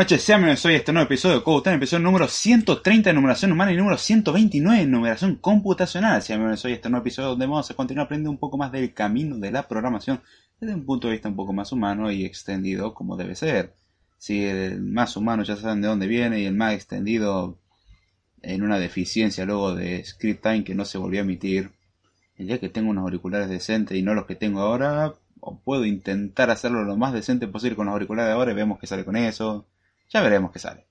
noches, sean bienvenidos hoy este nuevo episodio de Code episodio número 130 de numeración humana y número 129 de numeración computacional. Sean bienvenidos hoy este nuevo episodio donde vamos a continuar aprendiendo un poco más del camino de la programación desde un punto de vista un poco más humano y extendido como debe ser. Si el más humano ya saben de dónde viene y el más extendido en una deficiencia luego de Script Time que no se volvió a emitir. El día que tengo unos auriculares decentes y no los que tengo ahora, o puedo intentar hacerlo lo más decente posible con los auriculares de ahora y vemos que sale con eso. Ya veremos qué sale.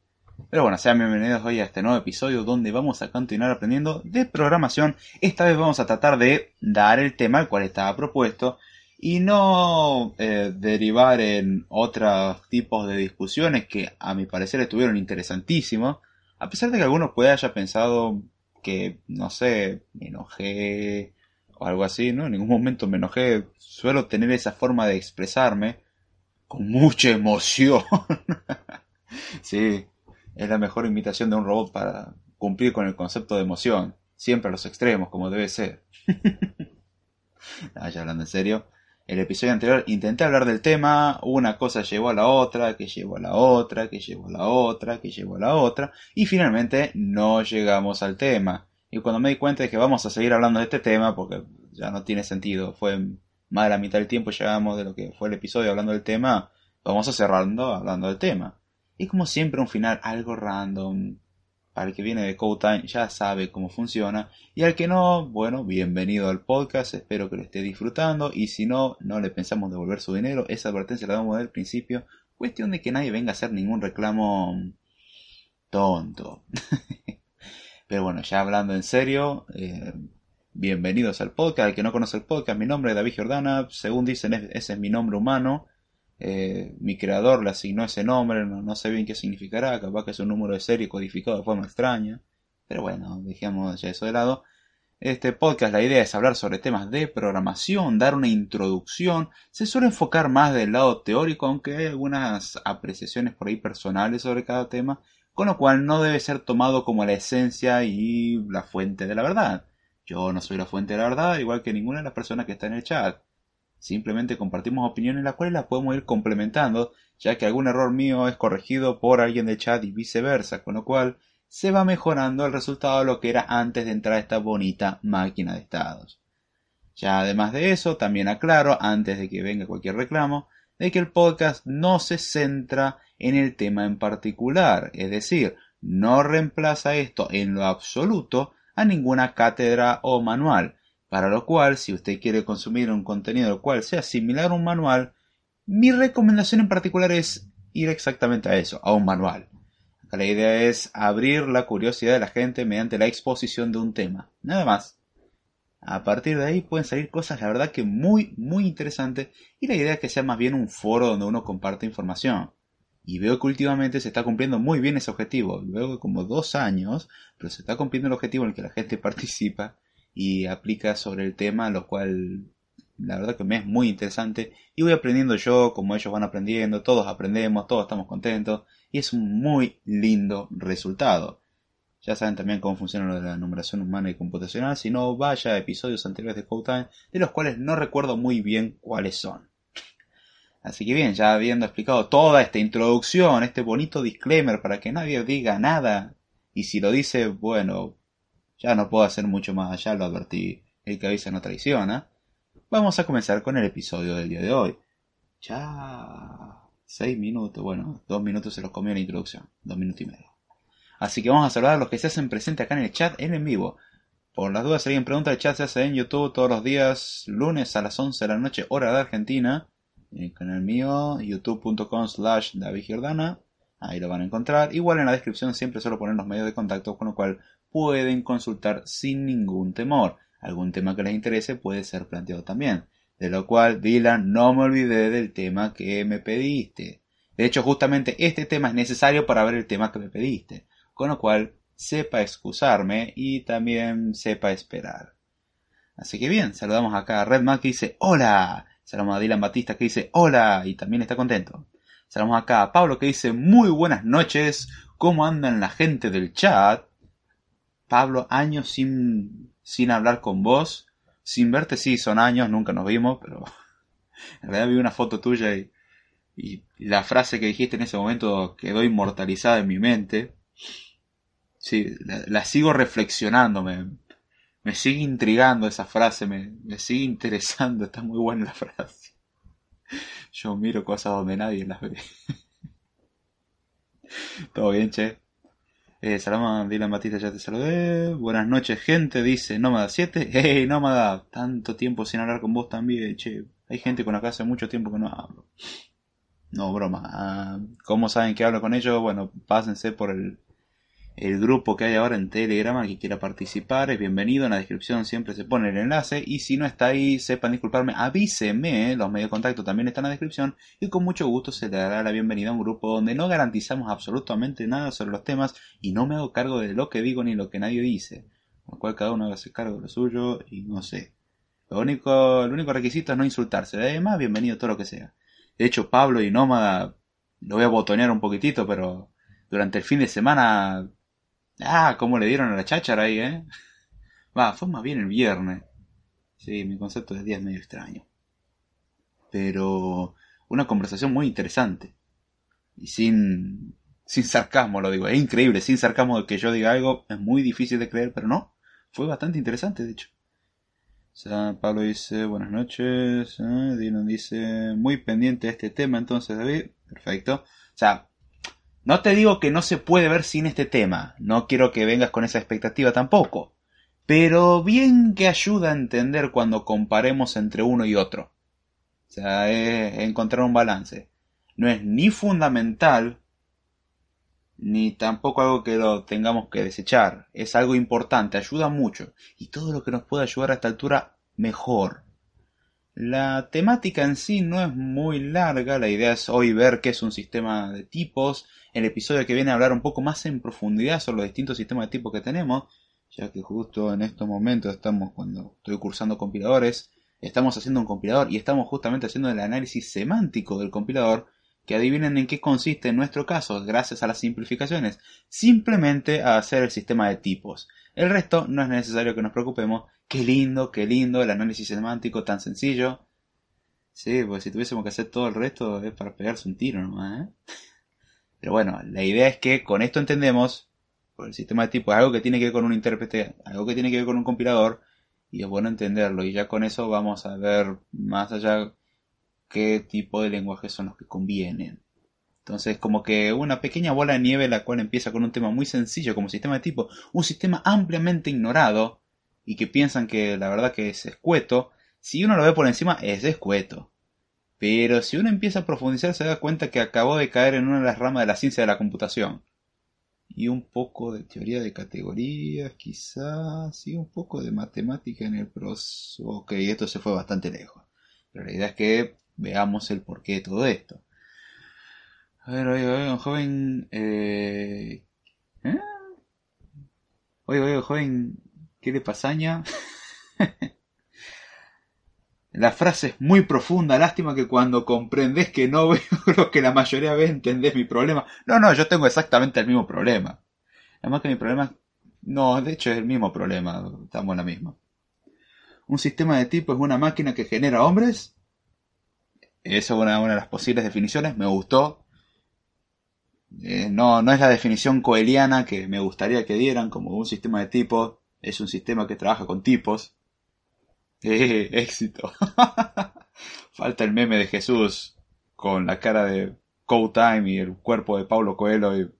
Pero bueno, sean bienvenidos hoy a este nuevo episodio donde vamos a continuar aprendiendo de programación. Esta vez vamos a tratar de dar el tema al cual estaba propuesto y no eh, derivar en otros tipos de discusiones que a mi parecer estuvieron interesantísimos. A pesar de que algunos puede haya pensado que, no sé, me enojé o algo así, ¿no? En ningún momento me enojé. Suelo tener esa forma de expresarme con mucha emoción. sí, es la mejor imitación de un robot para cumplir con el concepto de emoción. Siempre a los extremos, como debe ser. ah, hablando en serio. El episodio anterior intenté hablar del tema, una cosa llevó a la otra, que llevó a la otra, que llevó a la otra, que llevó a la otra, y finalmente no llegamos al tema. Y cuando me di cuenta de que vamos a seguir hablando de este tema, porque ya no tiene sentido, fue más de la mitad del tiempo llegamos de lo que fue el episodio hablando del tema, vamos a cerrando hablando del tema. Y como siempre un final algo random, para el que viene de Code Time ya sabe cómo funciona. Y al que no, bueno, bienvenido al podcast. Espero que lo esté disfrutando. Y si no, no le pensamos devolver su dinero. Esa advertencia la damos del principio. Cuestión de que nadie venga a hacer ningún reclamo tonto. Pero bueno, ya hablando en serio, eh, bienvenidos al podcast. Al que no conoce el podcast, mi nombre es David Jordana. Según dicen, ese es mi nombre humano. Eh, mi creador le asignó ese nombre, no, sé bien qué significará, capaz que es un número de serie codificado de forma extraña, pero bueno, dejemos ya eso de lado. Este podcast, la idea es hablar sobre temas de programación, dar una introducción, se suele enfocar más del lado teórico, aunque hay algunas apreciaciones por ahí personales sobre cada tema, con lo cual no debe ser tomado como la esencia y la fuente de la verdad. Yo no soy la fuente de la verdad, igual que ninguna de las personas que está en el chat. Simplemente compartimos opiniones las cuales las podemos ir complementando, ya que algún error mío es corregido por alguien del chat y viceversa, con lo cual se va mejorando el resultado de lo que era antes de entrar a esta bonita máquina de estados. Ya además de eso, también aclaro, antes de que venga cualquier reclamo, de que el podcast no se centra en el tema en particular, es decir, no reemplaza esto en lo absoluto a ninguna cátedra o manual, para lo cual, si usted quiere consumir un contenido el cual sea similar a un manual, mi recomendación en particular es ir exactamente a eso, a un manual. la idea es abrir la curiosidad de la gente mediante la exposición de un tema, nada más. A partir de ahí pueden salir cosas, la verdad que muy, muy interesantes, y la idea es que sea más bien un foro donde uno comparte información. Y veo que últimamente se está cumpliendo muy bien ese objetivo. Luego de como dos años, pero se está cumpliendo el objetivo en el que la gente participa y aplica sobre el tema, lo cual la verdad que me es muy interesante y voy aprendiendo yo como ellos van aprendiendo, todos aprendemos, todos estamos contentos y es un muy lindo resultado. Ya saben también cómo funciona lo de la numeración humana y computacional, si no vaya a episodios anteriores de Code de los cuales no recuerdo muy bien cuáles son. Así que bien, ya habiendo explicado toda esta introducción, este bonito disclaimer para que nadie diga nada, y si lo dice, bueno, ya no puedo hacer mucho más allá, lo advertí. El que avisa no traiciona. Vamos a comenzar con el episodio del día de hoy. Ya... Seis minutos, bueno, dos minutos se los comió la introducción. Dos minutos y medio. Así que vamos a saludar a los que se hacen presentes acá en el chat en en vivo. Por las dudas, si alguien pregunta, el chat se hace en YouTube todos los días, lunes a las 11 de la noche, hora de Argentina. En el canal mío, youtube.com slash David Ahí lo van a encontrar. Igual en la descripción siempre suelo poner los medios de contacto, con lo cual pueden consultar sin ningún temor. Algún tema que les interese puede ser planteado también. De lo cual, Dylan, no me olvidé del tema que me pediste. De hecho, justamente este tema es necesario para ver el tema que me pediste. Con lo cual, sepa excusarme y también sepa esperar. Así que bien, saludamos acá a Redman que dice hola. Saludamos a Dylan Batista que dice hola y también está contento. Saludamos acá a Pablo que dice muy buenas noches. ¿Cómo andan la gente del chat? Pablo, años sin, sin hablar con vos, sin verte, sí, son años, nunca nos vimos, pero en realidad vi una foto tuya y, Y la frase que dijiste en ese momento quedó inmortalizada en mi mente. Sí, la, sigo reflexionando, me, me, sigue intrigando esa frase, me, me sigue interesando, está muy buena la frase. Yo miro cosas donde nadie las ve. Todo bien, che. Eh, Salama, Dylan Batista, ya te saludé. Buenas noches, gente, dice Nómada 7. Hey, Nómada, tanto tiempo sin hablar con vos también, che. Hay gente con la que hace mucho tiempo que no hablo. No, broma. Ah, ¿Cómo saben que hablo con ellos? Bueno, pásense por el el grupo que hay ahora en Telegram, que quiera participar, es bienvenido. En la descripción siempre se pone el enlace. Y si no está ahí, sepan disculparme, avíseme. Los medios de contacto también están en la descripción. Y con mucho gusto se le dará la bienvenida a un grupo donde no garantizamos absolutamente nada sobre los temas. Y no me hago cargo de lo que digo ni lo que nadie dice. Con lo cual cada uno hace cargo de lo suyo y no sé. Lo único, el único requisito es no insultarse. Además, bienvenido todo lo que sea. De hecho, Pablo y Nómada lo voy a botonear un poquitito, pero durante el fin de semana Ah, cómo le dieron a la cháchara ahí, ¿eh? Va, fue más bien el viernes. Sí, mi concepto de día es medio extraño. Pero una conversación muy interesante. Y sin, sin sarcasmo lo digo. Es increíble, sin sarcasmo de que yo diga algo. Es muy difícil de creer, pero no. Fue bastante interesante, de hecho. O sea, Pablo dice, buenas noches. ¿eh? Dino dice, muy pendiente de este tema entonces, David. Perfecto. O sea, no te digo que no se puede ver sin este tema, no quiero que vengas con esa expectativa tampoco, pero bien que ayuda a entender cuando comparemos entre uno y otro. O sea, es encontrar un balance. No es ni fundamental, ni tampoco algo que lo tengamos que desechar. Es algo importante, ayuda mucho. Y todo lo que nos pueda ayudar a esta altura, mejor. La temática en sí no es muy larga, la idea es hoy ver qué es un sistema de tipos, el episodio que viene a hablar un poco más en profundidad sobre los distintos sistemas de tipos que tenemos, ya que justo en estos momentos estamos cuando estoy cursando compiladores, estamos haciendo un compilador y estamos justamente haciendo el análisis semántico del compilador, que adivinen en qué consiste en nuestro caso, gracias a las simplificaciones, simplemente a hacer el sistema de tipos. El resto no es necesario que nos preocupemos, Qué lindo, qué lindo el análisis semántico tan sencillo. Sí, pues si tuviésemos que hacer todo el resto es para pegarse un tiro nomás, ¿eh? Pero bueno, la idea es que con esto entendemos, por el sistema de tipo, algo que tiene que ver con un intérprete, algo que tiene que ver con un compilador, y es bueno entenderlo. Y ya con eso vamos a ver más allá qué tipo de lenguajes son los que convienen. Entonces, como que una pequeña bola de nieve, la cual empieza con un tema muy sencillo como sistema de tipo, un sistema ampliamente ignorado, y que piensan que la verdad que es escueto, si uno lo ve por encima es escueto. Pero si uno empieza a profundizar se da cuenta que acabó de caer en una de las ramas de la ciencia de la computación. Y un poco de teoría de categorías, quizás, y un poco de matemática en el proceso. Ok, esto se fue bastante lejos. Pero la idea es que veamos el porqué de todo esto. A ver, oye, oye, joven... Eh... ¿Eh? Oye, oye, joven, ¿Qué le pasaña? la frase es muy profunda, lástima que cuando comprendes que no veo lo que la mayoría ve, entendés mi problema. No, no, yo tengo exactamente el mismo problema. Además que mi problema... No, de hecho es el mismo problema, estamos en la misma. Un sistema de tipo es una máquina que genera hombres. Esa es una, de las posibles definiciones, me gustó. Eh, no, no es la definición coeliana que me gustaría que dieran como un sistema de tipos es un sistema que trabaja con tipos. ¡Eh! ¡Éxito! Falta el meme de Jesús con la cara de Time y el cuerpo de Paulo Coelho y,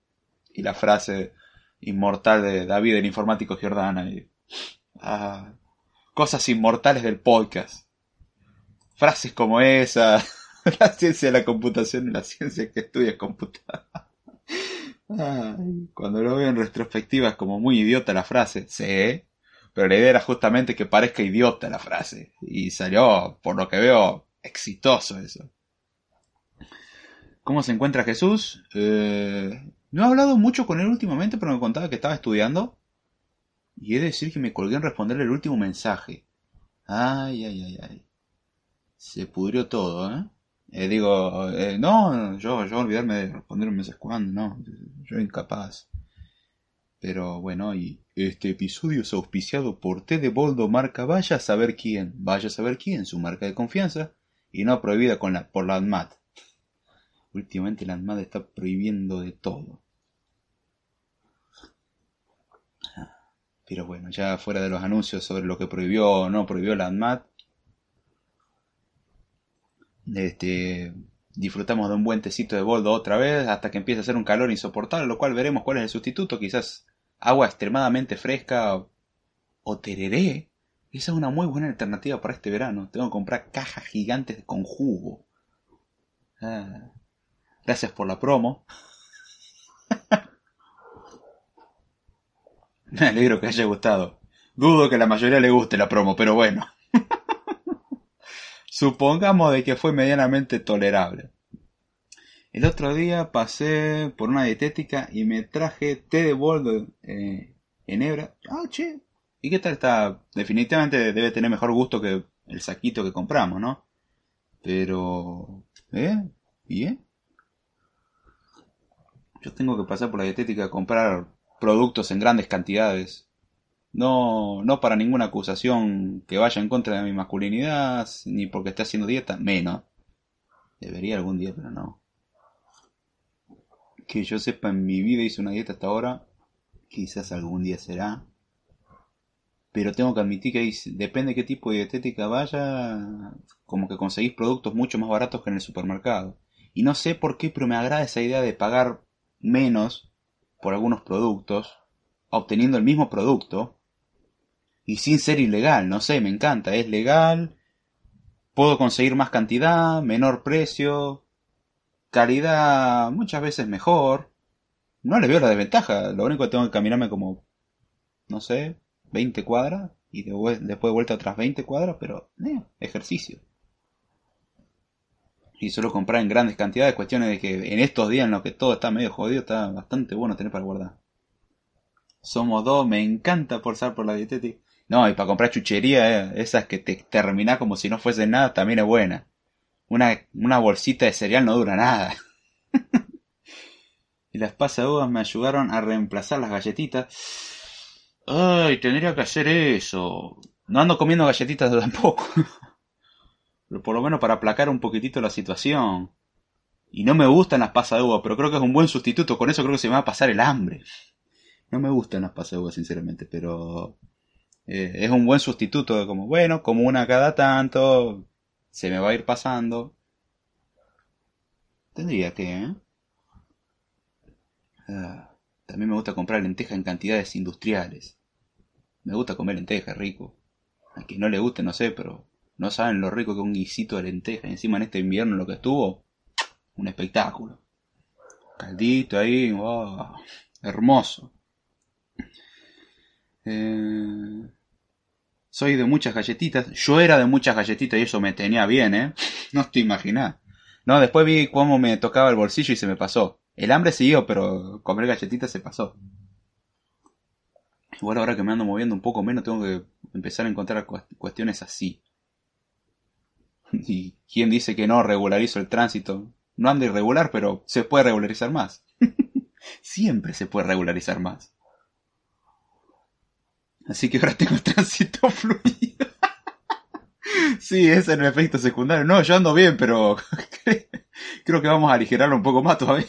la frase inmortal de David el informático Giordana. Y, ah, cosas inmortales del podcast. Frases como esa. la ciencia de la computación y la ciencia que estudia computar. cuando lo veo en retrospectiva es como muy idiota la frase, sí, pero la idea era justamente que parezca idiota la frase. Y salió, por lo que veo, exitoso eso. ¿Cómo se encuentra Jesús? Eh, no he hablado mucho con él últimamente, pero me contaba que estaba estudiando. Y he de decir que me colgué en responderle el último mensaje. Ay, ay, ay, ay. Se pudrió todo, ¿eh? Eh, digo, eh, no, yo, yo olvidarme de responder un mensaje cuando, no, yo incapaz. Pero bueno, y este episodio es auspiciado por T de Boldo marca Vaya a saber quién, vaya a saber quién, su marca de confianza, y no prohibida con la, por la ANMAT. Últimamente la ANMAT está prohibiendo de todo. Pero bueno, ya fuera de los anuncios sobre lo que prohibió o no prohibió la ANMAT, este, disfrutamos de un buen tecito de boldo otra vez hasta que empiece a hacer un calor insoportable, lo cual veremos cuál es el sustituto, quizás agua extremadamente fresca o tereré. Esa es una muy buena alternativa para este verano. Tengo que comprar cajas gigantes con jugo. Ah, gracias por la promo. Me alegro que haya gustado. Dudo que la mayoría le guste la promo, pero bueno. Supongamos de que fue medianamente tolerable. El otro día pasé por una dietética y me traje té de boldo eh, en hebra. Ah, che. ¿Y qué tal está? Definitivamente debe tener mejor gusto que el saquito que compramos, ¿no? Pero... ¿Eh? ¿Bien? Yo tengo que pasar por la dietética a comprar productos en grandes cantidades. No, no para ninguna acusación que vaya en contra de mi masculinidad, ni porque esté haciendo dieta, menos. Debería algún día, pero no. Que yo sepa, en mi vida hice una dieta hasta ahora. Quizás algún día será. Pero tengo que admitir que depende de qué tipo de dietética vaya, como que conseguís productos mucho más baratos que en el supermercado. Y no sé por qué, pero me agrada esa idea de pagar menos por algunos productos, obteniendo el mismo producto, y sin ser ilegal, no sé, me encanta, es legal, puedo conseguir más cantidad, menor precio, calidad muchas veces mejor, no le veo la desventaja, lo único que tengo que caminarme como, no sé, 20 cuadras, y después de vuelta otras 20 cuadras, pero, eh, ejercicio y solo comprar en grandes cantidades, cuestiones de que en estos días en los que todo está medio jodido, está bastante bueno tener para guardar. Somos dos, me encanta forzar por la dietética. No, y para comprar chuchería, eh, esas que te termina como si no fuese nada, también es buena. Una, una bolsita de cereal no dura nada. y las pasaduras me ayudaron a reemplazar las galletitas. Ay, tendría que hacer eso. No ando comiendo galletitas tampoco. Pero por lo menos para aplacar un poquitito la situación. Y no me gustan las pasas de uva, pero creo que es un buen sustituto. Con eso creo que se me va a pasar el hambre. No me gustan las pasas de uva, sinceramente, pero eh, es un buen sustituto. Como, bueno, como una cada tanto, se me va a ir pasando. Tendría que, ¿eh? Ah, también me gusta comprar lentejas en cantidades industriales. Me gusta comer lentejas, rico. A quien no le guste, no sé, pero no saben lo rico que un guisito de lenteja. Y encima en este invierno lo que estuvo, un espectáculo. Caldito ahí, hermoso. Eh, soy de muchas galletitas. Yo era de muchas galletitas y eso me tenía bien, ¿eh? No te imaginas. No, después vi cómo me tocaba el bolsillo y se me pasó. El hambre siguió, pero comer galletitas se pasó. Igual ahora que me ando moviendo un poco menos, tengo que empezar a encontrar cuestiones así. ¿Y quién dice que no regularizo el tránsito? No anda irregular, pero se puede regularizar más. Siempre se puede regularizar más. Así que ahora tengo tránsito fluido. sí, ese es el efecto secundario. No, yo ando bien, pero creo que vamos a aligerarlo un poco más todavía.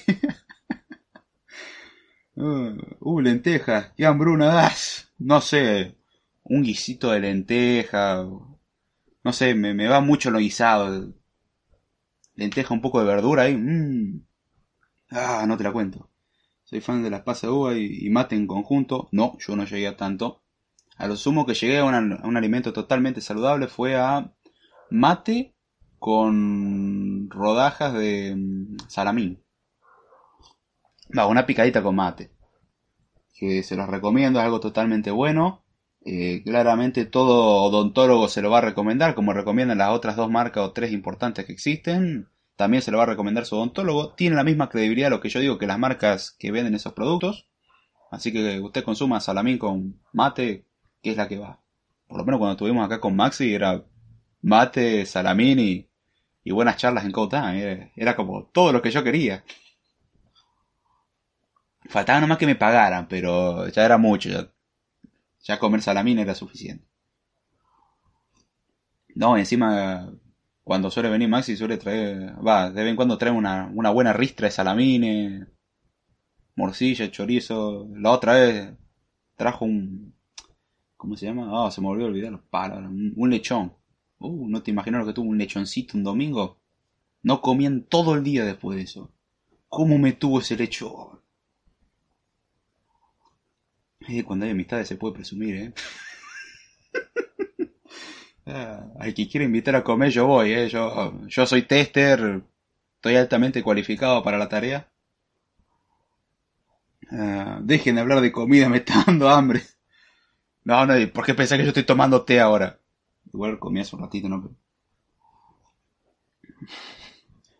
uh, lentejas, qué hambruna das. No sé, un guisito de lenteja, no sé, me, me va mucho lo guisado. Lenteja, un poco de verdura ahí. Mmm. Ah, no te la cuento. Soy fan de las pasas de uva y, mate en conjunto. No, yo no llegué a tanto. A lo sumo que llegué a, un alimento totalmente saludable fue a mate con rodajas de mm, salamín. Va, una picadita con mate. Que se los recomiendo, es algo totalmente bueno. Eh, claramente todo odontólogo se lo va a recomendar, como recomiendan las otras dos marcas o tres importantes que existen. También se lo va a recomendar su odontólogo. Tiene la misma credibilidad lo que yo digo que las marcas que venden esos productos. Así que usted consuma salamín con mate, que es la que va. Por lo menos cuando estuvimos acá con Maxi era mate, salamín y, buenas charlas en Code Era, como todo lo que yo quería. Faltaba nomás que me pagaran, pero ya era mucho. Ya comer salamín era suficiente. No, encima, cuando suele venir Maxi suele traer, va, de vez en cuando trae una, una buena ristra de salamines, morcilla, chorizo. La otra vez trajo un, ¿cómo se llama? Ah, se me olvidó olvidar los un, un lechón. Uh, no te imaginas lo que tuvo un lechoncito un domingo. No comían todo el día después de eso. ¿Cómo me tuvo ese lechón? Eh, cuando hay amistades se puede presumir, ¿eh? ah, al que quiera invitar a comer yo voy, ¿eh? Yo, yo soy tester, estoy altamente cualificado para la tarea. Ah, dejen de hablar de comida, me está dando hambre. No, no, ¿por qué pensás que yo estoy tomando té ahora? Igual comí hace un ratito, ¿no?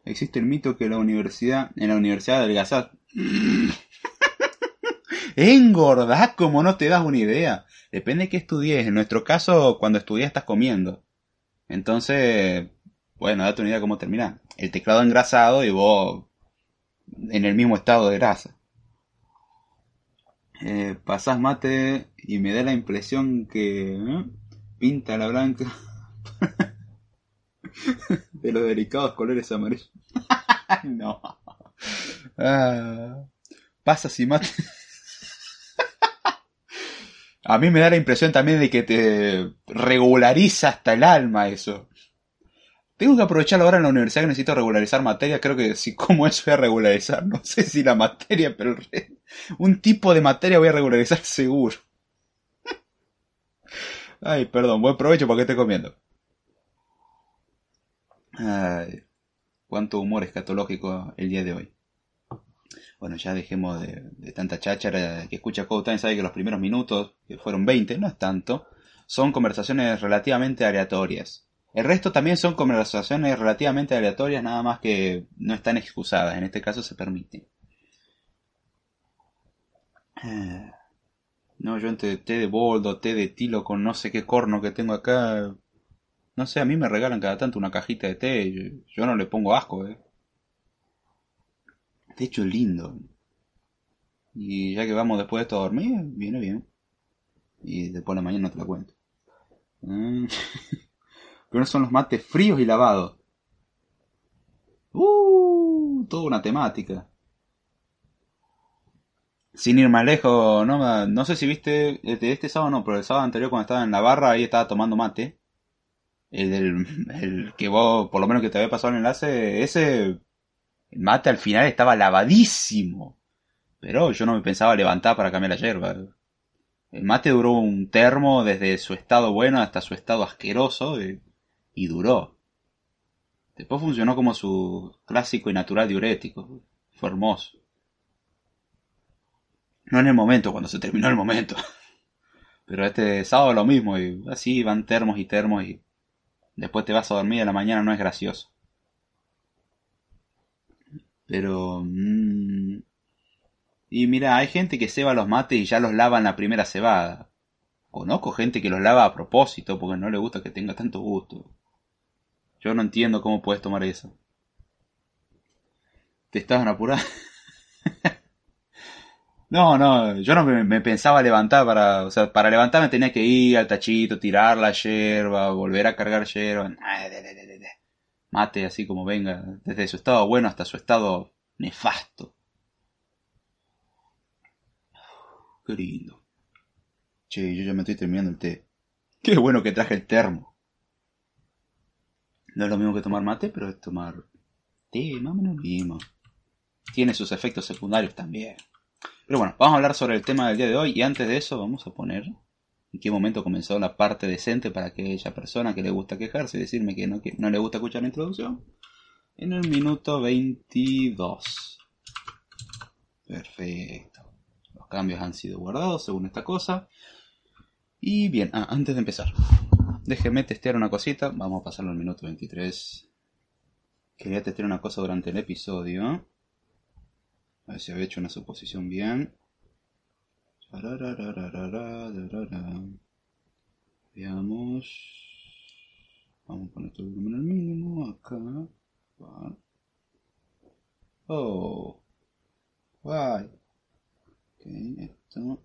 Existe el mito que la universidad, en la universidad del Gazat, engordás como no te das una idea. Depende de qué estudies. En nuestro caso, cuando estudias estás comiendo. Entonces, bueno, date una idea cómo termina. El teclado engrasado y vos en el mismo estado de grasa. Eh, pasás mate y me da la impresión que ¿eh? pinta la blanca de los delicados colores amarillos. no. Ah, pasas y mate. A mí me da la impresión también de que te regulariza hasta el alma eso. Tengo que aprovecharlo ahora en la universidad que necesito regularizar materia. Creo que si como eso voy a regularizar. No sé si la materia, pero un tipo de materia voy a regularizar seguro. Ay, perdón, buen provecho porque estoy comiendo. Ay, cuánto humor escatológico el día de hoy. Bueno, ya dejemos de, tanta cháchara. Que escucha Code sabe que los primeros minutos, que fueron 20, no es tanto, son conversaciones relativamente aleatorias. El resto también son conversaciones relativamente aleatorias, nada más que no están excusadas. En este caso se permite. Eh, no, yo entre té de boldo, té de tilo con no sé qué corno que tengo acá. No sé, a mí me regalan cada tanto una cajita de té. Yo, no le pongo asco, eh. De hecho, lindo. Y ya que vamos después de esto a dormir, viene bien. Y después de la mañana no te la cuento. Mm. Pero son los mates fríos y lavados. Uh, toda una temática. Sin ir más lejos, no, no sé si viste de este sábado no, pero el sábado anterior cuando estaba en la barra ahí estaba tomando mate. El, el que vos, por lo menos que te había pasado el enlace, ese el mate al final estaba lavadísimo. Pero yo no me pensaba levantar para cambiar la hierba. El mate duró un termo desde su estado bueno hasta su estado asqueroso y, duró. Después funcionó como su clásico y natural diurético. Fue hermoso. No en el momento, cuando se terminó el momento. Pero este sábado lo mismo, y así van termos y termos y después te vas a dormir a la mañana no es gracioso. Pero... Mm, y mira, hay gente que ceba los mates y ya los lava en la primera cebada. Conozco gente que los lava a propósito porque no le gusta que tenga tanto gusto. Yo no entiendo cómo puedes tomar eso. ¿Te estaban apurando? no, no, yo no me, pensaba levantar para... O sea, para levantarme tenía que ir al tachito, tirar la yerba, volver a cargar yerba mate así como venga, desde su estado bueno hasta su estado nefasto. Qué lindo. Che, yo ya me estoy terminando el té. Qué bueno que traje el termo. No es lo mismo que tomar mate, pero es tomar té, más o menos mismo. Tiene sus efectos secundarios también. Pero bueno, vamos a hablar sobre el tema del día de hoy y antes de eso vamos a poner en qué momento comenzó la parte decente para que aquella persona que le gusta quejarse y decirme que no, que no le gusta escuchar la introducción. En el minuto 22. Perfecto. Los cambios han sido guardados según esta cosa. Y bien, ah, antes de empezar, déjeme testear una cosita. Vamos a pasarlo al minuto 23. Quería testear una cosa durante el episodio. A ver si había hecho una suposición bien. Veamos. Vamos a poner todo el volumen al mínimo. Acá. Oh. Guay. Ok, esto.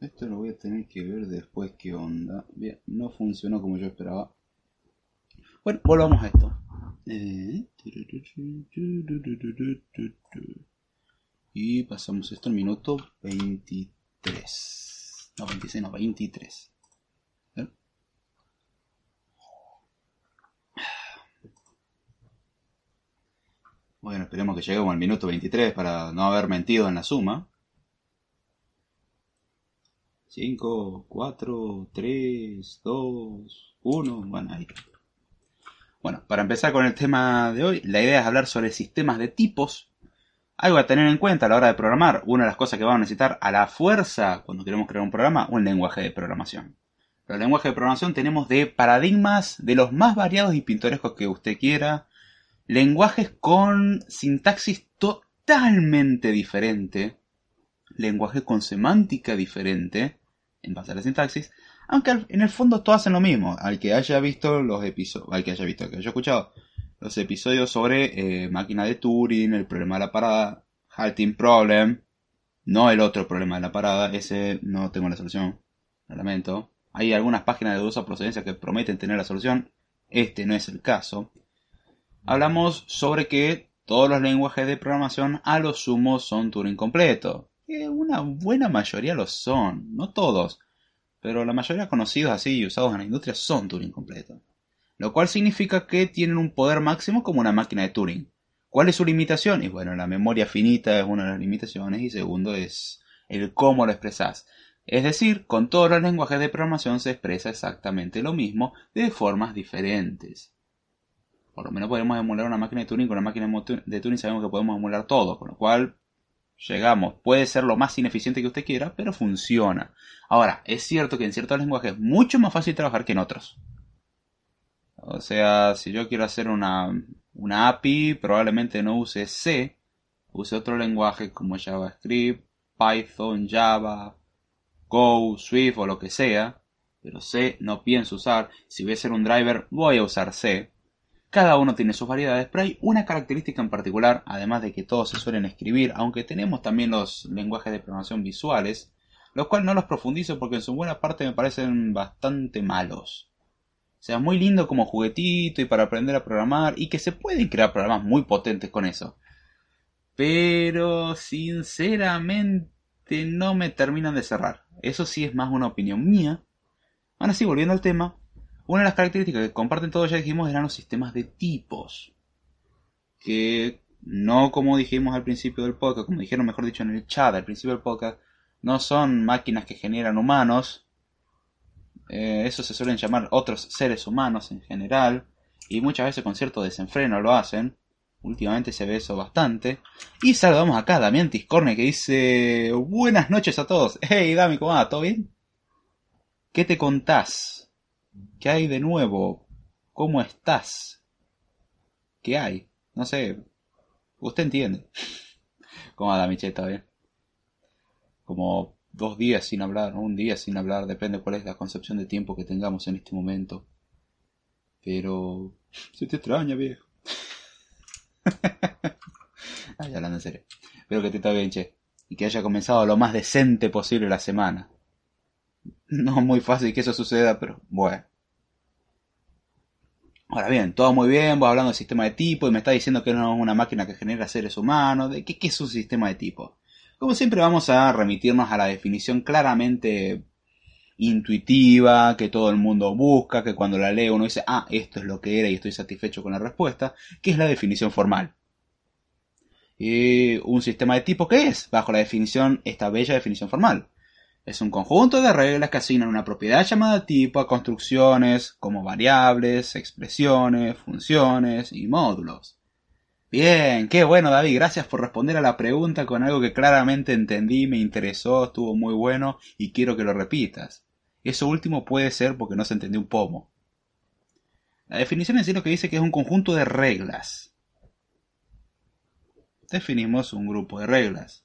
Esto lo voy a tener que ver después qué onda. Bien, no funcionó como yo esperaba. Bueno, volvamos a esto. Y pasamos esto al minuto 23. No, 26, no, 23. Bueno, esperemos que lleguemos al minuto 23 para no haber mentido en la suma. 5, 4, 3, 2, 1. Bueno, ahí. Bueno, para empezar con el tema de hoy, la idea es hablar sobre sistemas de tipos. Algo a tener en cuenta a la hora de programar. Una de las cosas que vamos a necesitar a la fuerza cuando queremos crear un programa, un lenguaje de programación. Los lenguajes de programación tenemos de paradigmas de los más variados y pintorescos que usted quiera. Lenguajes con sintaxis totalmente diferente. Lenguajes con semántica diferente en base a la sintaxis, aunque en el fondo todos hacen lo mismo. Al que haya visto los episodios, al que haya visto, que haya escuchado los episodios sobre eh, máquina de Turing, el problema de la parada, halting problem, no el otro problema de la parada, ese no tengo la solución, lo lamento. Hay algunas páginas de dudosa procedencia que prometen tener la solución, este no es el caso. Hablamos sobre que todos los lenguajes de programación a lo sumo son Turing completo una buena mayoría lo son, no todos, pero la mayoría conocidos así y usados en la industria son Turing completo. Lo cual significa que tienen un poder máximo como una máquina de Turing. ¿Cuál es su limitación? Y bueno, la memoria finita es una de las limitaciones y segundo es el cómo lo expresas. Es decir, con todos los lenguajes de programación se expresa exactamente lo mismo de formas diferentes. Por lo menos podemos emular una máquina de Turing con una máquina de Turing sabemos que podemos emular todo, con lo cual llegamos. Puede ser lo más ineficiente que usted quiera, pero funciona. Ahora, es cierto que en ciertos lenguajes es mucho más fácil trabajar que en otros. O sea, si yo quiero hacer una, una API, probablemente no use C, use otro lenguaje como JavaScript, Python, Java, Go, Swift o lo que sea. Pero C no pienso usar. Si voy a hacer un driver, voy a usar C. Cada uno tiene sus variedades, pero hay una característica en particular, además de que todos se suelen escribir, aunque tenemos también los lenguajes de programación visuales, los cuales no los profundizo porque en su buena parte me parecen bastante malos. O sea, muy lindo como juguetito y para aprender a programar y que se pueden crear programas muy potentes con eso. Pero sinceramente no me terminan de cerrar. Eso sí es más una opinión mía. Ahora sí, volviendo al tema, una de las características que comparten todos, ya dijimos, eran los sistemas de tipos. Que no como dijimos al principio del podcast, como dijeron mejor dicho en el chat al principio del podcast, no son máquinas que generan humanos. Eh, eso se suelen llamar otros seres humanos en general. Y muchas veces con cierto desenfreno lo hacen. Últimamente se ve eso bastante. Y saludamos acá a Damián Tiscorne que dice Buenas noches a todos. Hey Dami, ¿cómo va? ¿Todo bien? ¿Qué te contás? ¿Qué hay de nuevo? ¿Cómo estás? ¿Qué hay? No sé. Usted entiende. ¿Cómo anda, Michelle? ¿Está bien? Como dos días sin hablar, un día sin hablar, depende cuál es la concepción de tiempo que tengamos en este momento. Pero... Se te extraña, viejo. Ay, hablando en serio. Espero que te esté bien, che. Y que haya comenzado lo más decente posible la semana. No es muy fácil que eso suceda, pero bueno. Ahora bien, todo muy bien, vos hablando del sistema de tipo y me está diciendo que no es una máquina que genera seres humanos. ¿De qué, es un sistema de tipo? Como siempre vamos a remitirnos a la definición claramente intuitiva que todo el mundo busca, que cuando la lee uno dice, ah, esto es lo que era y estoy satisfecho con la respuesta, que es la definición formal. ¿Y un sistema de tipo qué es? Bajo la definición, esta bella definición formal. Es un conjunto de reglas que asignan una propiedad llamada tipo a construcciones como variables, expresiones, funciones y módulos. Bien, qué bueno David, gracias por responder a la pregunta con algo que claramente entendí, me interesó, estuvo muy bueno y quiero que lo repitas. Eso último puede ser porque no se entendió un pomo. La definición en sí lo que dice que es un conjunto de reglas. Definimos un grupo de reglas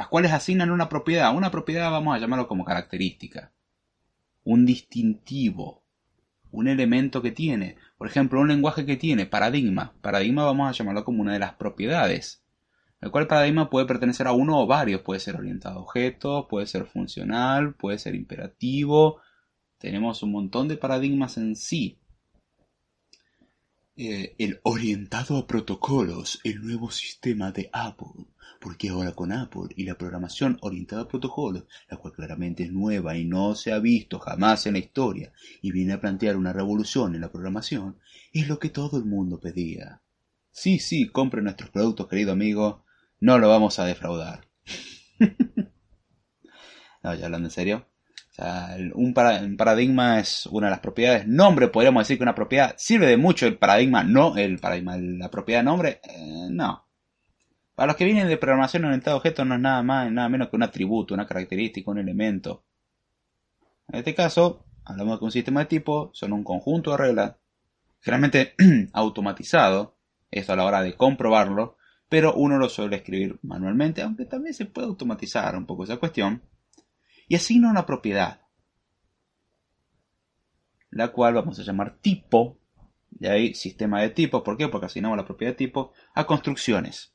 las cuales asignan una propiedad. Una propiedad vamos a llamarlo como característica. Un distintivo. Un elemento que tiene. Por ejemplo, un lenguaje que tiene paradigma. Paradigma vamos a llamarlo como una de las propiedades. El cual paradigma puede pertenecer a uno o varios. Puede ser orientado a objetos, puede ser funcional, puede ser imperativo. Tenemos un montón de paradigmas en sí. eh, el orientado a protocolos, el nuevo sistema de Apple. Porque ahora con Apple y la programación orientada a protocolos, la cual claramente es nueva y no se ha visto jamás en la historia, y viene a plantear una revolución en la programación, es lo que todo el mundo pedía. Sí, sí, compre nuestros productos, querido amigo, no lo vamos a defraudar. no, ya hablando en serio un, paradigma es una de las propiedades. Nombre, podríamos decir que una propiedad sirve de mucho el paradigma, no el paradigma, la propiedad nombre, eh, no. Para los que vienen de programación orientada a objetos no es nada más, nada menos que un atributo, una característica, un elemento. En este caso, hablamos de un sistema de tipo son un conjunto de reglas, generalmente automatizado, esto a la hora de comprobarlo, pero uno lo suele escribir manualmente, aunque también se puede automatizar un poco esa cuestión y asigna una propiedad, la cual vamos a llamar tipo, de ahí sistema de tipos, ¿por qué? Porque asignamos la propiedad de tipo a construcciones.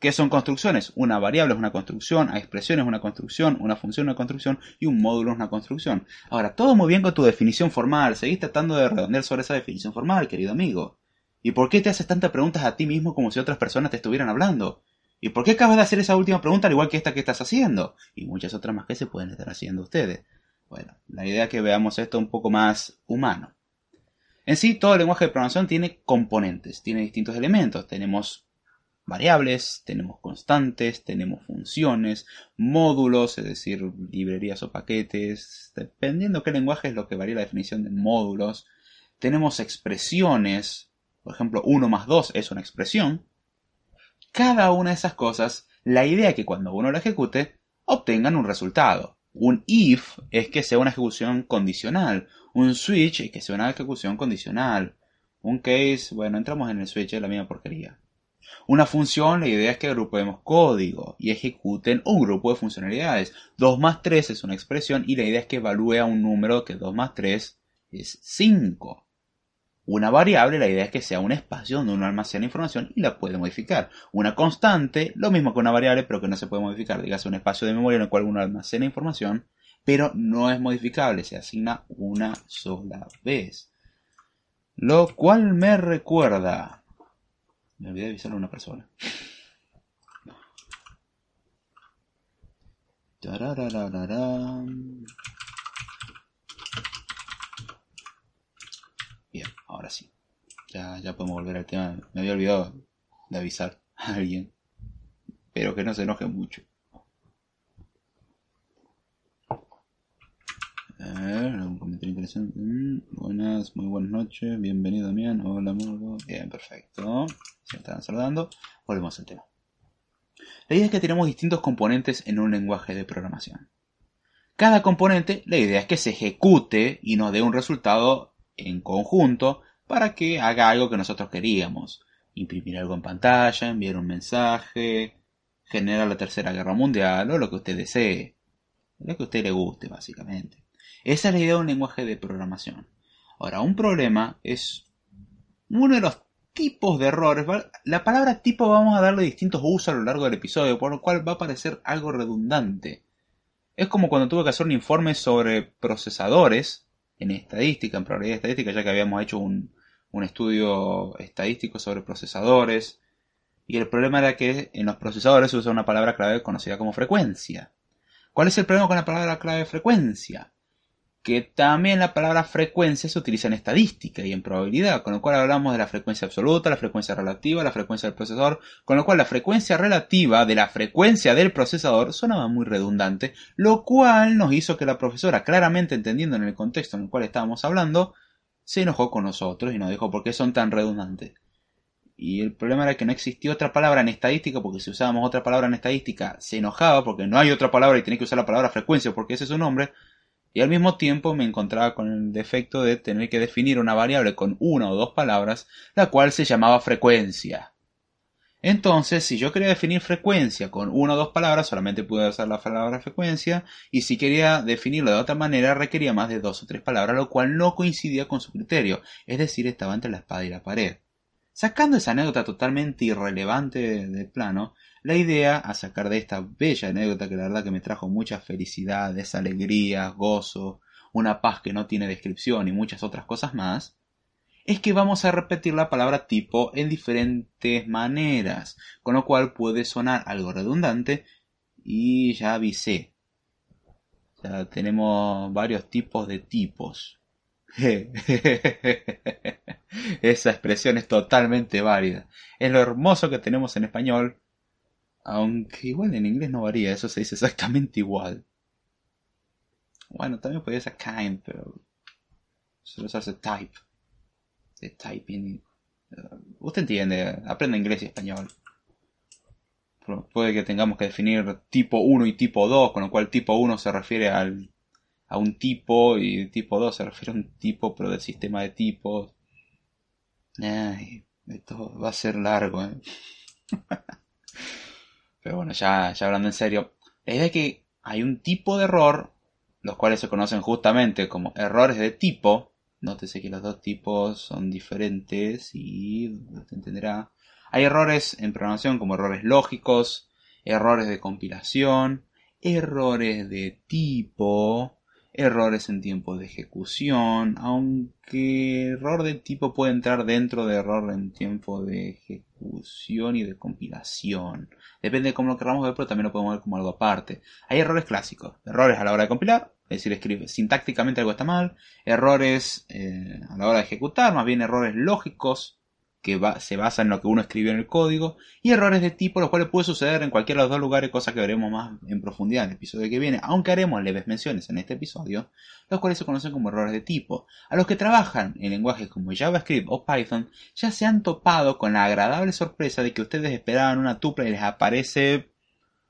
¿Qué son construcciones? Una variable es una construcción, a expresiones es una construcción, una función es una construcción y un módulo es una construcción. Ahora, todo muy bien con tu definición formal, seguís tratando de redondear sobre esa definición formal, querido amigo. ¿Y por qué te haces tantas preguntas a ti mismo como si otras personas te estuvieran hablando? ¿Y por qué acabas de hacer esa última pregunta al igual que esta que estás haciendo? Y muchas otras más que se pueden estar haciendo ustedes. Bueno, la idea es que veamos esto un poco más humano. En sí, todo el lenguaje de programación tiene componentes, tiene distintos elementos. Tenemos variables, tenemos constantes, tenemos funciones, módulos, es decir, librerías o paquetes, dependiendo qué lenguaje es lo que varía la definición de módulos. Tenemos expresiones, por ejemplo, 1 más 2 es una expresión, cada una de esas cosas, la idea es que cuando uno la ejecute, obtengan un resultado. Un if es que sea una ejecución condicional. Un switch es que sea una ejecución condicional. Un case, bueno, entramos en el switch, es la misma porquería. Una función, la idea es que agrupemos código y ejecuten un grupo de funcionalidades. 2 más 3 es una expresión y la idea es que evalúe a un número que 2 más 3 es 5. Una variable, la idea es que sea un espacio donde uno almacena información y la puede modificar. Una constante, lo mismo que una variable, pero que no se puede modificar. Dígase un espacio de memoria en el cual uno almacena información, pero no es modificable, se asigna una sola vez. Lo cual me recuerda. Me olvidé de avisarle a una persona. Bien, ahora sí. Ya, ya podemos volver al tema. Me había olvidado de avisar a alguien. Pero que no se enoje mucho. Ver, algún comentario interesante. Mm, buenas, muy buenas noches. Bienvenido, Damián. Hola, Morgo. Bien, perfecto. Se están saludando. Volvemos al tema. La idea es que tenemos distintos componentes en un lenguaje de programación. Cada componente, la idea es que se ejecute y nos dé un resultado en conjunto para que haga algo que nosotros queríamos. Imprimir algo en pantalla, enviar un mensaje, generar la tercera guerra mundial o lo que usted desee. Lo que a usted le guste, básicamente. Esa es la idea de un lenguaje de programación. Ahora, un problema es uno de los tipos de errores. La palabra tipo vamos a darle distintos usos a lo largo del episodio, por lo cual va a parecer algo redundante. Es como cuando tuve que hacer un informe sobre procesadores en estadística, en probabilidad estadística, ya que habíamos hecho un, estudio estadístico sobre procesadores. Y el problema era que en los procesadores se usa una palabra clave conocida como frecuencia. ¿Cuál es el problema con la palabra clave frecuencia? Que también la palabra frecuencia se utiliza en estadística y en probabilidad, con lo cual hablamos de la frecuencia absoluta, la frecuencia relativa, la frecuencia del procesador, con lo cual la frecuencia relativa de la frecuencia del procesador sonaba muy redundante, lo cual nos hizo que la profesora, claramente entendiendo en el contexto en el cual estábamos hablando, se enojó con nosotros y nos dijo por qué son tan redundantes. Y el problema era que no existía otra palabra en estadística, porque si usábamos otra palabra en estadística se enojaba porque no hay otra palabra y tenés que usar la palabra frecuencia porque ese es su nombre, y al mismo tiempo me encontraba con el defecto de tener que definir una variable con una o dos palabras, la cual se llamaba frecuencia. Entonces, si yo quería definir frecuencia con una o dos palabras, solamente pude usar la palabra frecuencia, y si quería definirlo de otra manera, requería más de dos o tres palabras, lo cual no coincidía con su criterio, es decir, estaba entre la espada y la pared. Sacando esa anécdota totalmente irrelevante del plano, la idea a sacar de esta bella anécdota que la verdad que me trajo muchas felicidades, alegrías, gozo, una paz que no tiene descripción y muchas otras cosas más, es que vamos a repetir la palabra tipo en diferentes maneras, con lo cual puede sonar algo redundante y ya avisé. Ya tenemos varios tipos de tipos. Esa expresión es totalmente válida. Es lo hermoso que tenemos en español, aunque igual en inglés no varía, eso se dice exactamente igual. Bueno, también podría ser kind, pero solo se hace type. De typing. Uh, usted entiende, aprende inglés y español. Puede que tengamos que definir tipo 1 y tipo 2, con lo cual tipo 1 se refiere al, a un tipo y tipo 2 se refiere a un tipo, pero del sistema de tipos. Ay, esto va a ser largo, ¿eh? pero bueno, ya, ya hablando en serio, la idea es que hay un tipo de error los cuales se conocen justamente como errores de tipo. Nótese que los dos tipos son diferentes y usted entenderá. Hay errores en programación como errores lógicos, errores de compilación, errores de tipo, errores en tiempo de ejecución, aunque error de tipo puede entrar dentro de error en tiempo de ejecución y de compilación. Depende de cómo lo queramos ver, pero también lo podemos ver como algo aparte. Hay errores clásicos, errores a la hora de compilar, es decir, escribe sintácticamente algo está mal, errores eh, a la hora de ejecutar, más bien errores lógicos que se basan en lo que uno escribió en el código, y errores de tipo, los cuales puede suceder en cualquiera de los dos lugares, cosa que veremos más en profundidad en el episodio que viene, aunque haremos leves menciones en este episodio, los cuales se conocen como errores de tipo. A los que trabajan en lenguajes como JavaScript o Python, ya se han topado con la agradable sorpresa de que ustedes esperaban una tupla y les aparece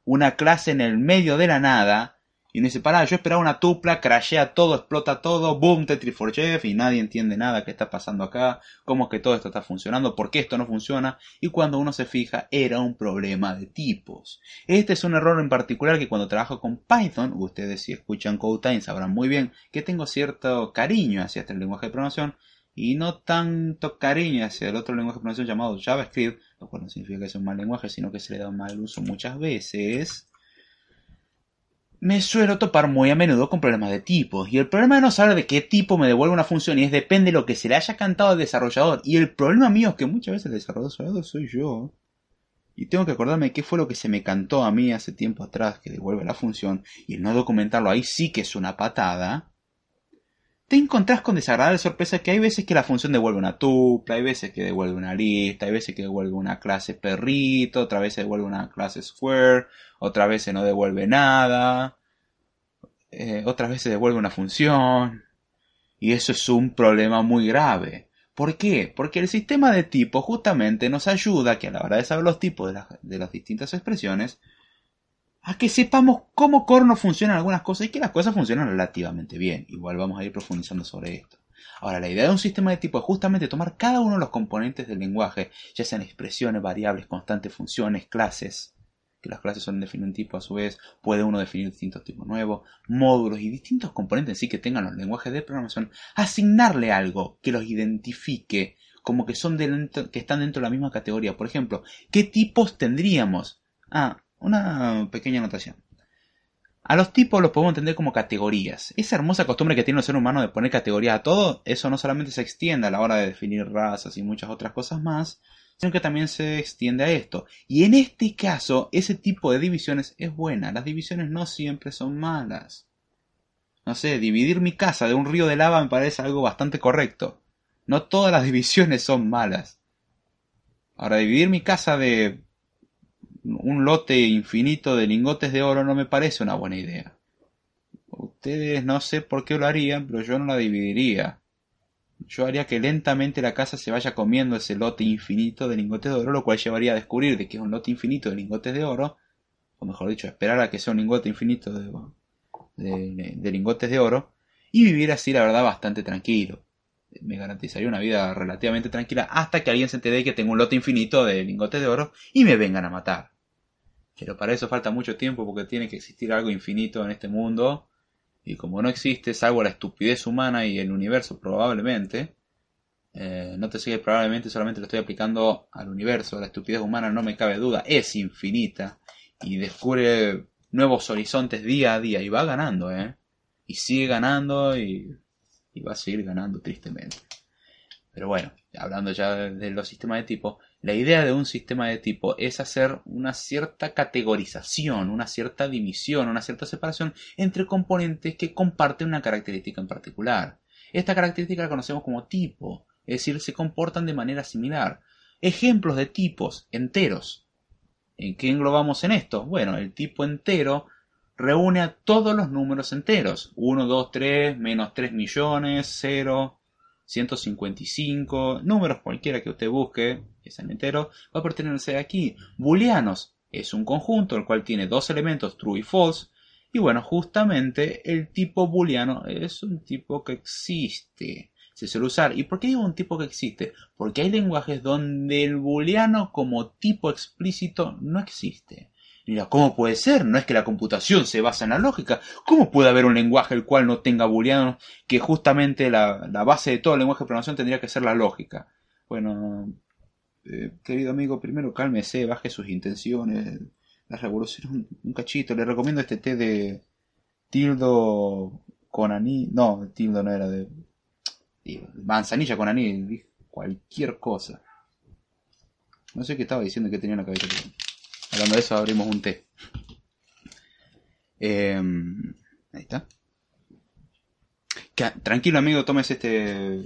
una clase en el medio de la nada, y dice, pará, yo esperaba una tupla, crashea todo, explota todo, boom, Tetris for Jeff, y nadie entiende nada qué está pasando acá, cómo es que todo esto está funcionando, por qué esto no funciona, y cuando uno se fija, era un problema de tipos. Este es un error en particular que cuando trabajo con Python, ustedes si escuchan CodeTime sabrán muy bien que tengo cierto cariño hacia este lenguaje de programación, y no tanto cariño hacia el otro lenguaje de programación llamado JavaScript, lo cual no significa que sea un mal lenguaje, sino que se le da mal uso muchas veces me suelo topar muy a menudo con problemas de tipos. Y el problema de no saber de qué tipo me devuelve una función y es depende de lo que se le haya cantado al desarrollador. Y el problema mío es que muchas veces el desarrollador soy yo. Y tengo que acordarme qué fue lo que se me cantó a mí hace tiempo atrás que devuelve la función. Y el no documentarlo ahí sí que es una patada. Te encontrás con desagradable sorpresa que hay veces que la función devuelve una tupla, hay veces que devuelve una lista, hay veces que devuelve una clase perrito, otra vez devuelve una clase square, otra vez no devuelve nada, eh, otras veces devuelve una función. Y eso es un problema muy grave. ¿Por qué? Porque el sistema de tipos justamente nos ayuda que a la hora de saber los tipos de las distintas expresiones, a que sepamos cómo corno funcionan algunas cosas y que las cosas funcionan relativamente bien. Igual vamos a ir profundizando sobre esto. Ahora, la idea de un sistema de tipo es justamente tomar cada uno de los componentes del lenguaje, ya sean expresiones, variables, constantes, funciones, clases, que las clases son definir un tipo a su vez, puede uno definir distintos tipos nuevos, módulos y distintos componentes en sí que tengan los lenguajes de programación, asignarle algo que los identifique como que son que están dentro de la misma categoría. Por ejemplo, ¿qué tipos tendríamos? Ah, una pequeña anotación. A los tipos los podemos entender como categorías. Esa hermosa costumbre que tiene el ser humano de poner categorías a todo, eso no solamente se extiende a la hora de definir razas y muchas otras cosas más, sino que también se extiende a esto. Y en este caso, ese tipo de divisiones es buena. Las divisiones no siempre son malas. No sé, dividir mi casa de un río de lava me parece algo bastante correcto. No todas las divisiones son malas. Ahora, dividir mi casa de un lote infinito de lingotes de oro no me parece una buena idea. Ustedes no sé por qué lo harían, pero yo no la dividiría. Yo haría que lentamente la casa se vaya comiendo ese lote infinito de lingotes de oro, lo cual llevaría a descubrir de que es un lote infinito de lingotes de oro, o mejor dicho, esperar a que sea un lingote infinito de, de, lingotes de oro, y vivir así, la verdad, bastante tranquilo. Me garantizaría una vida relativamente tranquila hasta que alguien se entere que tengo un lote infinito de lingotes de oro y me vengan a matar. Pero para eso falta mucho tiempo porque tiene que existir algo infinito en este mundo y como no existe, salvo la estupidez humana y el universo probablemente, eh, no te sigue probablemente solamente lo estoy aplicando al universo, la estupidez humana no me cabe duda, es infinita y descubre nuevos horizontes día a día y va ganando, ¿eh? Y sigue ganando y, y va a seguir ganando tristemente. Pero bueno, hablando ya de los sistemas de tipo, la idea de un sistema de tipo es hacer una cierta categorización, una cierta división, una cierta separación entre componentes que comparten una característica en particular. Esta característica la conocemos como tipo, es decir, se comportan de manera similar. Ejemplos de tipos enteros. ¿En qué englobamos en esto? Bueno, el tipo entero reúne a todos los números enteros. 1, 2, 3, menos 3 millones, 0, 155, números cualquiera que usted busque, que sean enteros, va a pertenecer aquí. Booleanos es un conjunto el cual tiene dos elementos, true y false. Y bueno, justamente el tipo booleano es un tipo que existe. Se suele usar. ¿Y por qué digo un tipo que existe? Porque hay lenguajes donde el booleano como tipo explícito no existe. Mira, ¿cómo puede ser? No es que la computación se basa en la lógica. ¿Cómo puede haber un lenguaje el cual no tenga booleanos que justamente la, base de todo el lenguaje de programación tendría que ser la lógica? Bueno, eh, querido amigo, primero cálmese, baje sus intenciones. La revolución un, un cachito. Le recomiendo este té de tildo con anís. No, tildo no era de... Manzanilla con anís. Cualquier cosa. No sé qué estaba diciendo que tenía en la cabeza. Hablando de eso, abrimos un té. Em, ahí está. tranquilo, amigo, tomes este.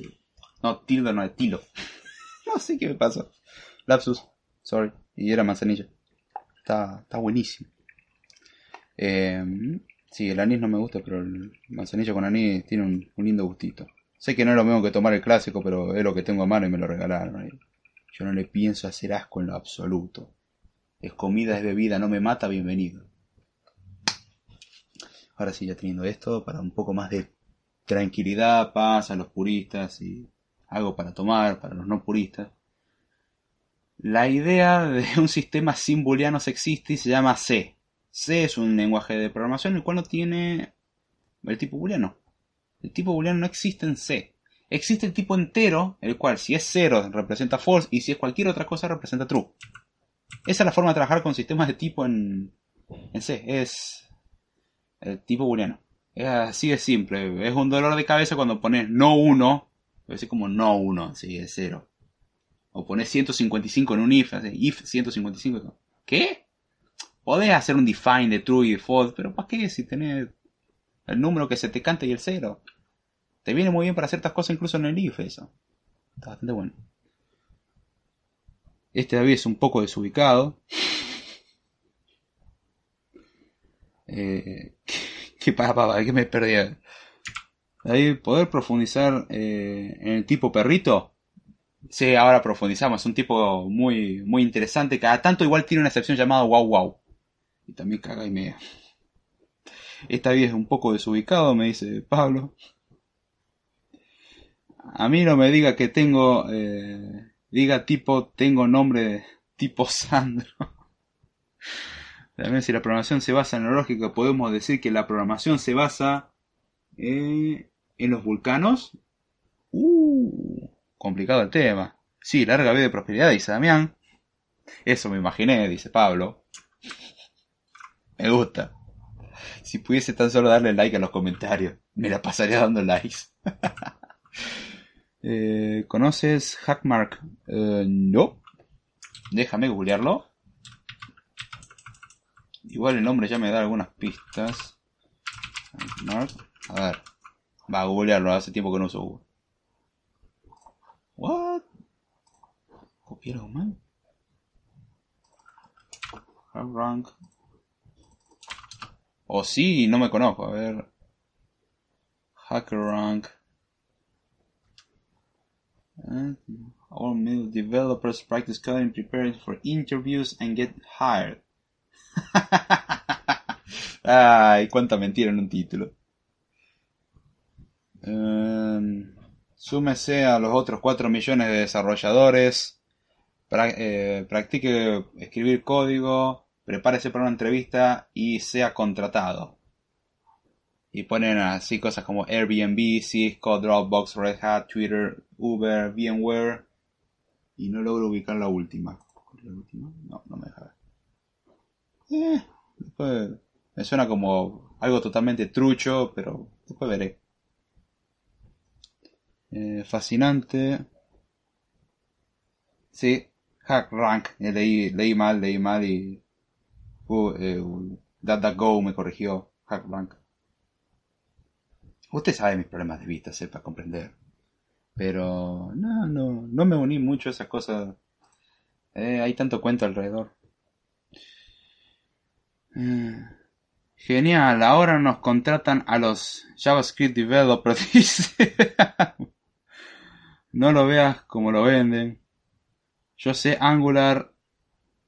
No, tildo, no, es tilo. no sé qué me pasa. Lapsus, sorry. Y era manzanilla. Está, está buenísimo. Eh, sí, el anís no me gusta, pero el manzanilla con anís tiene un, lindo gustito. Sé que no es lo mismo que tomar el clásico, pero es lo que tengo a mano y me lo regalaron. Yo no le pienso hacer asco en lo absoluto es comida, es bebida, no me mata, bienvenido. Ahora sí, ya teniendo esto, para un poco más de tranquilidad, paz a los puristas y algo para tomar para los no puristas. La idea de un sistema sin booleanos existe y se llama C. C es un lenguaje de programación el cual no tiene el tipo booleano. El tipo booleano no existe en C. Existe el tipo entero, el cual si es 0 representa false y si es cualquier otra cosa representa true. Esa es la forma de trabajar con sistemas de tipo en, en C. Es el tipo booleano. Es así de simple. Es un dolor de cabeza cuando pones no 1. Así como no 1, así es 0. O pones 155 en un if, así, if 155. ¿Qué? Podés hacer un define de true y false, pero ¿para qué si tenés el número que se te canta y el 0? Te viene muy bien para ciertas cosas incluso en el if eso. Está bastante bueno. Este David es un poco desubicado. Eh, ¿Qué pasa, ¿Qué me perdí? ¿poder profundizar eh, en el tipo perrito? Sí, ahora profundizamos. Es un tipo muy, muy interesante. Cada tanto igual tiene una excepción llamada wow wow. Y también caga y media. Esta vez es un poco desubicado, me dice Pablo. A mí no me diga que tengo eh, diga tipo tengo nombre tipo Sandro. También si la programación se basa en lo lógico, podemos decir que la programación se basa eh, en los vulcanos. Uh, complicado el tema. Sí, larga vida de prosperidad, dice Damián. Eso me imaginé, dice Pablo. Me gusta. Si pudiese tan solo darle like a los comentarios, me la pasaría dando likes. Eh, ¿Conoces Hackmark? Eh, no. Déjame googlearlo. Igual el nombre ya me da algunas pistas. Hackmark. A ver. Va a googlearlo, hace tiempo que no uso Google. What? ¿Copiaron mal? Hackrank. O oh, sí, no me conozco. A ver. HackerRank. all middle developers practice coding, preparing for interviews and get hired. Ay, cuánta mentira en un título. Um, súmese a los otros 4 millones de desarrolladores. Eh, practique escribir código. Prepárese para una entrevista y sea contratado y ponen así cosas como Airbnb, Cisco, Dropbox, Red Hat, Twitter, Uber, VMware y no logro ubicar la última. ¿La última? No, no me deja ver. Eh, después me suena como algo totalmente trucho, pero después veré. Eh, fascinante. Sí, hack rank. Eh, leí, mal, leí mal y. Uh, eh, DuckDuckGo me corrigió. Hack rank. Usted sabe mis problemas de vista, sepa comprender. Pero no, no, no me uní mucho a esas cosas. Eh, hay tanto cuento alrededor. Eh, genial, ahora nos contratan a los JavaScript developers. no lo veas como lo venden. Yo sé Angular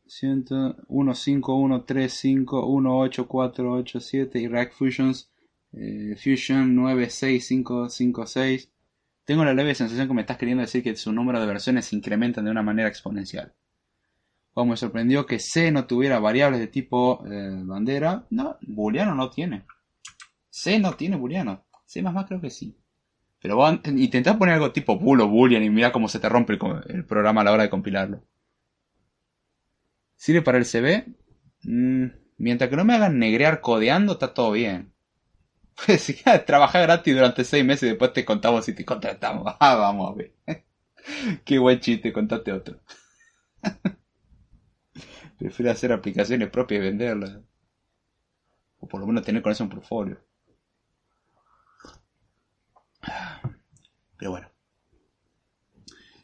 15135184887 y React Fusions eh, Fusion 96556. Tengo la leve sensación que me estás queriendo decir que su número de versiones se incrementan de una manera exponencial. Como me sorprendió que C no tuviera variables de tipo eh, bandera. No, booleano no tiene. C no tiene booleano. C creo que sí. Pero intentá poner algo tipo bool o boolean y mira cómo se te rompe el, programa a la hora de compilarlo. ¿Sirve para el CB? Mm, mientras que no me hagan negrear codeando, está todo bien. Pues si trabajar gratis durante seis meses y después te contamos si te contratamos. Ah, vamos a ver. Qué buen chiste, contate otro. Prefiero hacer aplicaciones propias y venderlas. O por lo menos tener con eso un portfolio. Pero bueno.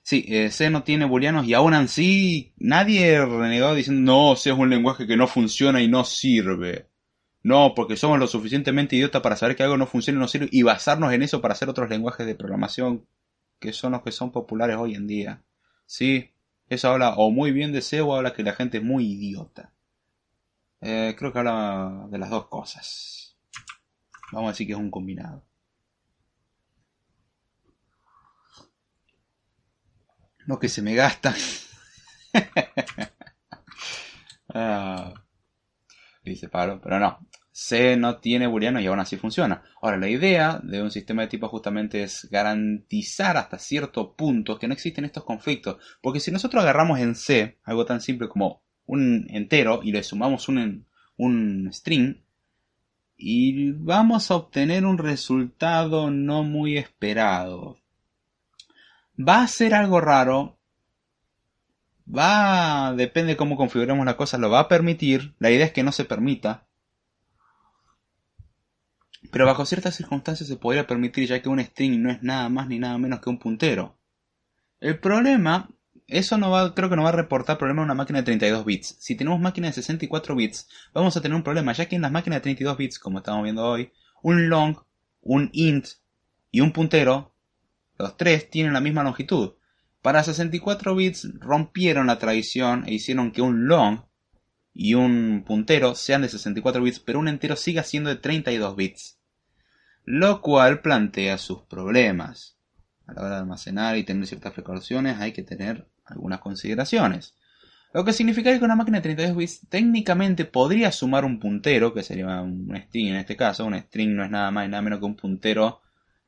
Sí, eh, C no tiene booleanos y aún así nadie renegado diciendo no, C es un lenguaje que no funciona y no sirve. No, porque somos lo suficientemente idiotas para saber que algo no funciona y no sirve y basarnos en eso para hacer otros lenguajes de programación que son los que son populares hoy en día. Sí, eso habla o muy bien de C o habla que la gente es muy idiota. Eh, creo que habla de las dos cosas. Vamos a decir que es un combinado. No que se me gasta. ah, dice Pablo, pero no. C no tiene booleanos y aún así funciona. Ahora, la idea de un sistema de tipo justamente es garantizar hasta cierto punto que no existen estos conflictos. Porque si nosotros agarramos en C algo tan simple como un entero y le sumamos un, un string, y vamos a obtener un resultado no muy esperado. Va a ser algo raro. Va, depende de cómo configuremos la cosa, lo va a permitir. La idea es que no se permita pero bajo ciertas circunstancias se podría permitir ya que un string no es nada más ni nada menos que un puntero. El problema, eso no va, creo que no va a reportar problema en una máquina de 32 bits. Si tenemos máquina de 64 bits, vamos a tener un problema, ya que en las máquinas de 32 bits, como estamos viendo hoy, un long, un int y un puntero, los tres tienen la misma longitud. Para 64 bits rompieron la tradición e hicieron que un long y un puntero sean de 64 bits, pero un entero siga siendo de 32 bits lo cual plantea sus problemas. A la hora de almacenar y tener ciertas precauciones hay que tener algunas consideraciones. Lo que significa que una máquina de 32 bits técnicamente podría sumar un puntero, que sería un string en este caso. Un string no es nada más y nada menos que un puntero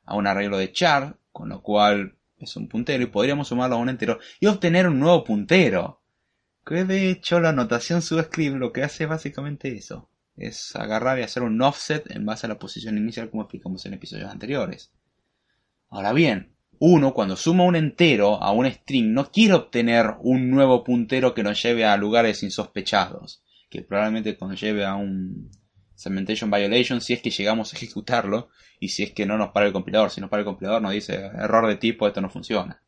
a un arreglo de char, con lo cual es un puntero y podríamos sumarlo a un entero y obtener un nuevo puntero. Que de hecho la notación subscript lo que hace es básicamente eso es agarrar y hacer un offset en base a la posición inicial como explicamos en episodios anteriores. Ahora bien, uno cuando suma un entero a un string no quiere obtener un nuevo puntero que nos lleve a lugares insospechados, que probablemente conlleve a un segmentation violation si es que llegamos a ejecutarlo y si es que no nos para el compilador. Si nos para el compilador nos dice error de tipo, esto no funciona.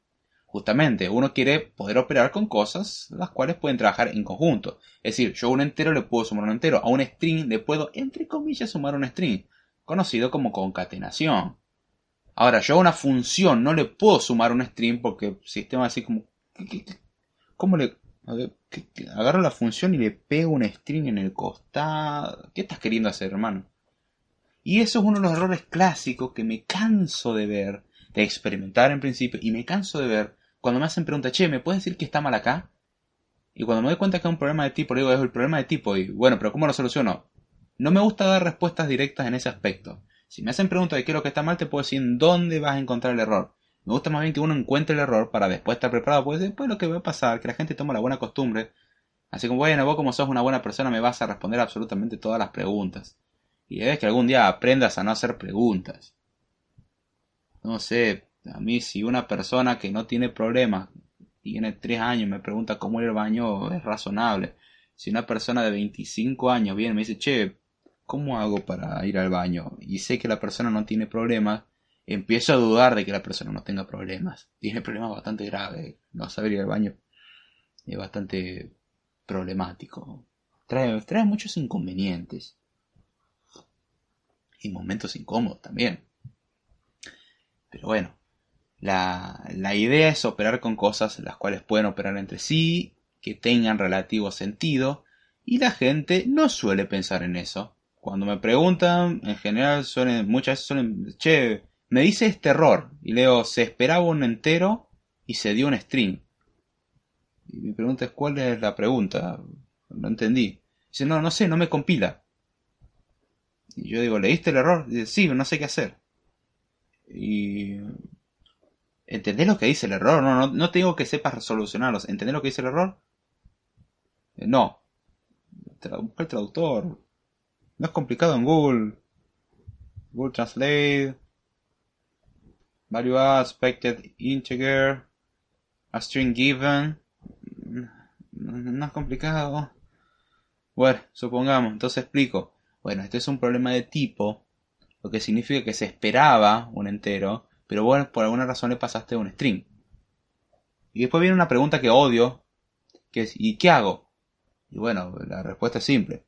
Justamente, uno quiere poder operar con cosas las cuales pueden trabajar en conjunto. Es decir, yo a un entero le puedo sumar un entero, a un string le puedo, entre comillas, sumar un string, conocido como concatenación. Ahora, yo a una función no le puedo sumar un string porque el sistema así como... ¿Cómo le... Agarro la función y le pego un string en el costado. ¿Qué estás queriendo hacer, hermano? Y eso es uno de los errores clásicos que me canso de ver, de experimentar en principio, y me canso de ver cuando me hacen preguntas, che, ¿me puedes decir que está mal acá? Y cuando me doy cuenta que es un problema de tipo, le digo, es el problema de tipo, y bueno, pero ¿cómo lo soluciono? No me gusta dar respuestas directas en ese aspecto. Si me hacen preguntas de qué es lo que está mal, te puedo decir en dónde vas a encontrar el error. Me gusta más bien que uno encuentre el error para después estar preparado, porque después lo que va a pasar, que la gente toma la buena costumbre, así como, bueno, vos como sos una buena persona me vas a responder absolutamente todas las preguntas. Y es que algún día aprendas a no hacer preguntas. No sé, a mí si una persona que no tiene problemas tiene 3 años me pregunta cómo ir al baño, es razonable. Si una persona de 25 años viene y me dice, che, ¿cómo hago para ir al baño? Y sé que la persona no tiene problemas, empiezo a dudar de que la persona no tenga problemas. Tiene problemas bastante graves. No saber ir al baño es bastante problemático. Trae muchos inconvenientes. Y momentos incómodos también. Pero bueno, la, la idea es operar con cosas las cuales pueden operar entre sí, que tengan relativo sentido, y la gente no suele pensar en eso. Cuando me preguntan, en general suelen, muchas veces suelen, che, me dice este error, y leo, se esperaba un entero y se dio un string. Y mi pregunta es, ¿cuál es la pregunta? No entendí. Dice, no, no sé, no me compila. Y yo digo, ¿leíste el error? Dice, sí, no sé qué hacer. Y... ¿Entendés lo que dice el error? No, no, no te que sepas solucionarlos. ¿Entendés lo que dice el error? Eh, no. Busca el traductor. No es complicado en Google. Google Translate. Value aspected integer. A string given. No es complicado. Bueno, supongamos, entonces explico. Bueno, este es un problema de tipo, lo que significa que se esperaba un entero, pero bueno, por alguna razón le pasaste un string. Y después viene una pregunta que odio, que es ¿y qué hago? Y bueno, la respuesta es simple.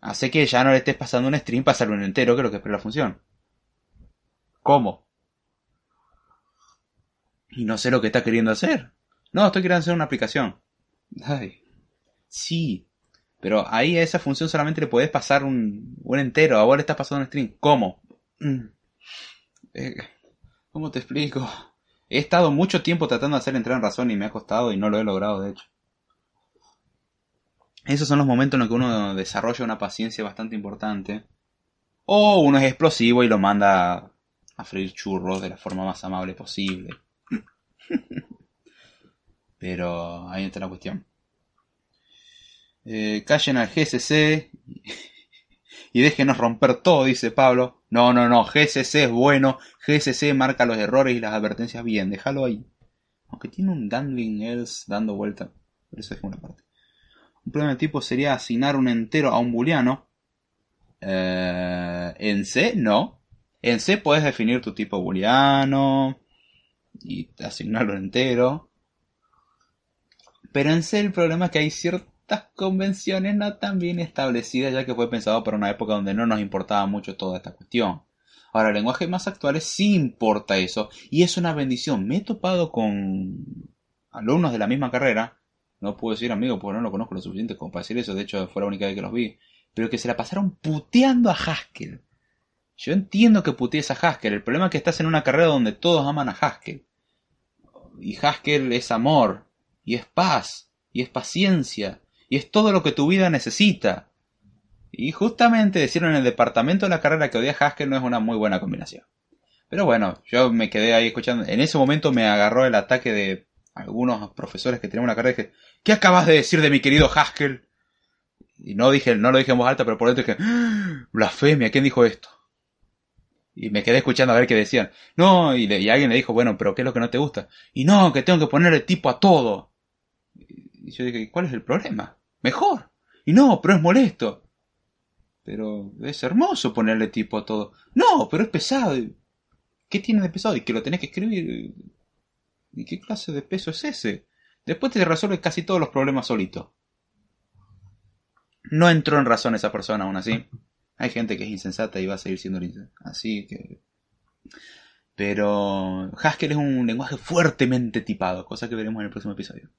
Hace que ya no le estés pasando un string, pasarle un entero, que es lo que espera la función. ¿Cómo? Y no sé lo que está queriendo hacer. No, estoy queriendo hacer una aplicación. Ay. Sí. Pero ahí a esa función solamente le podés pasar un, un entero. A vos le estás pasando un string. ¿Cómo? Mm. Eh, ¿Cómo te explico? He estado mucho tiempo tratando de hacer entrar en razón y me ha costado y no lo he logrado, de hecho. Esos son los momentos en los que uno desarrolla una paciencia bastante importante. O uno es explosivo y lo manda a freír churros de la forma más amable posible. Pero ahí está la cuestión. Eh, callen al GCC y déjenos romper todo, dice Pablo. No, no, no, GCC es bueno. GCC marca los errores y las advertencias bien. Déjalo ahí. Aunque tiene un dangling else dando vuelta. Por eso es una parte. Un problema de tipo sería asignar un entero a un booleano. Eh, en C, no. En C puedes definir tu tipo booleano y asignarlo entero. Pero en C el problema es que hay ciertas convenciones no tan bien establecidas ya que fue pensado para una época donde no nos importaba mucho toda esta cuestión. Ahora, lenguajes más actuales sí importa eso y es una bendición. Me he topado con alumnos de la misma carrera, no puedo decir amigo porque no lo conozco lo suficiente como para decir eso, de hecho fue la única vez que los vi, pero que se la pasaron puteando a Haskell. Yo entiendo que putees a Haskell, el problema es que estás en una carrera donde todos aman a Haskell. Y Haskell es amor, y es paz, y es paciencia, y es todo lo que tu vida necesita. Y justamente decirlo en el departamento de la carrera que odia Haskell no es una muy buena combinación. Pero bueno, yo me quedé ahí escuchando. En ese momento me agarró el ataque de algunos profesores que tenían una carrera y dije, ¿qué acabas de decir de mi querido Haskell? Y no dije, no lo dije en voz alta, pero por dentro dije, ¡Ah! blasfemia, ¿quién dijo esto? Y me quedé escuchando a ver qué decían. No, y, y, alguien le dijo, bueno, pero ¿qué es lo que no te gusta? Y no, que tengo que ponerle tipo a todo. Y yo dije, ¿cuál es el problema? Mejor. Y no, pero es molesto. Pero es hermoso ponerle tipo a todo. No, pero es pesado. ¿Qué tiene de pesado? Y que lo tenés que escribir. ¿Y qué clase de peso es ese? Después te resuelve casi todos los problemas solito. No entró en razón esa persona aún así. Hay gente que es insensata y va a seguir siendo así que... Pero Haskell es un lenguaje fuertemente tipado, cosa que veremos en el próximo episodio.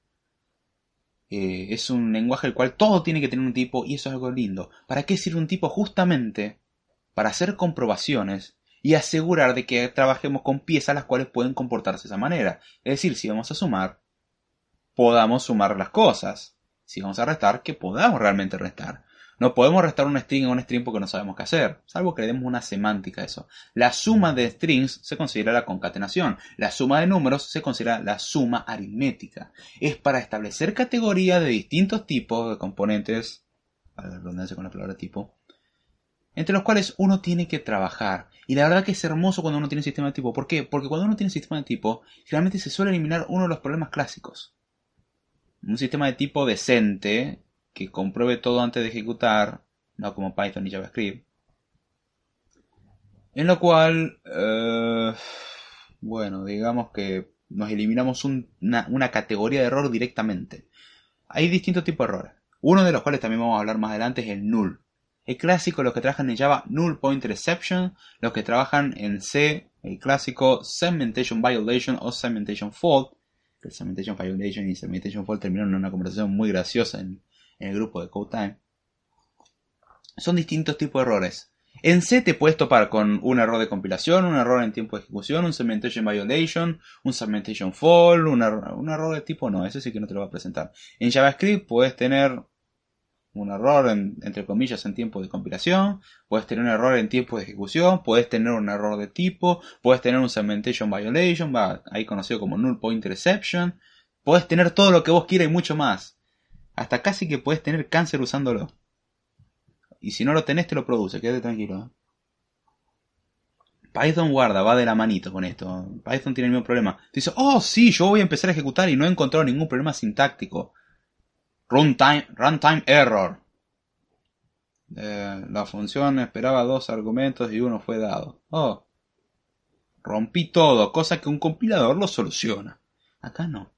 Eh, es un lenguaje el cual todo tiene que tener un tipo y eso es algo lindo. ¿Para qué sirve un tipo? Justamente para hacer comprobaciones y asegurar de que trabajemos con piezas las cuales pueden comportarse de esa manera. Es decir, si vamos a sumar, podamos sumar las cosas. Si vamos a restar, que podamos realmente restar. No podemos restar un string a un string porque no sabemos qué hacer, salvo que le demos una semántica a eso. La suma de strings se considera la concatenación. La suma de números se considera la suma aritmética. Es para establecer categorías de distintos tipos de componentes, a la redundancia con la palabra tipo, entre los cuales uno tiene que trabajar. Y la verdad que es hermoso cuando uno tiene un sistema de tipo. ¿Por qué? Porque cuando uno tiene un sistema de tipo, generalmente se suele eliminar uno de los problemas clásicos. Un sistema de tipo decente, que compruebe todo antes de ejecutar, no como Python y JavaScript. En lo cual, eh, bueno, digamos que nos eliminamos una, categoría de error directamente. Hay distintos tipos de errores. Uno de los cuales también vamos a hablar más adelante es el null. El clásico, los que trabajan en Java, Null Pointer Exception. Los que trabajan en C, el clásico Segmentation Violation o Segmentation Fault. El Segmentation Violation y Segmentation Fault terminaron en una conversación muy graciosa en, el grupo de CodeTime. Son distintos tipos de errores. En C te puedes topar con un error de compilación, un error en tiempo de ejecución, un segmentation violation, un segmentation fault, un, un error de tipo no, ese sí que no te lo va a presentar. En JavaScript puedes tener un error entre comillas en tiempo de compilación, puedes tener un error en tiempo de ejecución, puedes tener un error de tipo, puedes tener un segmentation violation, ahí conocido como null pointer exception, puedes tener todo lo que vos quieras y mucho más. Hasta casi que puedes tener cáncer usándolo. Y si no lo tenés, te lo produce, quédate tranquilo. ¿eh? Python guarda, va de la manito con esto. Python tiene el mismo problema. Dice, oh sí, yo voy a empezar a ejecutar y no he encontrado ningún problema sintáctico. Runtime, runtime error. Eh, la función esperaba dos argumentos y uno fue dado. Oh. Rompí todo, cosa que un compilador lo soluciona. Acá no.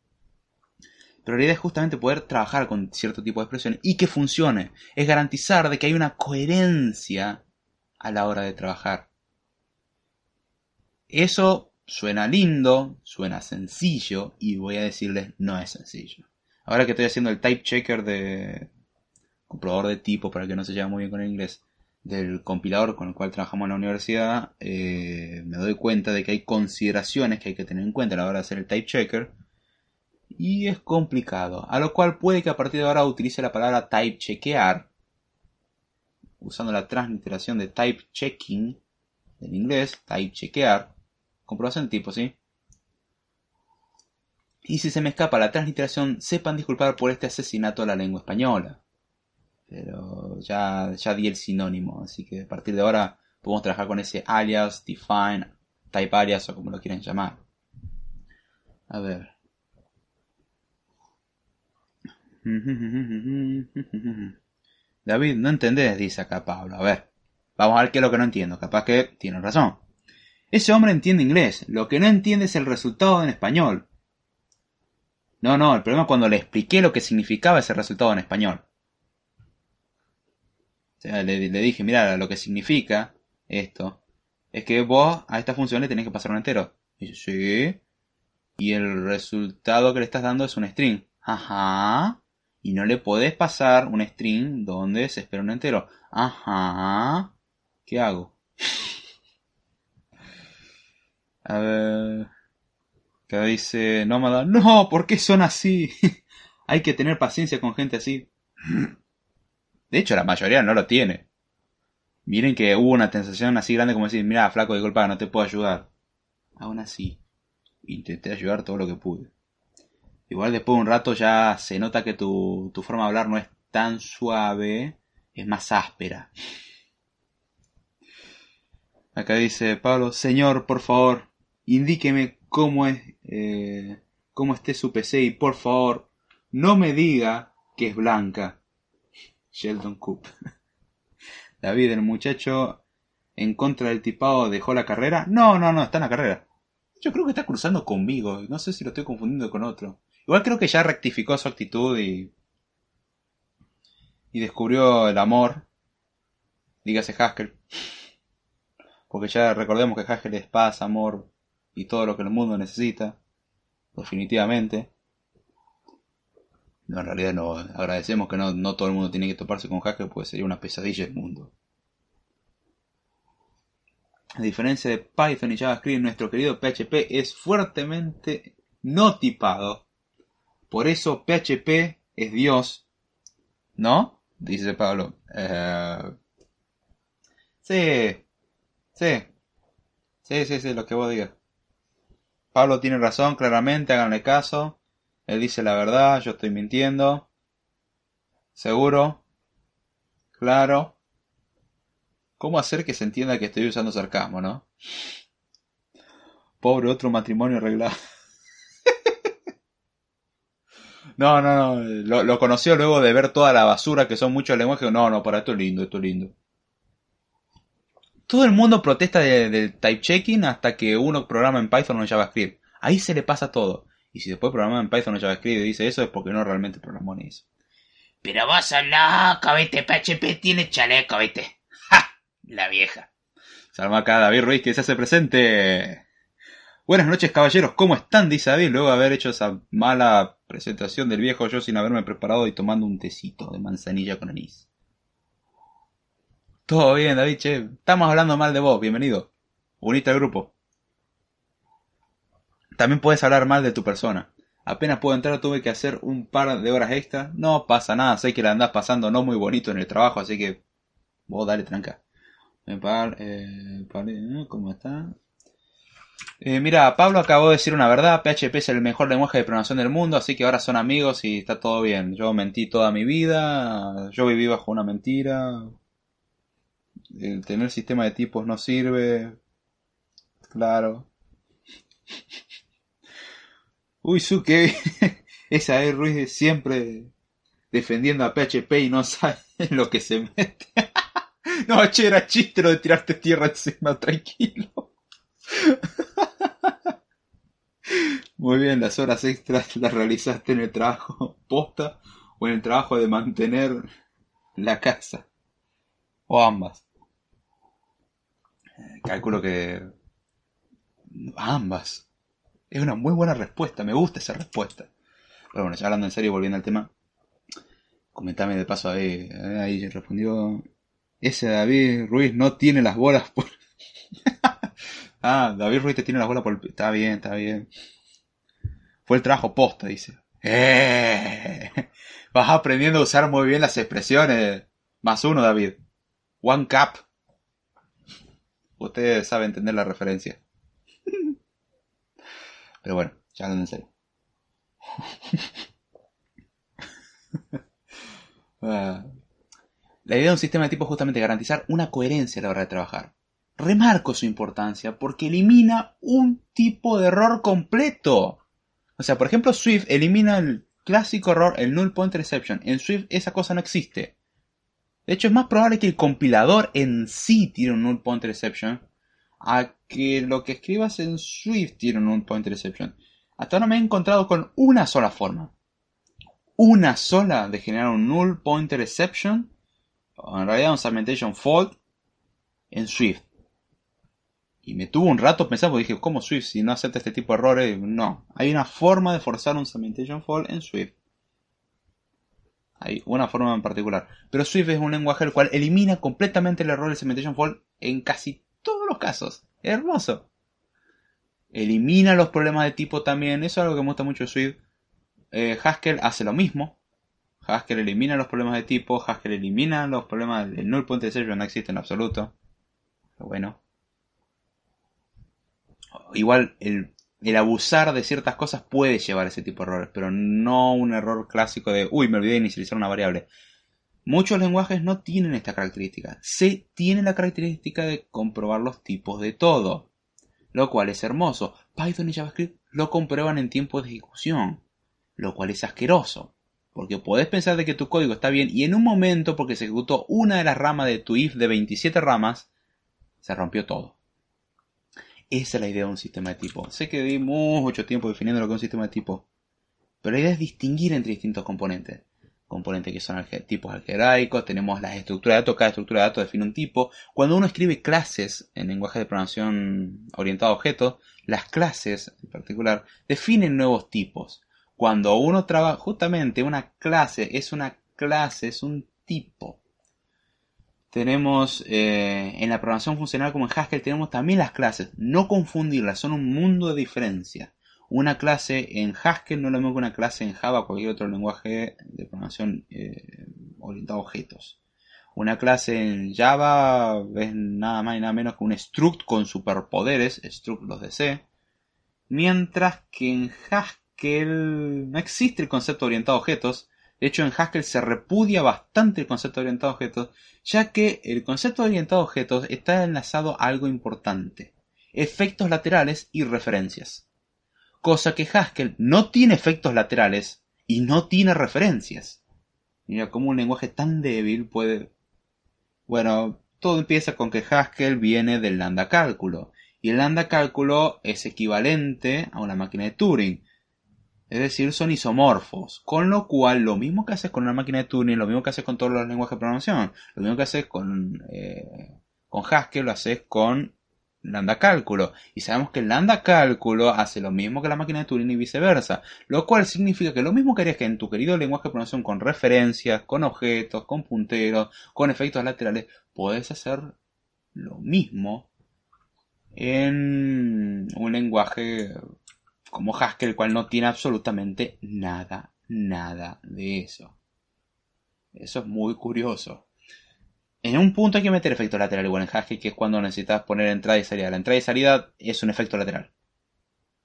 Pero la idea es justamente poder trabajar con cierto tipo de expresiones y que funcione. Es garantizar de que hay una coherencia a la hora de trabajar. Eso suena lindo, suena sencillo y voy a decirles no es sencillo. Ahora que estoy haciendo el type checker de comprobador de tipo, para que no se lleve muy bien con el inglés, del compilador con el cual trabajamos en la universidad, eh, me doy cuenta de que hay consideraciones que hay que tener en cuenta a la hora de hacer el type checker. Y es complicado. A lo cual puede que a partir de ahora utilice la palabra type chequear, usando la transliteración de type checking del inglés, type chequear, comprobación de tipo, ¿sí? Y si se me escapa la transliteración, sepan disculpar por este asesinato a la lengua española. Pero ya, ya di el sinónimo, así que a partir de ahora podemos trabajar con ese alias, define, type alias o como lo quieran llamar. A ver. David, no entendés, dice acá Pablo. A ver, vamos a ver qué es lo que no entiendo. Capaz que tiene razón. Ese hombre entiende inglés. Lo que no entiende es el resultado en español. No, no, el problema es cuando le expliqué lo que significaba ese resultado en español. O sea, le, dije, mira, lo que significa esto es que vos a esta función le tenés que pasar un entero. Y sí. Y el resultado que le estás dando es un string. Ajá. Y no le podés pasar un string donde se espera un entero. Ajá. ¿Qué hago? A ver. Que dice Nómada, no, ¿por qué son así? Hay que tener paciencia con gente así. De hecho, la mayoría no lo tiene. Miren que hubo una sensación así grande como decir, mira, flaco, disculpa, no te puedo ayudar. Aún así, intenté ayudar todo lo que pude. Igual después de un rato ya se nota que tu, tu forma de hablar no es tan suave, es más áspera. Acá dice Pablo, Señor, por favor, indíqueme cómo es eh, cómo esté su PC y por favor no me diga que es blanca. Sheldon Coop. David, el muchacho en contra del tipado dejó la carrera. No, no, no, está en la carrera. Yo creo que está cruzando conmigo. No sé si lo estoy confundiendo con otro. Igual creo que ya rectificó su actitud y. y descubrió el amor. Dígase Haskell. Porque ya recordemos que Haskell es paz, amor, y todo lo que el mundo necesita, definitivamente. No, en realidad no, agradecemos que no, todo el mundo tiene que toparse con hacker, pues sería una pesadilla el mundo. A diferencia de Python y JavaScript, nuestro querido PHP es fuertemente no tipado. Por eso PHP es Dios. ¿No? Dice Pablo. Eh... Sí. Sí. Sí, sí, sí, lo que vos digas. Pablo tiene razón, claramente, háganle caso. Él dice la verdad, yo estoy mintiendo. Seguro. Claro. ¿Cómo hacer que se entienda que estoy usando sarcasmo, no? Pobre otro matrimonio arreglado. no, no, no. Lo, lo, conoció luego de ver toda la basura que son muchos lenguajes. No, no, para esto es lindo, esto es lindo. Todo el mundo protesta del type checking hasta que uno programa en Python o en JavaScript. Ahí se le pasa todo. Y si después programa en Python o JavaScript y dice eso es porque no realmente programó ni eso. Pero vos sos loco, viste, PHP tiene chaleco, viste. ¡Ja! La vieja. Salma acá David Ruiz que se hace presente. Buenas noches caballeros, ¿cómo están? Dice David luego de haber hecho esa mala presentación del viejo yo sin haberme preparado y tomando un tecito de manzanilla con anís. Todo bien, David, che. Estamos hablando mal de vos, bienvenido. Unite al grupo. También puedes hablar mal de tu persona. Apenas puedo entrar, tuve que hacer un par de horas extra. No pasa nada, sé que la andás pasando no muy bonito en el trabajo, así que vos dale tranca. Eh, eh, ¿Cómo está? Eh, mira, Pablo acabó de decir una verdad. PHP es el mejor lenguaje de programación del mundo, así que ahora son amigos y está todo bien. Yo mentí toda mi vida, yo viví bajo una mentira. El tener sistema de tipos no sirve. Claro. Uy, su que esa es Ruiz siempre defendiendo a PHP y no sabe lo que se mete. no, che, era chiste lo de tirarte tierra encima, tranquilo. Muy bien, las horas extras las realizaste en el trabajo posta o en el trabajo de mantener la casa. O ambas. Calculo que ambas. Es una muy buena respuesta, me gusta esa respuesta. Pero bueno, ya hablando en serio, volviendo al tema. Comentame de paso ahí, eh, ahí respondió. Ese David Ruiz no tiene las bolas por. ah, David Ruiz te tiene las bolas por. Está bien, está bien. Fue el trabajo posta, dice. ¡Eh! Vas aprendiendo a usar muy bien las expresiones. Más uno, David. One cap. Usted sabe entender la referencia. Pero bueno, ya en serio. Ah. La idea de un sistema de tipo es justamente garantizar una coherencia a la hora de trabajar. Remarco su importancia porque elimina un tipo de error completo. O sea, por ejemplo, Swift elimina el clásico error, el null pointer exception. En Swift esa cosa no existe. De hecho, es más probable que el compilador en sí tire un null pointer exception a que lo que escribas en Swift tiene un pointer exception. Hasta ahora me he encontrado con una sola forma. Una sola de generar un null pointer exception, en realidad un segmentation fault, en Swift. Y me tuvo un rato pensando, dije, ¿cómo Swift si no acepta este tipo de errores? No, hay una forma de forzar un segmentation fault en Swift. Hay una forma en particular. Pero Swift es un lenguaje el cual elimina completamente el error de segmentation fault en casi todos los casos. Hermoso. Elimina los problemas de tipo también. Eso es algo que me gusta mucho de Swift. Eh, Haskell hace lo mismo. Haskell elimina los problemas de tipo. Haskell elimina los problemas. El null point exception no existe en absoluto. Pero bueno. Igual el, abusar de ciertas cosas puede llevar a ese tipo de errores. Pero no un error clásico de uy, me olvidé de inicializar una variable. Muchos lenguajes no tienen esta característica. C tiene la característica de comprobar los tipos de todo, lo cual es hermoso. Python y JavaScript lo comprueban en tiempo de ejecución, lo cual es asqueroso, porque podés pensar de que tu código está bien y en un momento, porque se ejecutó una de las ramas de tu if de 27 ramas, se rompió todo. Esa es la idea de un sistema de tipo. Sé que di mucho tiempo definiendo lo que es un sistema de tipo, pero la idea es distinguir entre distintos componentes componentes que son tipos algebraicos, tenemos las estructuras de datos, cada estructura de datos define un tipo. Cuando uno escribe clases en lenguaje de programación orientado a objetos, las clases en particular definen nuevos tipos. Cuando uno trabaja, justamente una clase es una clase, es un tipo. Tenemos eh, en la programación funcional como en Haskell tenemos también las clases. No confundirlas, son un mundo de diferencia. Una clase en Haskell no es lo mismo que una clase en Java o cualquier otro lenguaje de programación eh, orientado a objetos. Una clase en Java es nada más y nada menos que un struct con superpoderes, struct los de C, mientras que en Haskell no existe el concepto orientado a objetos, De hecho, en Haskell se repudia bastante el concepto orientado a objetos, ya que el concepto orientado a objetos está enlazado a algo importante, efectos laterales y referencias. Cosa que Haskell no tiene efectos laterales y no tiene referencias. Mira cómo un lenguaje tan débil puede... Bueno, todo empieza con que Haskell viene del lambda cálculo, y el lambda cálculo es equivalente a una máquina de Turing, es decir, son isomorfos. Con lo cual, lo mismo que haces con una máquina de Turing, lo mismo que haces con todos los lenguajes de programación, lo mismo que haces con, eh, con Haskell, lo haces con lambda cálculo. Y sabemos que el lambda cálculo hace lo mismo que la máquina de Turing y viceversa. Lo cual significa que lo mismo que harías que en tu querido lenguaje de programación con referencias, con objetos, con punteros, con efectos laterales, puedes hacer lo mismo en un lenguaje como Haskell, el cual no tiene absolutamente nada, nada de eso. Eso es muy curioso. En un punto hay que meter efecto lateral igual en Haskell, que es cuando necesitas poner entrada y salida. La entrada y salida es un efecto lateral.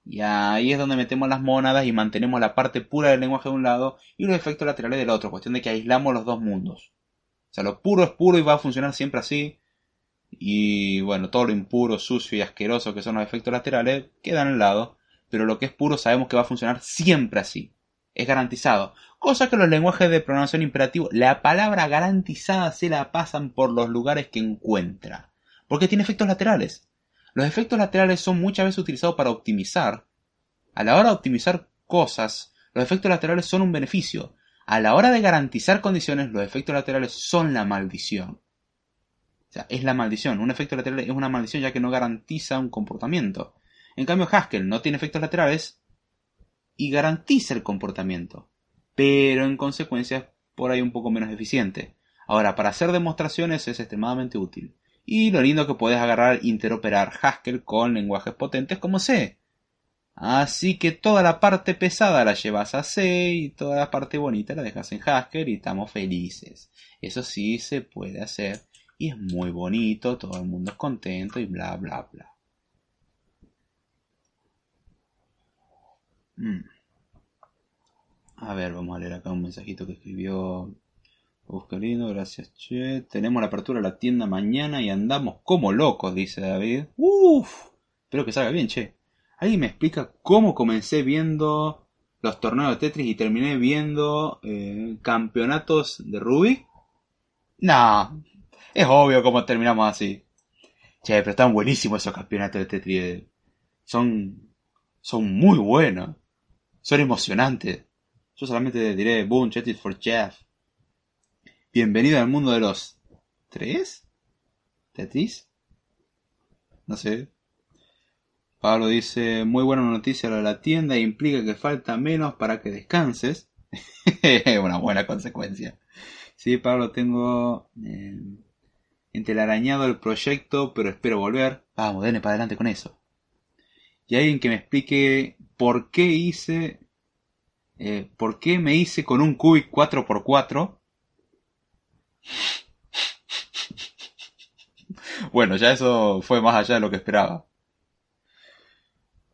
Y ahí es donde metemos las mónadas y mantenemos la parte pura del lenguaje de un lado y los efectos laterales del otro. Cuestión de que aislamos los dos mundos. O sea, lo puro es puro y va a funcionar siempre así. Y bueno, todo lo impuro, sucio y asqueroso que son los efectos laterales quedan al lado pero lo que es puro sabemos que va a funcionar siempre así. Es garantizado. Cosa que los lenguajes de programación imperativo, la palabra garantizada se la pasan por los lugares que encuentra. Porque tiene efectos laterales. Los efectos laterales son muchas veces utilizados para optimizar. A la hora de optimizar cosas, los efectos laterales son un beneficio. A la hora de garantizar condiciones, los efectos laterales son la maldición. O sea, es la maldición. Un efecto lateral es una maldición ya que no garantiza un comportamiento. En cambio, Haskell no tiene efectos laterales y garantiza el comportamiento, pero en consecuencia por ahí un poco menos eficiente. Ahora, para hacer demostraciones es extremadamente útil. Y lo lindo que puedes agarrar interoperar Haskell con lenguajes potentes como C. Así que toda la parte pesada la llevas a C y toda la parte bonita la dejas en Haskell y estamos felices. Eso sí se puede hacer y es muy bonito, todo el mundo es contento y bla bla bla. Mm. A ver, vamos a leer acá un mensajito que escribió Oscarino. Gracias, che. Tenemos la apertura de la tienda mañana y andamos como locos, dice David. Uf, espero que salga bien, che. ¿Alguien me explica cómo comencé viendo los torneos de Tetris y terminé viendo eh, campeonatos de Rubik? No, es obvio cómo terminamos así. Che, pero están buenísimos esos campeonatos de Tetris. Son, son muy buenos. Son emocionantes. Yo solamente diré Boom, Chat for Jeff. Bienvenido al mundo de los. ¿Tres? ¿Tetris? No sé. Pablo dice, muy buena noticia de la tienda, implica que falta menos para que descanses. Una buena consecuencia. Sí, Pablo, tengo eh, entelarañado el proyecto, pero espero volver. Vamos, denle para adelante con eso. Y alguien que me explique por qué hice, eh, por qué me hice con un Cubic 4x4. bueno, ya eso fue más allá de lo que esperaba.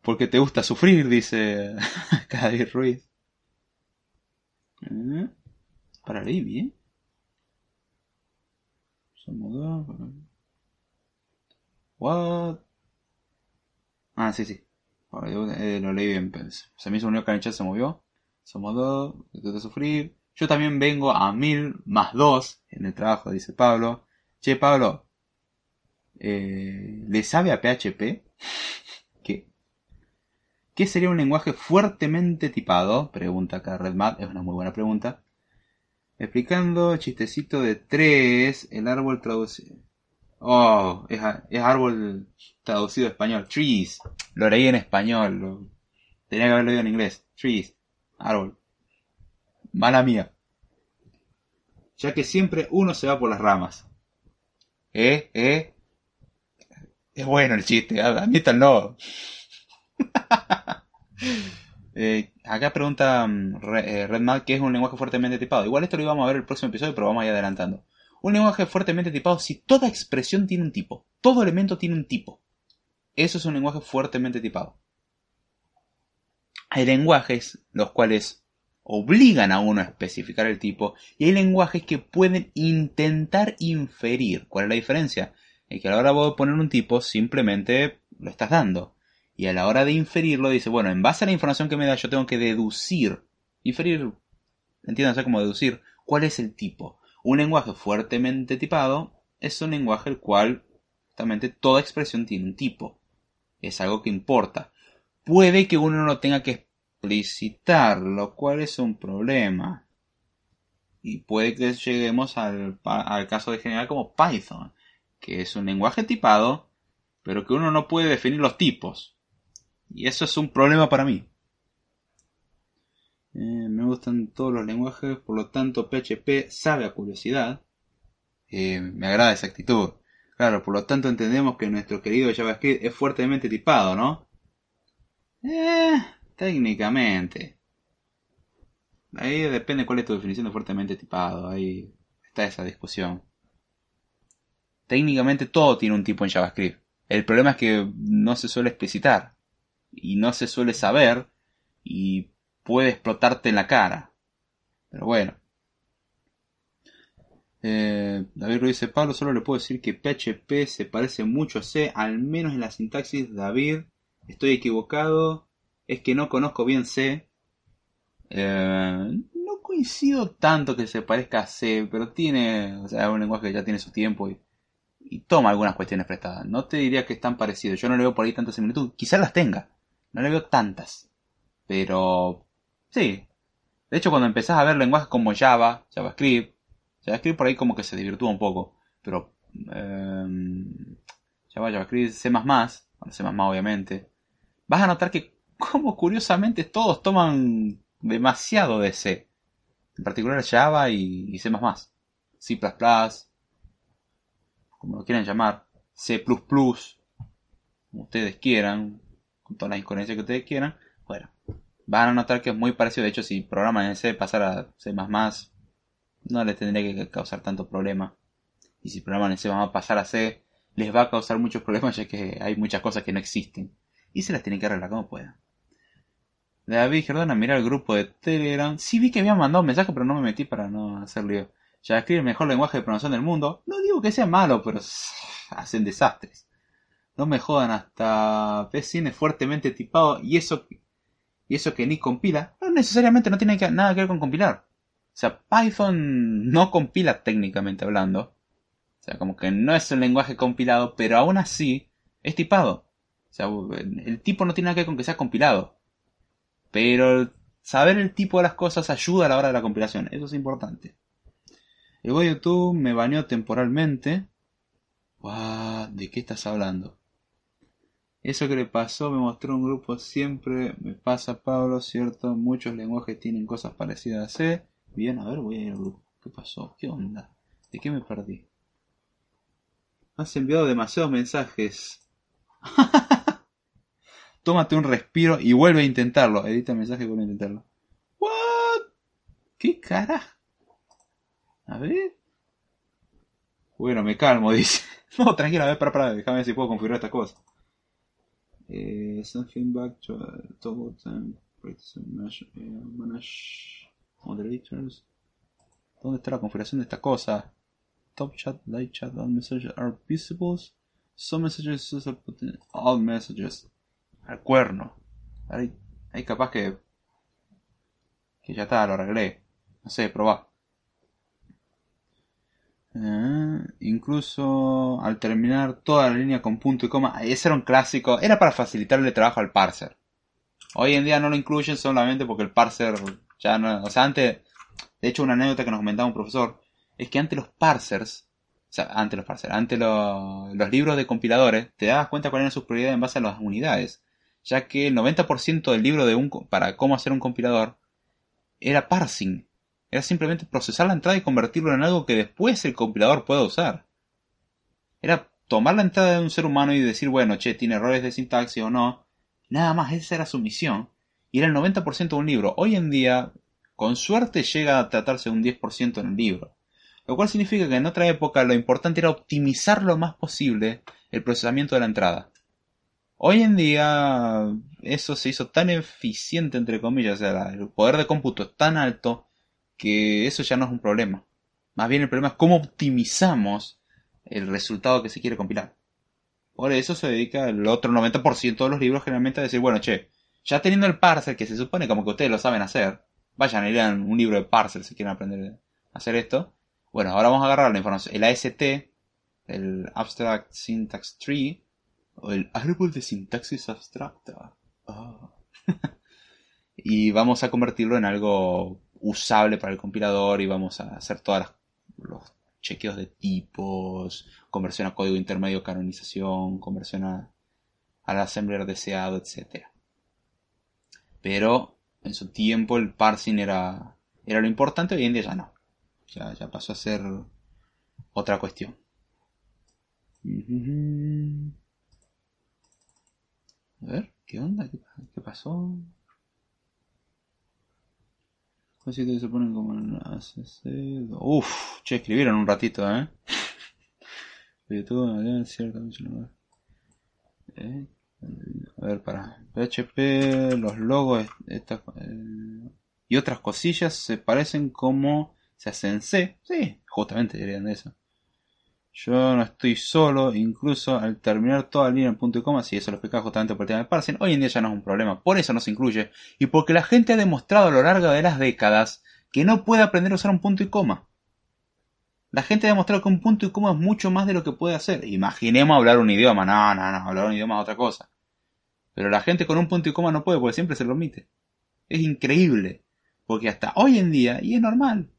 Porque te gusta sufrir, dice David Ruiz. ¿Eh? Para Libby, ¿eh? What? Ah, sí, sí. Eh, lo leí bien. Pues. Se me hizo un nuevo cancha, se movió. Somos dos, de sufrir. Yo también vengo a mil más dos en el trabajo, dice Pablo. Che, Pablo, eh, ¿le sabe a PHP? ¿Qué? ¿Qué sería un lenguaje fuertemente tipado? Pregunta acá RedMat, es una muy buena pregunta. Explicando chistecito de tres, el árbol traducido. Oh, es, es árbol traducido a español. Trees. Lo leí en español. Tenía que haberlo leído en inglés. Trees. Árbol. Mala mía. Ya que siempre uno se va por las ramas. ¿Eh? ¿Eh? Es bueno el chiste. Admítanlo. eh, acá pregunta mm, eh, Redmad qué es un lenguaje fuertemente tipado. Igual esto lo íbamos a ver el próximo episodio, pero vamos a ir adelantando. Un lenguaje fuertemente tipado si toda expresión tiene un tipo, todo elemento tiene un tipo. Eso es un lenguaje fuertemente tipado. Hay lenguajes los cuales obligan a uno a especificar el tipo y hay lenguajes que pueden intentar inferir. ¿Cuál es la diferencia? Es que a la hora de poner un tipo simplemente lo estás dando. Y a la hora de inferirlo dice, bueno, en base a la información que me da yo tengo que deducir. Inferir, entiéndanse como deducir, cuál es el tipo. Un lenguaje fuertemente tipado es un lenguaje el cual, justamente, toda expresión tiene un tipo. Es algo que importa. Puede que uno no tenga que explicitar, lo cual es un problema. Y puede que lleguemos al, al caso de general como Python, que es un lenguaje tipado, pero que uno no puede definir los tipos. Y eso es un problema para mí. Eh, me gustan todos los lenguajes, por lo tanto PHP sabe a curiosidad. Eh, me agrada esa actitud. Claro, por lo tanto entendemos que nuestro querido JavaScript es fuertemente tipado, ¿no? Eh, técnicamente. Ahí depende cuál es tu definición de fuertemente tipado. Ahí está esa discusión. Técnicamente todo tiene un tipo en JavaScript. El problema es que no se suele explicitar. Y no se suele saber. Y puede explotarte en la cara. Pero bueno. Eh, David Ruiz dice, Pablo, solo le puedo decir que PHP se parece mucho a C, al menos en la sintaxis. David, estoy equivocado. Es que no conozco bien C. Eh, no coincido tanto que se parezca a C, pero tiene, o sea, es un lenguaje que ya tiene su tiempo y, y toma algunas cuestiones prestadas. No te diría que es tan parecido. Yo no le veo por ahí tanta similitud. Quizás las tenga. No le veo tantas. Pero Sí. De hecho, cuando empezás a ver lenguajes como Java, JavaScript, JavaScript por ahí como que se divirtúa un poco, pero eh, Java, JavaScript, C++, C++ obviamente, vas a notar que como curiosamente todos toman demasiado de C. En particular Java y, y C++. C++, como lo quieran llamar, C++, como ustedes quieran, con todas las incoherencias que ustedes quieran, bueno, van a notar que es muy parecido. De hecho, si programan en C pasar a C++, no les tendría que causar tanto problema. Y si programan en C pasar a C, les va a causar muchos problemas ya que hay muchas cosas que no existen. Y se las tienen que arreglar como puedan. David Gerdona, mira el grupo de Telegram. Sí vi que habían mandado un mensaje, pero no me metí para no hacer lío. Ya escribe el mejor lenguaje de programación del mundo. No digo que sea malo, pero hacen desastres. No me jodan, hasta PCN es fuertemente tipado y eso y eso que ni compila, no necesariamente no tiene nada que ver con compilar. O sea, Python no compila técnicamente hablando. O sea, como que no es un lenguaje compilado, pero aún así es tipado. O sea, el tipo no tiene nada que ver con que sea compilado. Pero saber el tipo de las cosas ayuda a la hora de la compilación. Eso es importante. El YouTube me baneó temporalmente. ¿De qué estás hablando? Eso que le pasó me mostró un grupo siempre me pasa Pablo, ¿cierto? Muchos lenguajes tienen cosas parecidas a C. Bien, a ver, voy a ir al grupo. ¿Qué pasó? ¿Qué onda? ¿De qué me perdí? Has enviado demasiados mensajes. Tómate un respiro y vuelve a intentarlo. Edita el mensaje y vuelve a intentarlo. ¿What? ¿Qué carajo? A ver. Bueno, me calmo, dice. No, tranquilo, a ver, para, para, déjame ver si puedo configurar esta cosa. Something back to uh, total time manage, eh, manage moderators. ¿Dónde está la configuración de esta cosa? Top chat, light chat, all messages are visible. Some messages all messages. Al cuerno. Ahí capaz que. Que ya está, lo arreglé. No sé, probá. Eh, incluso al terminar toda la línea con punto y coma, ese era un clásico, era para facilitarle trabajo al parser. Hoy en día no lo incluyen solamente porque el parser ya no, o sea, antes, de hecho una anécdota que nos comentaba un profesor, es que antes los parsers, o sea, antes los parsers, antes los, libros de compiladores, te dabas cuenta cuál era su prioridad en base a las unidades, ya que el 90% del libro de un, para cómo hacer un compilador era parsing, era simplemente procesar la entrada y convertirlo en algo que después el compilador pueda usar. Era tomar la entrada de un ser humano y decir, bueno, che, tiene errores de sintaxis o no. Nada más, esa era su misión. Y era el 90% de un libro. Hoy en día, con suerte llega a tratarse de un 10% en el libro. Lo cual significa que en otra época lo importante era optimizar lo más posible el procesamiento de la entrada. Hoy en día eso se hizo tan eficiente, entre comillas, o sea, el poder de cómputo es tan alto que eso ya no es un problema. Más bien el problema es cómo optimizamos el resultado que se quiere compilar. Por eso se dedica el otro 90% de los libros generalmente a decir, bueno, che, ya teniendo el parser que se supone como que ustedes lo saben hacer, vayan y lean un libro de parser si quieren aprender a hacer esto. Bueno, ahora vamos a agarrar la información, el AST, el Abstract Syntax Tree, o el árbol de sintaxis abstracta. Ah. y vamos a convertirlo en algo usable para el compilador y vamos a hacer todos los chequeos de tipos, conversión a código intermedio, canonización, conversión a, al assembler deseado, etc. Pero en su tiempo el parsing era, era lo importante, hoy en día ya no. Ya, ya pasó a ser otra cuestión. A ver, ¿qué onda? ¿Qué, pasó? Cositas se ponen como en ACC. Uf, che, escribieron un ratito, ¿eh? YouTube, cierto, ¿Eh? A ver, para PHP, los logos esta, eh, y otras cosillas se parecen como se hacen C. Sí, justamente dirían eso. Yo no estoy solo, incluso al terminar toda la línea en punto y coma, si eso lo explicaba justamente por el tema de parsing, hoy en día ya no es un problema, por eso no se incluye, y porque la gente ha demostrado a lo largo de las décadas que no puede aprender a usar un punto y coma. La gente ha demostrado que un punto y coma es mucho más de lo que puede hacer. Imaginemos hablar un idioma, no, no, no, hablar un idioma es otra cosa. Pero la gente con un punto y coma no puede, porque siempre se lo omite. Es increíble, porque hasta hoy en día, y es normal,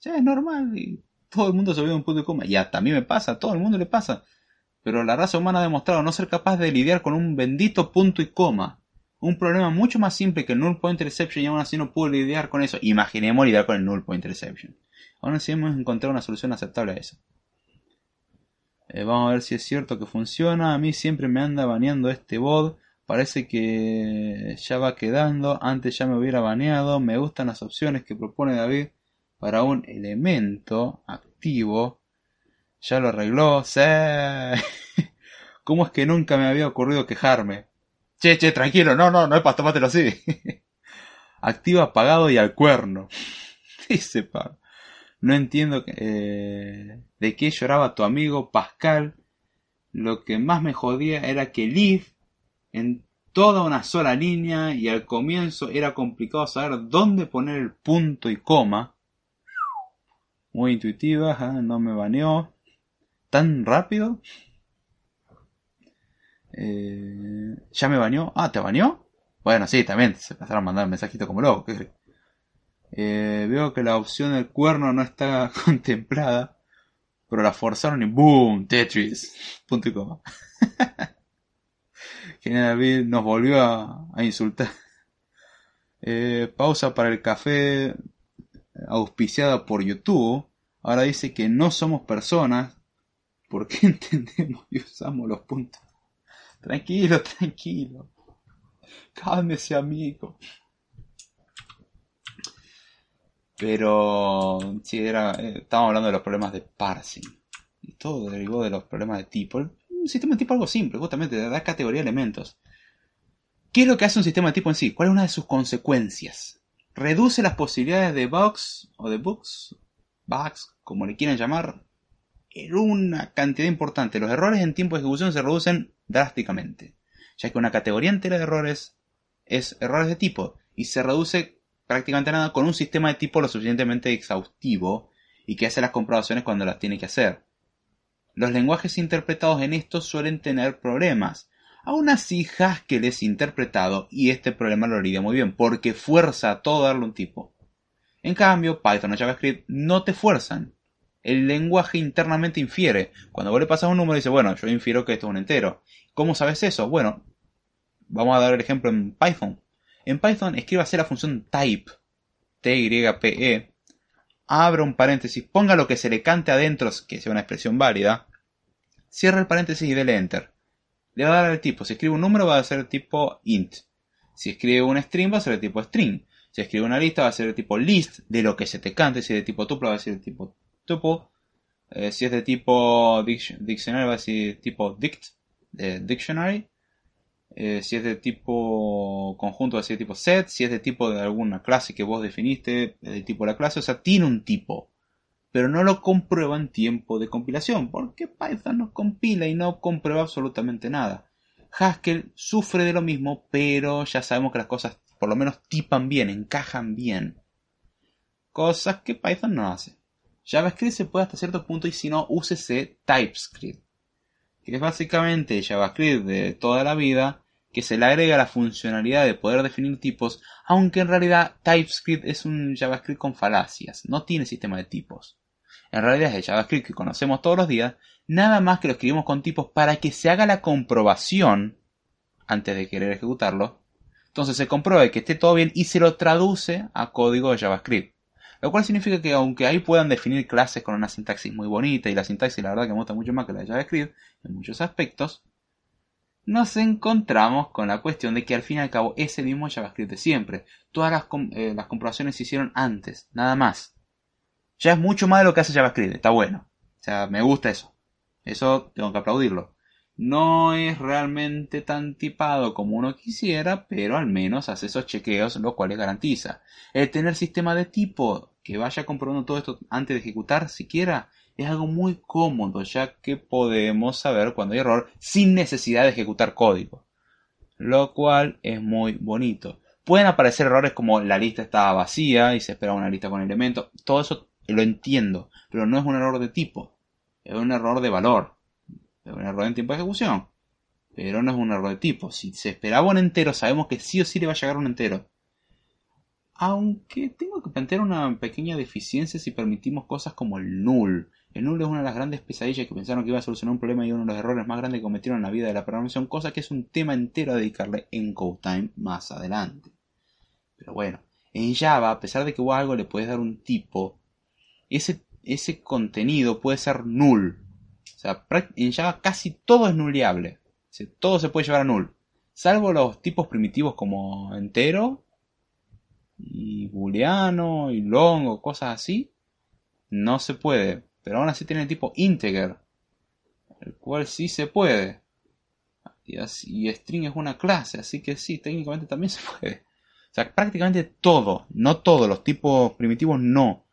ya es normal, todo el mundo se olvida un punto y coma. Y hasta a mí me pasa, a todo el mundo le pasa. Pero la raza humana ha demostrado no ser capaz de lidiar con un bendito punto y coma. Un problema mucho más simple que el null pointer exception y aún así no pudo lidiar con eso. Imaginemos lidiar con el null pointer exception. Aún así hemos encontrado una solución aceptable a eso. Eh, vamos a ver si es cierto que funciona. A mí siempre me anda baneando este bot. Parece que ya va quedando. Antes ya me hubiera baneado. Me gustan las opciones que propone David para un elemento activo. Ya lo arregló. ¿Cómo es que nunca me había ocurrido quejarme? Che, che, tranquilo, no, no, no es para tomártelo así. Activo apagado y al cuerno. Dice pa. No entiendo eh, de qué lloraba tu amigo Pascal. Lo que más me jodía era que Liv en toda una sola línea y al comienzo era complicado saber dónde poner el punto y coma muy intuitiva, no me baneó. ¿Tan rápido? Eh, ¿Ya me baneó? Ah, ¿te baneó? Bueno, sí, también se pasaron a mandar mensajito como loco. Eh, veo que la opción del cuerno no está contemplada, pero la forzaron y ¡boom! Tetris. Punto y coma. General Bill nos volvió a, insultar. Eh, pausa para el café auspiciada por YouTube, ahora dice que no somos personas porque entendemos y usamos los puntos. Tranquilo, tranquilo. Cálmese, amigo. Pero si era, eh, estábamos hablando de los problemas de parsing. Y todo derivó de los problemas de tipo. Un sistema de tipo algo simple, justamente, da categoría de elementos. ¿Qué es lo que hace un sistema de tipo en sí? ¿Cuál es una de sus consecuencias? Reduce las posibilidades de bugs o de bugs, bugs, como le quieran llamar, en una cantidad importante. Los errores en tiempo de ejecución se reducen drásticamente, ya que una categoría entera de errores es errores de tipo y se reduce prácticamente nada con un sistema de tipo lo suficientemente exhaustivo y que hace las comprobaciones cuando las tiene que hacer. Los lenguajes interpretados en esto suelen tener problemas, Aún así, Haskell es interpretado y este problema lo lidia muy bien, porque fuerza a todo darle un tipo. En cambio, Python o JavaScript no te fuerzan. El lenguaje internamente infiere. Cuando vos le pasas un número, dice, bueno, yo infiero que esto es un entero. ¿Cómo sabes eso? Bueno, vamos a dar el ejemplo en Python. En Python escríbase la función type, T-Y-P-E, abra un paréntesis, ponga lo que se le cante adentro, que sea una expresión válida, cierra el paréntesis y dele enter le va a dar el tipo. Si escribe un número va a ser tipo int. Si escribe un string va a ser el tipo string. Si escribe una lista va a ser el tipo list de lo que se te cante. Si es de tipo tuple va a ser el tipo tuple. Eh, si es de tipo dictionary va a ser tipo dict, de dictionary. eh, si es de tipo conjunto, si es de tipo set, si es de tipo de alguna clase que vos definiste, de tipo de la clase, o sea, tiene un tipo. Pero no lo comprueba en tiempo de compilación, porque Python no compila y no comprueba absolutamente nada. Haskell sufre de lo mismo, pero ya sabemos que las cosas por lo menos tipan bien, encajan bien. Cosas que Python no hace. JavaScript se puede hasta cierto punto y si no, úsese TypeScript. Que es básicamente JavaScript de toda la vida, que se le agrega la funcionalidad de poder definir tipos, aunque en realidad TypeScript es un JavaScript con falacias, no tiene sistema de tipos. En realidad es el JavaScript que conocemos todos los días, nada más que lo escribimos con tipos para que se haga la comprobación antes de querer ejecutarlo. Entonces se compruebe que esté todo bien y se lo traduce a código de JavaScript. Lo cual significa que aunque ahí puedan definir clases con una sintaxis muy bonita y la sintaxis la verdad que me gusta mucho más que la de JavaScript en muchos aspectos, nos encontramos con la cuestión de que al fin y al cabo es el mismo JavaScript de siempre. Todas las, eh, las comprobaciones se hicieron antes, nada más. Ya es mucho más de lo que hace JavaScript, está bueno. O sea, me gusta eso. Eso tengo que aplaudirlo. No es realmente tan tipado como uno quisiera, pero al menos hace esos chequeos, lo cual garantiza. El tener sistema de tipo que vaya comprobando todo esto antes de ejecutar siquiera es algo muy cómodo, ya que podemos saber cuando hay error sin necesidad de ejecutar código. Lo cual es muy bonito. Pueden aparecer errores como la lista estaba vacía y se espera una lista con elementos. Todo eso lo entiendo, pero no es un error de tipo, es un error de valor, es un error en tiempo de ejecución, pero no es un error de tipo. Si se esperaba un entero, sabemos que sí o sí le va a llegar un entero. Aunque tengo que plantear una pequeña deficiencia si permitimos cosas como el null. El null es una de las grandes pesadillas que pensaron que iba a solucionar un problema y uno de los errores más grandes que cometieron en la vida de la programación, cosa que es un tema entero a dedicarle en CodeTime más adelante. Pero bueno, en Java, a pesar de que vos algo le puedes dar un tipo, ese, ese contenido puede ser null. O sea, en Java casi todo es nulleable. todo se puede llevar a null. Salvo los tipos primitivos como entero y booleano y long o cosas así. No se puede. Pero aún así tiene el tipo integer. El cual sí se puede. Y, así, y string es una clase, así que sí, técnicamente también se puede. O sea, prácticamente todo, no todos los tipos primitivos no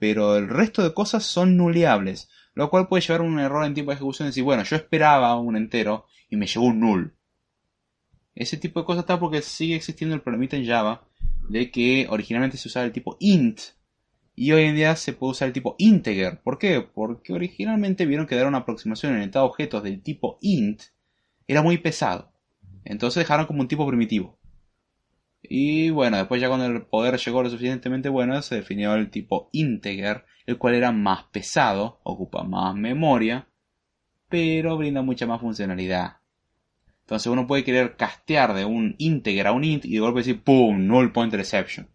pero el resto de cosas son nuleables, lo cual puede llevar a un error en tiempo de ejecución y decir, bueno, yo esperaba un entero y me llegó un null. Ese tipo de cosas está porque sigue existiendo el problemita en Java de que originalmente se usaba el tipo int y hoy en día se puede usar el tipo integer. ¿Por qué? Porque originalmente vieron que dar una aproximación en a objetos del tipo int era muy pesado. Entonces dejaron como un tipo primitivo. Y bueno, después ya cuando el poder llegó lo suficientemente bueno, se definió el tipo integer, el cual era más pesado, ocupa más memoria, pero brinda mucha más funcionalidad. Entonces uno puede querer castear de un integer a un int y de golpe decir ¡pum! Null pointer exception.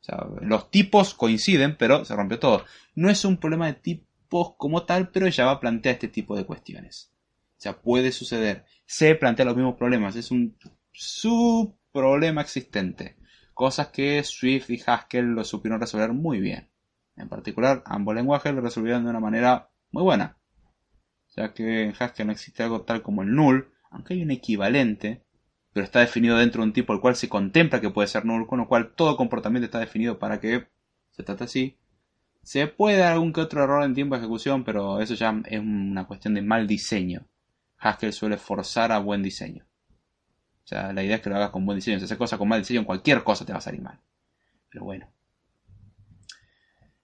O sea, los tipos coinciden, pero se rompió todo. No es un problema de tipos como tal, pero Java plantea este tipo de cuestiones. O sea, puede suceder. Se plantea los mismos problemas. Es un sub problema existente, cosas que Swift y Haskell lo supieron resolver muy bien. En particular, ambos lenguajes lo resolvieron de una manera muy buena, ya que en Haskell no existe algo tal como el null, aunque hay un equivalente, pero está definido dentro de un tipo el cual se contempla que puede ser null, con lo cual todo comportamiento está definido para que se trate así. Se puede dar algún que otro error en tiempo de ejecución, pero eso ya es una cuestión de mal diseño. Haskell suele forzar a buen diseño. O sea, la idea es que lo hagas con buen diseño. Si haces cosas con mal diseño, cualquier cosa te va a salir mal. Pero bueno.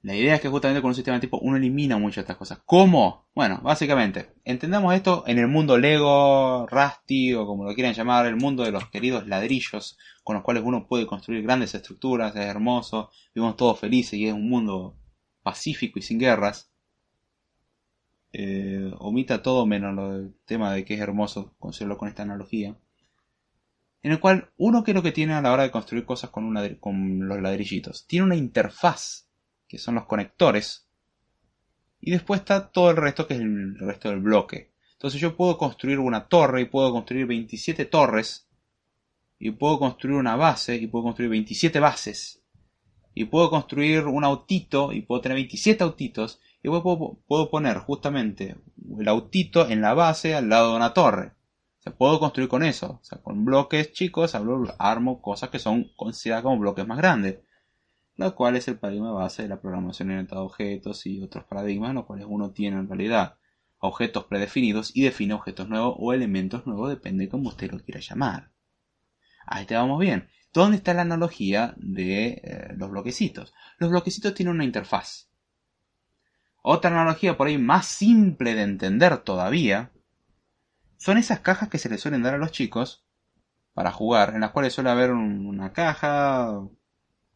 La idea es que justamente con un sistema de tipo uno elimina muchas de estas cosas. ¿Cómo? Bueno, básicamente, entendamos esto en el mundo Lego, Rusty o como lo quieran llamar, el mundo de los queridos ladrillos con los cuales uno puede construir grandes estructuras, es hermoso, vivimos todos felices y es un mundo pacífico y sin guerras. Eh, omita todo menos lo del tema de que es hermoso considerarlo con esta analogía en el cual uno que es lo que tiene a la hora de construir cosas con, los ladrillitos. Tiene una interfaz, que son los conectores, y después está todo el resto, que es el resto del bloque. Entonces yo puedo construir una torre y puedo construir 27 torres, y puedo construir una base y puedo construir 27 bases, y puedo construir un autito y puedo tener 27 autitos, y puedo poner justamente el autito en la base al lado de una torre. Se puedo construir con eso. O sea, con bloques chicos armo cosas que son consideradas como bloques más grandes. Lo cual es el paradigma base de la programación orientada a objetos y otros paradigmas los cuales uno tiene en realidad objetos predefinidos y define objetos nuevos o elementos nuevos, depende de cómo usted lo quiera llamar. Ahí te vamos bien. ¿Dónde está la analogía de eh, los bloquecitos? Los bloquecitos tienen una interfaz. Otra analogía por ahí más simple de entender todavía son esas cajas que se le suelen dar a los chicos para jugar, en las cuales suele haber una caja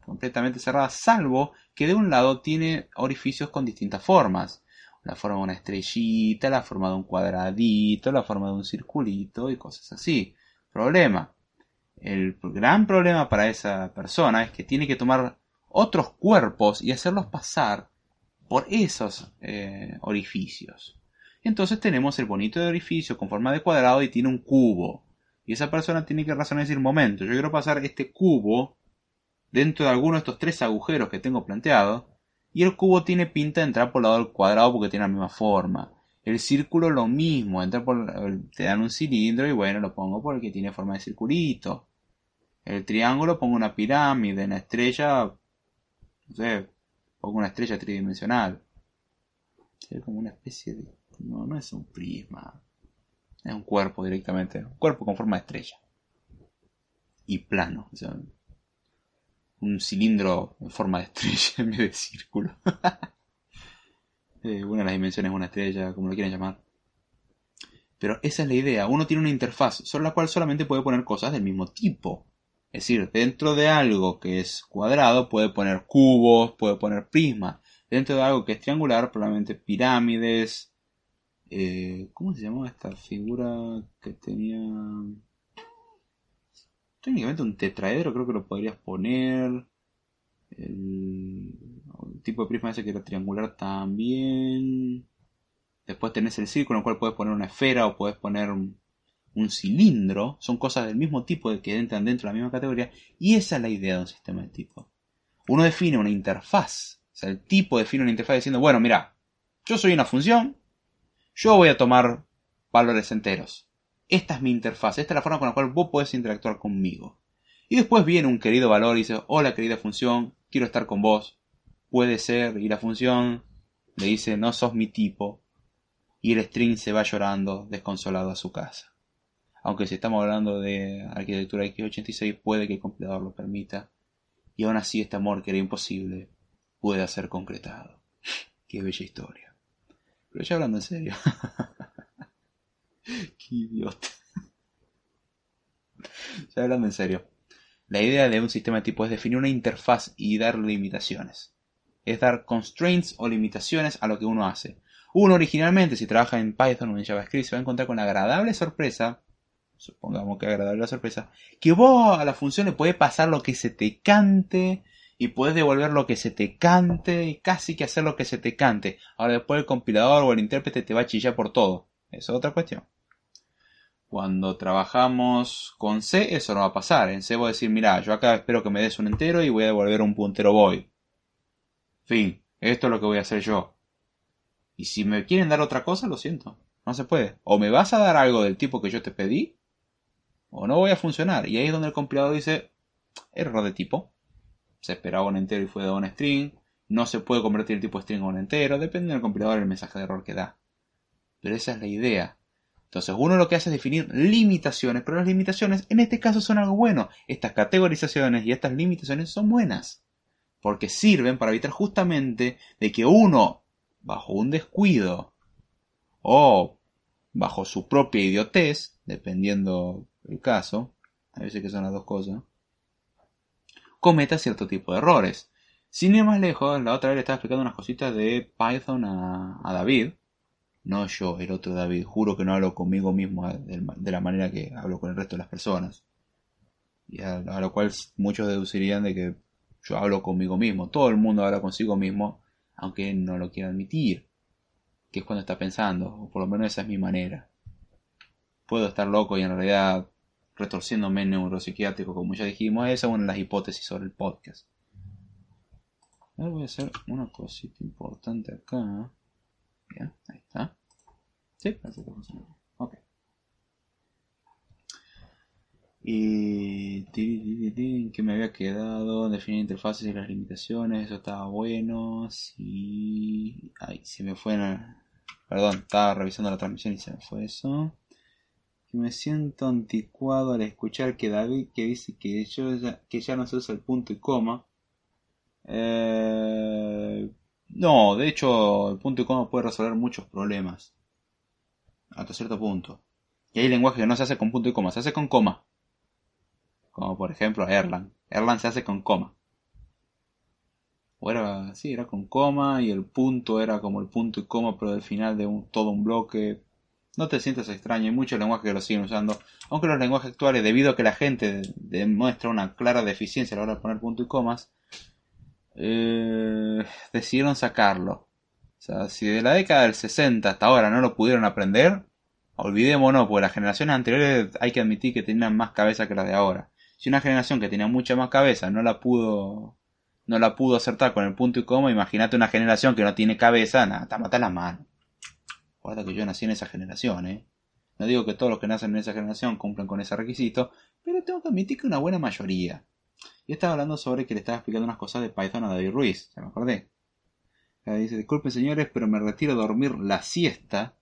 completamente cerrada, salvo que de un lado tiene orificios con distintas formas. La forma de una estrellita, la forma de un cuadradito, la forma de un circulito y cosas así. Problema. El gran problema para esa persona es que tiene que tomar otros cuerpos y hacerlos pasar por esos eh, orificios. Entonces tenemos el bonito orificio con forma de cuadrado y tiene un cubo. Y esa persona tiene que razonar y decir, momento, yo quiero pasar este cubo dentro de alguno de estos tres agujeros que tengo planteado. Y el cubo tiene pinta de entrar por el lado del cuadrado porque tiene la misma forma. El círculo lo mismo, entra por, te dan un cilindro y bueno, lo pongo por el que tiene forma de circulito. El triángulo pongo una pirámide, en la estrella, no sé, pongo una estrella tridimensional. Es como una especie de... No, no es un prisma. Es un cuerpo directamente. Un cuerpo con forma de estrella. Y plano. O sea, un cilindro en forma de estrella en vez de círculo. eh, una de las dimensiones es una estrella, como lo quieran llamar. Pero esa es la idea. Uno tiene una interfaz sobre la cual solamente puede poner cosas del mismo tipo. Es decir, dentro de algo que es cuadrado puede poner cubos, puede poner prismas. Dentro de algo que es triangular, probablemente pirámides. Eh, ¿Cómo se llamaba esta figura que tenía? Técnicamente un tetraedro creo que lo podrías poner. El, tipo de prisma ese que era triangular también. Después tenés el círculo en el cual puedes poner una esfera o puedes poner un cilindro, son cosas del mismo tipo que entran dentro de la misma categoría, y esa es la idea de un sistema de tipo. Uno define una interfaz, o sea, el tipo define una interfaz diciendo, bueno, mira, yo soy una función, yo voy a tomar valores enteros. Esta es mi interfaz, esta es la forma con la cual vos podés interactuar conmigo. Y después viene un querido valor y dice, hola querida función, quiero estar con vos. Puede ser, y la función le dice, no sos mi tipo. Y el string se va llorando, desconsolado a su casa aunque si estamos hablando de arquitectura x86 puede que el compilador lo permita, y aún así este amor que era imposible pueda ser concretado. Qué bella historia. Pero ya hablando en serio. Qué idiota. ya hablando en serio. La idea de un sistema tipo es definir una interfaz y dar limitaciones. Es dar constraints o limitaciones a lo que uno hace. Uno originalmente, si trabaja en Python o en JavaScript, se va a encontrar con la agradable sorpresa supongamos que agradable la sorpresa, que vos a la función le puede pasar lo que se te cante y puedes devolver lo que se te cante y casi que hacer lo que se te cante. Ahora después el compilador o el intérprete te va a chillar por todo. Eso es otra cuestión. Cuando trabajamos con C, eso no va a pasar. En C voy a decir, mira, yo acá espero que me des un entero y voy a devolver un puntero void. Fin, esto es lo que voy a hacer yo. Y si me quieren dar otra cosa, lo siento. No se puede. O me vas a dar algo del tipo que yo te pedí, o no voy a funcionar. Y ahí es donde el compilador dice, error de tipo. Se esperaba un entero y fue de un string. No se puede convertir el tipo string a un entero. Depende del compilador el mensaje de error que da. Pero esa es la idea. Entonces uno lo que hace es definir limitaciones, pero las limitaciones en este caso son algo bueno. Estas categorizaciones y estas limitaciones son buenas. Porque sirven para evitar justamente de que uno, bajo un descuido o bajo su propia idiotez, dependiendo el caso, a veces que son las dos cosas, cometa cierto tipo de errores. Sin ir más lejos, la otra vez le estaba explicando unas cositas de Python a, David. No yo, el otro David. Juro que no hablo conmigo mismo de, la manera que hablo con el resto de las personas. Y a, a, lo cual muchos deducirían de que yo hablo conmigo mismo. Todo el mundo habla consigo mismo, aunque no lo quiera admitir. Que es cuando está pensando, o por lo menos esa es mi manera. Puedo estar loco y en realidad retorciéndome neuropsiquiátrico, como ya dijimos, esa es una de las hipótesis sobre el podcast. Ahora voy a hacer una cosita importante acá. Bien, ahí está. Sí, parece que funciona. Ok. Y que me había quedado, definir interfaces y las limitaciones, eso estaba bueno. Sí. Ay, se me fue. Perdón, estaba revisando la transmisión y se me fue eso. Que me siento anticuado al escuchar que David que dice que, yo ya, que ya no se usa el punto y coma. Eh, no, de hecho, el punto y coma puede resolver muchos problemas. Hasta cierto punto. Y hay lenguaje que no se hace con punto y coma, se hace con coma como por ejemplo Erlang. Erlang se hace con coma. O era, sí, era con coma y el punto era como el punto y coma, pero al final de todo un bloque. No te sientas extraño, hay muchos lenguajes que lo siguen usando, aunque los lenguajes actuales, debido a que la gente demuestra una clara deficiencia a la hora de poner punto y comas, eh, decidieron sacarlo. O sea, si de la década del 60 hasta ahora no lo pudieron aprender, olvidémonos, porque las generaciones anteriores hay que admitir que tenían más cabeza que las de ahora. Si una generación que tenía mucha más cabeza no la pudo no la pudo acertar con el punto y coma, imagínate una generación que no tiene cabeza, nada, te mata la mano. Que yo nací en esa generación, ¿eh? No digo que todos los que nacen en esa generación cumplan con ese requisito, pero tengo que admitir que una buena mayoría. Y estaba hablando sobre que le estaba explicando unas cosas de Python a David Ruiz, se me acordé. dice, disculpen señores, pero me retiro a dormir la siesta.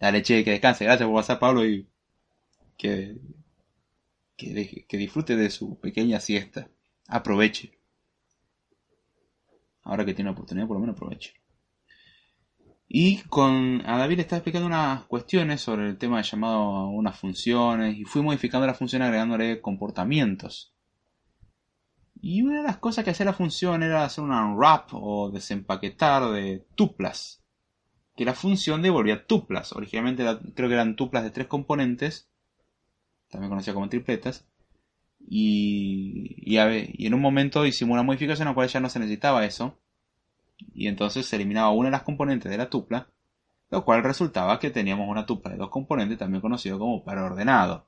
Dale, che, que descanse, gracias por pasar Pablo y que que, disfrute de su pequeña siesta. Aproveche. Ahora que tiene oportunidad, por lo menos aproveche. Y con a David le estaba explicando unas cuestiones sobre el tema de llamado a unas funciones y fui modificando la función agregándole comportamientos. Y una de las cosas que hacía la función era hacer una unwrap o desempaquetar de tuplas. Que la función devolvía tuplas. Originalmente creo que eran tuplas de tres componentes también conocida como tripletas. Y, y, y en un momento hicimos una modificación en la cual ya no se necesitaba eso. Y entonces se eliminaba una de las componentes de la tupla, lo cual resultaba que teníamos una tupla de dos componentes, también conocido como par ordenado.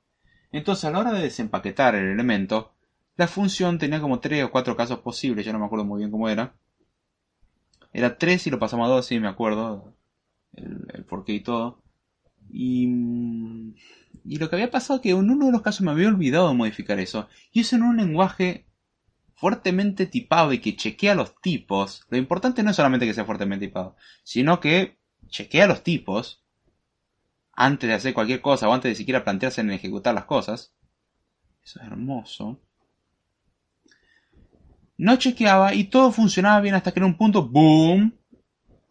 Entonces a la hora de desempaquetar el elemento, la función tenía como tres o cuatro casos posibles, yo no me acuerdo muy bien cómo era. Era 3 y lo pasamos a 2, sí me acuerdo. El, porqué y todo. Y y lo que había pasado es que en uno de los casos me había olvidado de modificar eso. Y eso en un lenguaje fuertemente tipado y que chequea los tipos. Lo importante no es solamente que sea fuertemente tipado, sino que chequea los tipos antes de hacer cualquier cosa o antes de siquiera plantearse en ejecutar las cosas. Eso es hermoso. No chequeaba y todo funcionaba bien hasta que en un punto, ¡boom!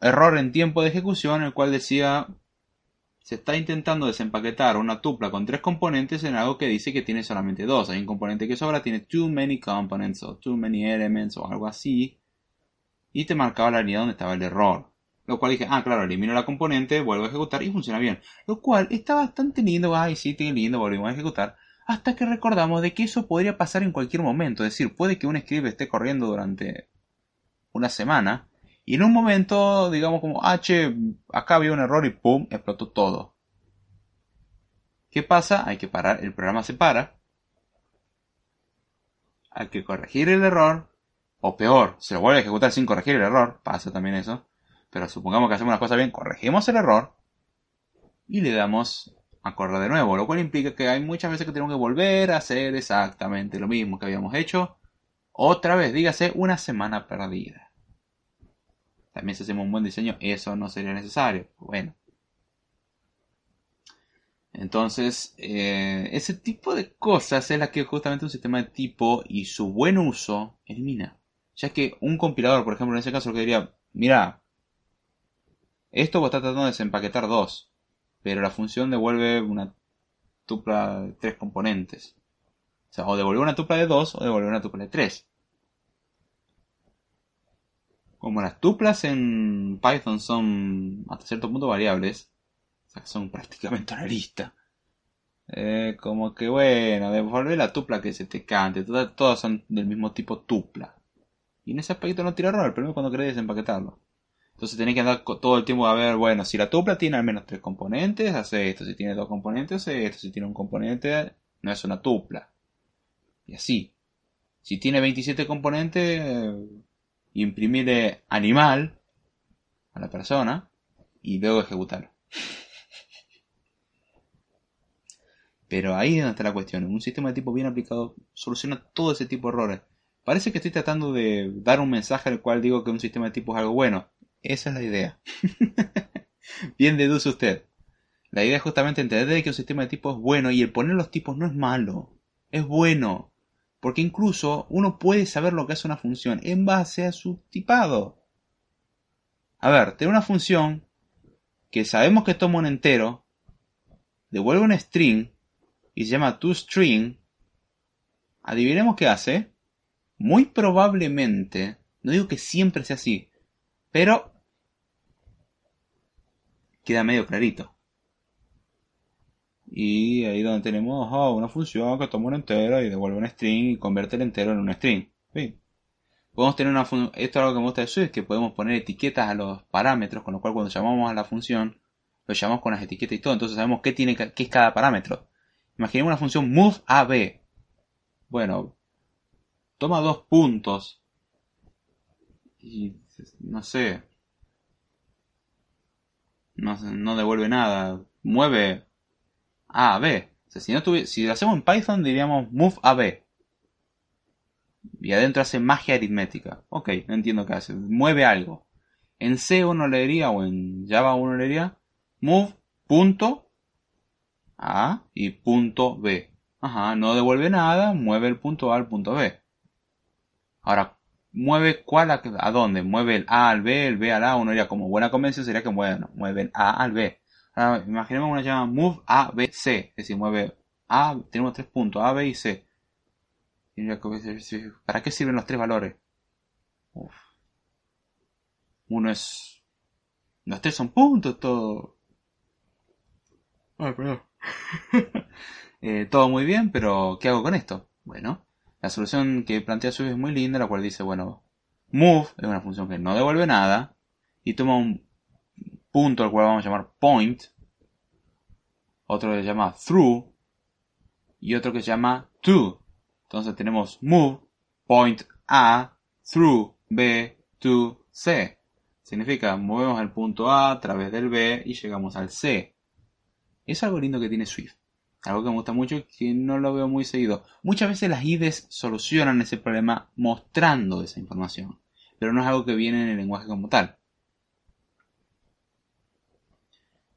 Error en tiempo de ejecución, el cual decía se está intentando desempaquetar una tupla con tres componentes en algo que dice que tiene solamente dos. Hay un componente que sobra, tiene too many components o too many elements o algo así. Y te marcaba la línea donde estaba el error. Lo cual dije, ah, claro, elimino la componente, vuelvo a ejecutar y funciona bien. Lo cual está bastante lindo, ay, sí, tiene lindo, volvimos a ejecutar. Hasta que recordamos de que eso podría pasar en cualquier momento. Es decir, puede que un script esté corriendo durante una semana y en un momento, digamos como, ah, acá había un error y ¡pum! explotó todo. ¿Qué pasa? Hay que parar, el programa se para. Hay que corregir el error. O peor, se lo vuelve a ejecutar sin corregir el error. Pasa también eso. Pero supongamos que hacemos una cosa bien, corregimos el error. Y le damos a correr de nuevo. Lo cual implica que hay muchas veces que tenemos que volver a hacer exactamente lo mismo que habíamos hecho. Otra vez, dígase, una semana perdida. También si hacemos un buen diseño, eso no sería necesario. Bueno. Entonces, eh, ese tipo de cosas es la que justamente un sistema de tipo y su buen uso elimina. Ya que un compilador, por ejemplo, en ese caso, lo que diría, mira, esto vos estás tratando de desempaquetar dos, pero la función devuelve una tupla de tres componentes. O sea, o devuelve una tupla de dos o devuelve una tupla de tres. Como las tuplas en Python son hasta cierto punto variables, o sea, son prácticamente una lista. Eh, como que bueno, devolver la tupla que se te cante, todas, son del mismo tipo tupla. Y en ese aspecto no tira error, problema es cuando querés desempaquetarlo. Entonces tenés que andar todo el tiempo a ver, bueno, si la tupla tiene al menos tres componentes, hace esto, si tiene dos componentes, hace esto, si tiene un componente, no es una tupla. Y así. Si tiene 27 componentes, imprimirle animal a la persona y luego ejecutarlo. Pero ahí es donde está la cuestión. Un sistema de tipo bien aplicado soluciona todo ese tipo de errores. Parece que estoy tratando de dar un mensaje al cual digo que un sistema de tipo es algo bueno. Esa es la idea. bien deduce usted. La idea es justamente entender que un sistema de tipo es bueno y el poner los tipos no es malo. Es bueno. Porque incluso uno puede saber lo que hace una función en base a su tipado. A ver, tengo una función que sabemos que toma un entero, devuelve un string y se llama toString. Adivinemos qué hace. Muy probablemente, no digo que siempre sea así, pero queda medio clarito. Y ahí donde tenemos oh, una función que toma un entero y devuelve un string y convierte el entero en un string. Podemos tener una función, esto es algo que me gusta de que podemos poner etiquetas a los parámetros, con lo cual cuando llamamos a la función, lo llamamos con las etiquetas y todo, entonces sabemos qué, tiene, qué es cada parámetro. Imaginemos una función move a b. Bueno, toma dos puntos y no sé, no, no devuelve nada, mueve a B. si, no lo hacemos en Python diríamos move a B. Y adentro hace magia aritmética. Ok, no entiendo qué hace. Mueve algo. En C uno leería o en Java uno leería move punto A y punto B. Ajá, no devuelve nada, mueve el punto A al punto B. Ahora, mueve cuál a, a dónde? Mueve el A al B, el B al A. Uno diría como buena convención sería que mueve, mueve el A al B. Ahora, imaginemos una llama move A, B, C. Es decir, mueve A, tenemos tres puntos, A, B y C. ¿Para qué sirven los tres valores? Uno es... Los tres son puntos, todo... Ay, perdón. Eh, todo muy bien, pero ¿qué hago con esto? Bueno, la solución que plantea Swift es muy linda, la cual dice, bueno, move es una función que no devuelve nada y toma un punto al cual vamos a llamar point, otro que se llama through y otro que se llama to. Entonces tenemos move, point A, through B, to C. Significa movemos el punto A a través del B y llegamos al C. Es algo lindo que tiene Swift. Algo que me gusta mucho y que no lo veo muy seguido. Muchas veces las IDEs solucionan ese problema mostrando esa información. Pero no es algo que viene en el lenguaje como tal.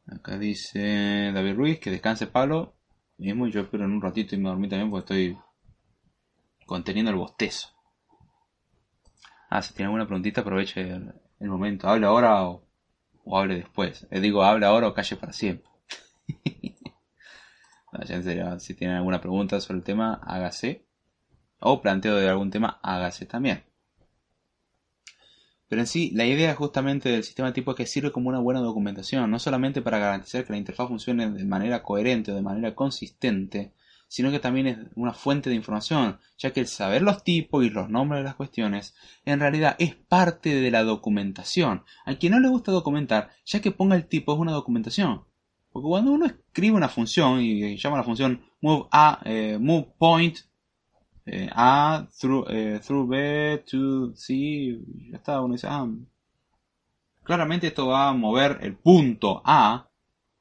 Acá dice David Ruiz que descanse Pablo. Mismo yo espero en un ratito y me dormí también porque estoy conteniendo el bostezo. Ah, si tiene alguna preguntita aproveche el, momento. Hable ahora o, hable después. Eh, digo, hable ahora o calle para siempre. en serio, si tienen alguna pregunta sobre el tema, hágase. O planteo de algún tema, hágase también. Pero en sí, la idea justamente del sistema tipo es que sirve como una buena documentación, no solamente para garantizar que la interfaz funcione de manera coherente o de manera consistente, sino que también es una fuente de información, ya que el saber los tipos y los nombres de las cuestiones en realidad es parte de la documentación. A quien no le gusta documentar, ya que ponga el tipo es una documentación. Porque cuando uno escribe una función y llama la función move a eh, move point eh, A through, eh, through B to C, ya está, uno dice, ah, claramente esto va a mover el punto A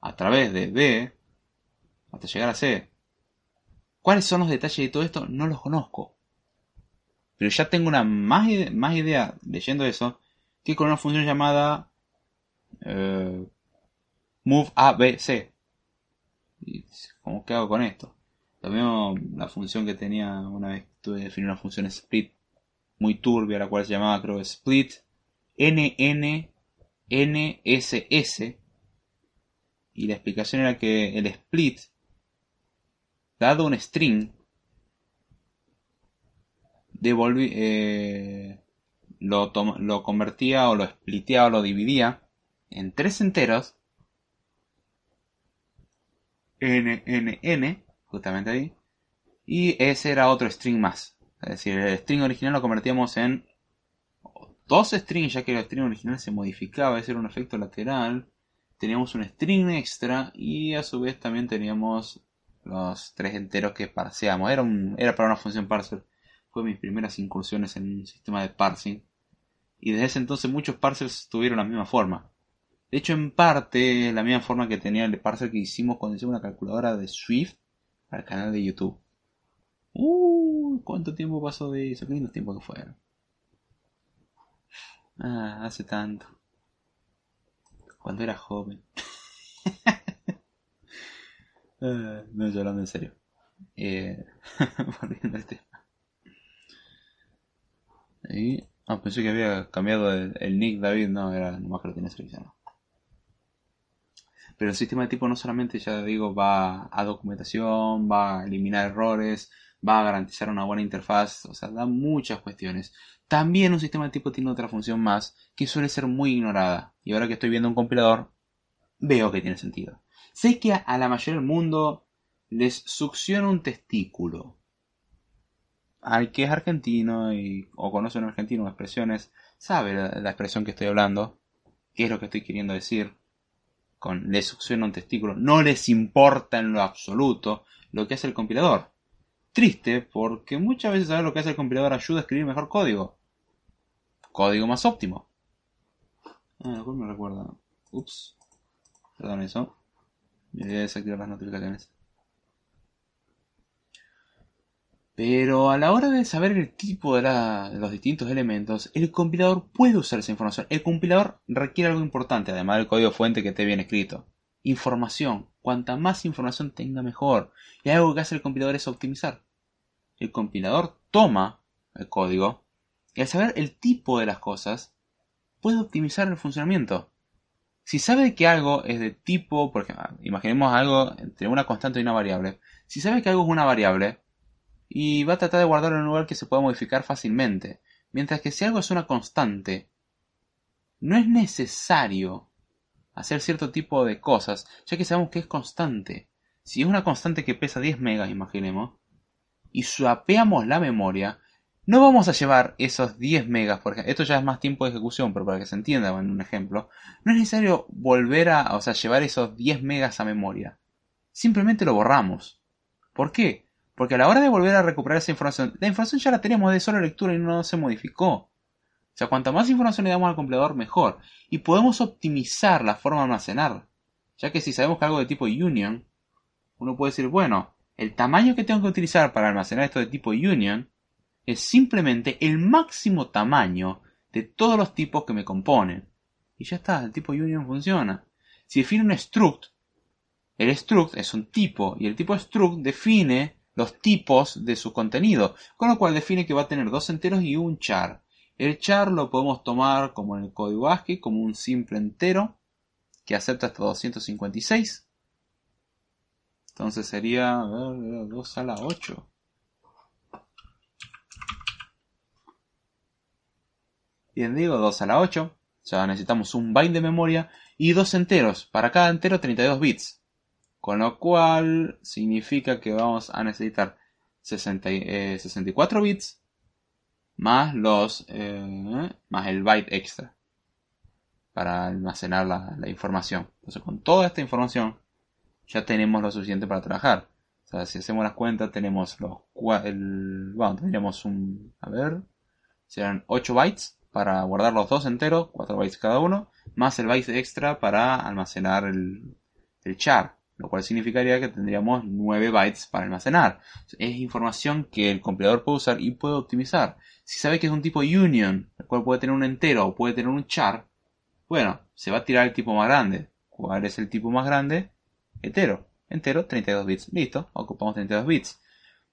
a través de B hasta llegar a C. ¿Cuáles son los detalles de todo esto? No los conozco. Pero ya tengo una más, más idea leyendo eso que con una función llamada eh, move A, C. ¿Cómo que hago con esto? También la función que tenía una vez tuve que definir una función split muy turbia, la cual se llamaba creo split NNNSS. Y la explicación era que el split, dado un string, devolví, eh, lo, lo convertía o lo spliteaba o lo dividía en tres enteros NNN justamente ahí. Y ese era otro string más. Es decir, el string original lo convertíamos en dos strings, ya que el string original se modificaba, ese era un efecto lateral. Teníamos un string extra y a su vez también teníamos los tres enteros que parseamos. Era, era para una función parser. Fue mis primeras incursiones en un sistema de parsing. Y desde ese entonces muchos parsers tuvieron la misma forma. De hecho, en parte, la misma forma que tenía el parser que hicimos cuando hicimos una calculadora de Swift el canal de YouTube. Uh, ¿cuánto tiempo pasó de eso? Qué lindo tiempo que fueron. Ah, hace tanto. Cuando era joven. Ah, no, yo hablando en serio. Eh, volviendo al tema. Ahí. Ah, pensé que había cambiado el, nick David. No, era nomás que lo tenía seleccionado. Pero el sistema de tipo no solamente, ya digo, va a documentación, va a eliminar errores, va a garantizar una buena interfaz, o sea, da muchas cuestiones. También un sistema de tipo tiene otra función más que suele ser muy ignorada. Y ahora que estoy viendo un compilador, veo que tiene sentido. Sé que a la mayoría del mundo les succiona un testículo. Al que es argentino y, o conoce un argentino expresiones, sabe la, expresión que estoy hablando, qué es lo que estoy queriendo decir con les succiona un testículo. No les importa en lo absoluto lo que hace el compilador. Triste porque muchas veces saber lo que hace el compilador ayuda a escribir mejor código. Código más óptimo. Ah, me recuerda. Ups. Perdón eso. Me voy a desactivar las notificaciones. Pero a la hora de saber el tipo de, los distintos elementos, el compilador puede usar esa información. El compilador requiere algo importante, además del código fuente que esté bien escrito. Información. Cuanta más información tenga mejor. Y algo que hace el compilador es optimizar. El compilador toma el código y al saber el tipo de las cosas, puede optimizar el funcionamiento. Si sabe que algo es de tipo, por ejemplo, imaginemos algo entre una constante y una variable. Si sabe que algo es una variable, y va a tratar de guardarlo en un lugar que se pueda modificar fácilmente. Mientras que si algo es una constante, no es necesario hacer cierto tipo de cosas, ya que sabemos que es constante. Si es una constante que pesa 10 megas, imaginemos, y swapeamos la memoria, no vamos a llevar esos 10 megas, porque esto ya es más tiempo de ejecución, pero para que se entienda en un ejemplo, no es necesario volver a, llevar esos 10 megas a memoria. Simplemente lo borramos. ¿Por qué? Porque a la hora de volver a recuperar esa información, la información ya la tenemos de solo lectura y no se modificó. O sea, cuanta más información le damos al compilador, mejor. Y podemos optimizar la forma de almacenar. Ya que si sabemos que algo de tipo union, uno puede decir, bueno, el tamaño que tengo que utilizar para almacenar esto de tipo union es simplemente el máximo tamaño de todos los tipos que me componen. Y ya está, el tipo union funciona. Si define un struct, el struct es un tipo y el tipo struct define los tipos de su contenido, con lo cual define que va a tener dos enteros y un char. El char lo podemos tomar como en el código ASCII, como un simple entero que acepta hasta 256. Entonces sería 2 a la 8. Bien, digo 2 a la 8. Ya necesitamos un byte de memoria y dos enteros. Para cada entero 32 bits. Con lo cual significa que vamos a necesitar 64 eh, bits más los eh, más el byte extra para almacenar la, información. Entonces con toda esta información ya tenemos lo suficiente para trabajar. Si hacemos las cuentas tenemos los el, bueno, tendríamos un a ver serán 8 bytes para guardar los dos enteros, 4 bytes cada uno, más el byte extra para almacenar el, char, lo cual significaría que tendríamos 9 bytes para almacenar. Es información que el compilador puede usar y puede optimizar. Si sabe que es un tipo union, el cual puede tener un entero o puede tener un char, bueno, se va a tirar el tipo más grande. ¿Cuál es el tipo más grande? Entero. Entero, 32 bits. Listo, ocupamos 32 bits.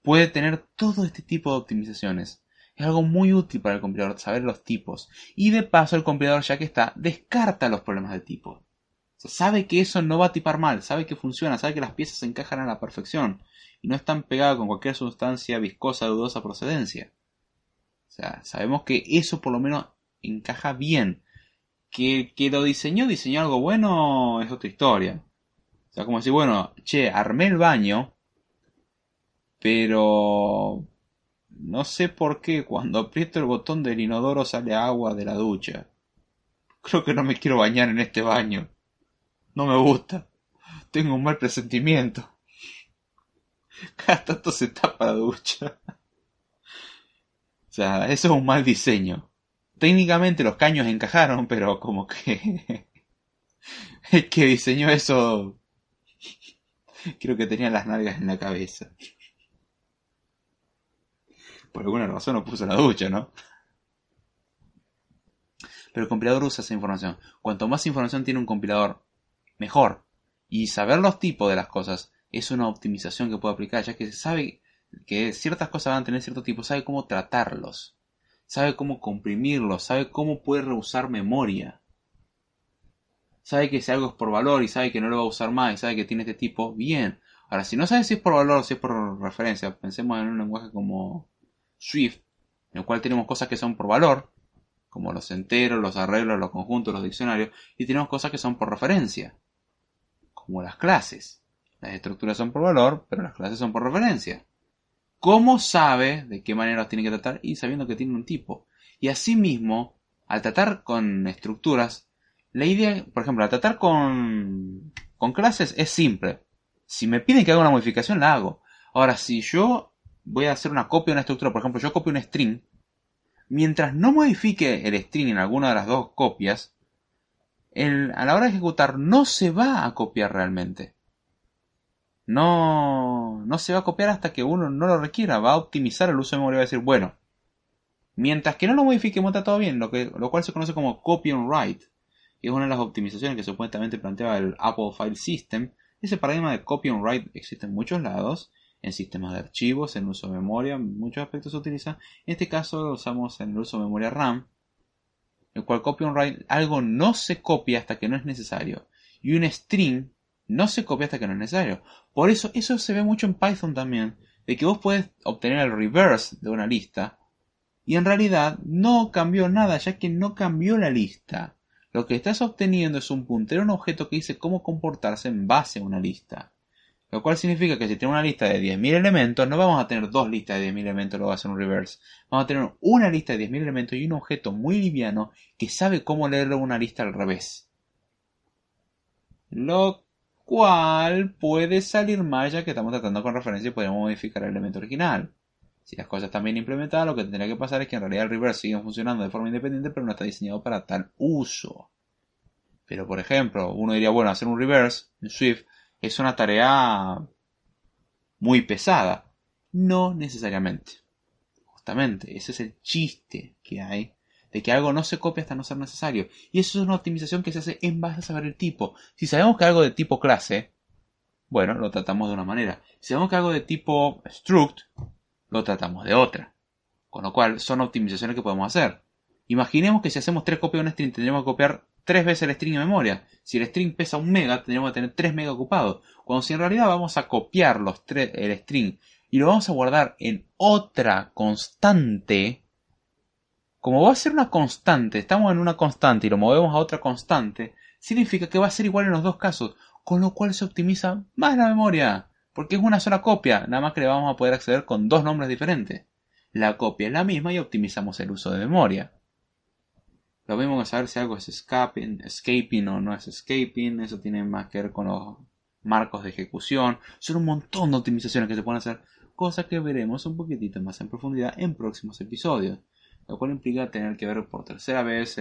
Puede tener todo este tipo de optimizaciones. Es algo muy útil para el compilador saber los tipos. Y de paso el compilador ya que está descarta los problemas de tipo. Sabe que eso no va a tipar mal, sabe que funciona, sabe que las piezas se encajan a la perfección y no están pegadas con cualquier sustancia viscosa dudosa procedencia. O sea, sabemos que eso por lo menos encaja bien. Que, que lo diseñó, diseñó algo bueno, es otra historia. O sea, como decir, bueno, che, armé el baño, pero no sé por qué cuando aprieto el botón del inodoro sale agua de la ducha. Creo que no me quiero bañar en este baño. No me gusta. Tengo un mal presentimiento. Cada tanto se tapa la ducha. O sea, eso es un mal diseño. Técnicamente los caños encajaron, pero como que... El que diseñó eso... Creo que tenía las nalgas en la cabeza. Por alguna razón no puso la ducha, ¿no? Pero el compilador usa esa información. Cuanto más información tiene un compilador, mejor. Y saber los tipos de las cosas es una optimización que puede aplicar, ya que sabe que ciertas cosas van a tener cierto tipo, sabe cómo tratarlos, sabe cómo comprimirlos, sabe cómo puede reusar memoria. Sabe que si algo es por valor y sabe que no lo va a usar más y sabe que tiene este tipo, bien. Ahora, si no sabe si es por valor o si es por referencia, pensemos en un lenguaje como Swift, en el cual tenemos cosas que son por valor, como los enteros, los arreglos, los conjuntos, los diccionarios, y tenemos cosas que son por referencia, como las clases. Las estructuras son por valor, pero las clases son por referencia. ¿Cómo sabe de qué manera los tiene que tratar? Y sabiendo que tiene un tipo. Y asimismo, al tratar con estructuras, la idea, por ejemplo, al tratar con, con clases es simple. Si me piden que haga una modificación, la hago. Ahora, si yo voy a hacer una copia de una estructura, por ejemplo, yo copio un string, mientras no modifique el string en alguna de las dos copias, a la hora de ejecutar no se va a copiar realmente. No, no se va a copiar hasta que uno no lo requiera, va a optimizar el uso de memoria, va a decir, bueno, mientras que no lo modifique, está todo bien, lo, que, lo cual se conoce como copy and write, que es una de las optimizaciones que supuestamente planteaba el Apple File System. Ese paradigma de copy and write existe en muchos lados, en sistemas de archivos, en uso de memoria, en muchos aspectos se utiliza. En este caso lo usamos en el uso de memoria RAM, el cual and write, algo no se copia hasta que no es necesario. Y un string no se copia hasta que no es necesario. Por eso, eso se ve mucho en Python también, de que vos puedes obtener el reverse de una lista, y en realidad no cambió nada, ya que no cambió la lista. Lo que estás obteniendo es un puntero un objeto que dice cómo comportarse en base a una lista. Lo cual significa que si tenemos una lista de 10.000 elementos, no vamos a tener dos listas de 10.000 elementos, luego va a hacer un reverse. Vamos a tener una lista de 10.000 elementos y un objeto muy liviano que sabe cómo leer una lista al revés. Lo cual puede salir mal ya que estamos tratando con referencia y podemos modificar el elemento original. Si las cosas están bien implementadas, lo que tendría que pasar es que en realidad el reverse sigue funcionando de forma independiente, pero no está diseñado para tal uso. Pero por ejemplo, uno diría, bueno, hacer un reverse en Swift es una tarea muy pesada. No necesariamente. Justamente, ese es el chiste que hay de que algo no se copia hasta no ser necesario. Y eso es una optimización que se hace en base a saber el tipo. Si sabemos que algo de tipo clase, bueno, lo tratamos de una manera. Si sabemos que algo de tipo struct, lo tratamos de otra. Con lo cual, son optimizaciones que podemos hacer. Imaginemos que si hacemos tres copias de un string, tendríamos que copiar tres veces el string en memoria. Si el string pesa un mega, tendríamos que tener 3 mega ocupados. Cuando si en realidad vamos a copiar los el string y lo vamos a guardar en otra constante, como va a ser una constante, estamos en una constante y lo movemos a otra constante, significa que va a ser igual en los dos casos, con lo cual se optimiza más la memoria, porque es una sola copia, nada más que le vamos a poder acceder con dos nombres diferentes. La copia es la misma y optimizamos el uso de memoria. Lo mismo que saber si algo es escaping, o no es escaping. Eso tiene más que ver con los marcos de ejecución. Son un montón de optimizaciones que se pueden hacer. Cosa que veremos un poquitito más en profundidad en próximos episodios. Lo cual implica tener que ver por tercera vez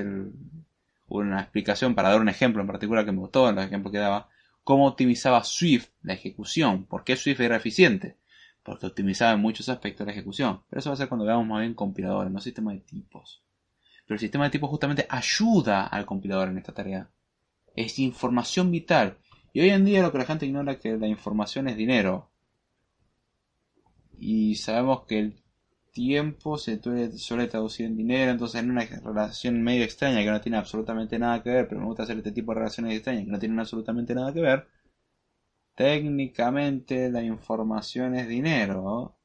una explicación para dar un ejemplo en particular que me gustó en los ejemplos que daba. Cómo optimizaba Swift la ejecución. ¿Por qué Swift era eficiente? Porque optimizaba en muchos aspectos la ejecución. Pero eso va a ser cuando veamos más bien compiladores, no sistemas de tipos. Pero el sistema de tipos justamente ayuda al compilador en esta tarea. Es información vital. Y hoy en día lo que la gente ignora es que la información es dinero. Y sabemos que el tiempo se suele traducir en dinero, entonces en una relación medio extraña que no tiene absolutamente nada que ver, pero me gusta hacer este tipo de relaciones extrañas que no tienen absolutamente nada que ver. Técnicamente la información es dinero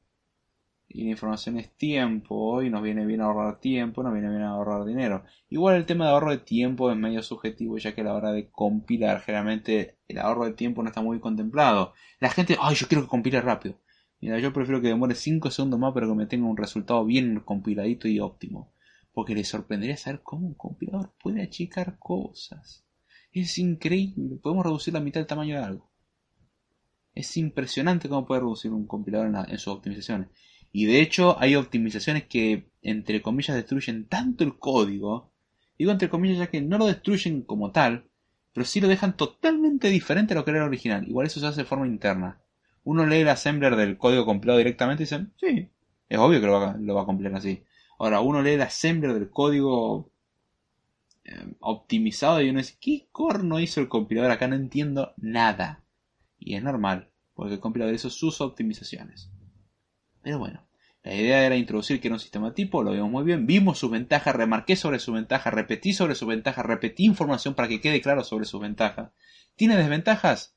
y la información es tiempo y nos viene bien ahorrar tiempo, nos viene bien ahorrar dinero. Igual el tema de ahorro de tiempo es medio subjetivo ya que a la hora de compilar generalmente el ahorro de tiempo no está muy contemplado. La gente, ay, yo quiero que compile rápido. Mira, yo prefiero que demore 5 segundos más pero que me tenga un resultado bien compiladito y óptimo. Porque les sorprendería saber cómo un compilador puede achicar cosas. Es increíble, podemos reducir la mitad del tamaño de algo. Es impresionante cómo puede reducir un compilador en, en sus optimizaciones. Y de hecho hay optimizaciones que, entre comillas, destruyen tanto el código. Digo entre comillas ya que no lo destruyen como tal, pero sí lo dejan totalmente diferente a lo que era el original. Igual eso se hace de forma interna. Uno lee el assembler del código compilado directamente y dice, sí, es obvio que lo va, lo va a compilar así. Ahora, uno lee el assembler del código eh, optimizado y uno dice, ¿qué corno hizo el compilador acá? No entiendo nada. Y es normal, porque el compilador hizo sus optimizaciones. Pero bueno, la idea era introducir que era un sistema tipo, lo vimos muy bien, vimos sus ventajas, remarqué sobre sus ventajas, repetí sobre sus ventajas, repetí información para que quede claro sobre sus ventajas. ¿Tiene desventajas?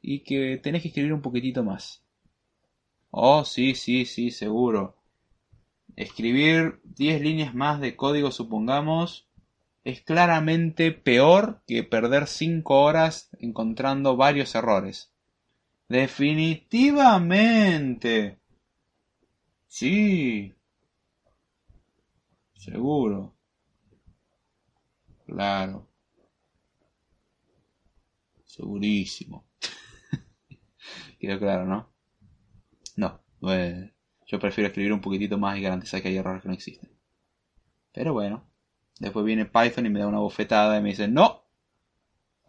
Y que tenés que escribir un poquitito más. Oh, sí, sí, sí, seguro. Escribir 10 líneas más de código, supongamos, es claramente peor que perder 5 horas encontrando varios errores. Definitivamente. Sí. Seguro. Claro. Segurísimo. Quedó claro, ¿no? No. Pues, yo prefiero escribir un poquitito más y garantizar que hay errores que no existen. Pero bueno. Después viene Python y me da una bofetada y me dice, no.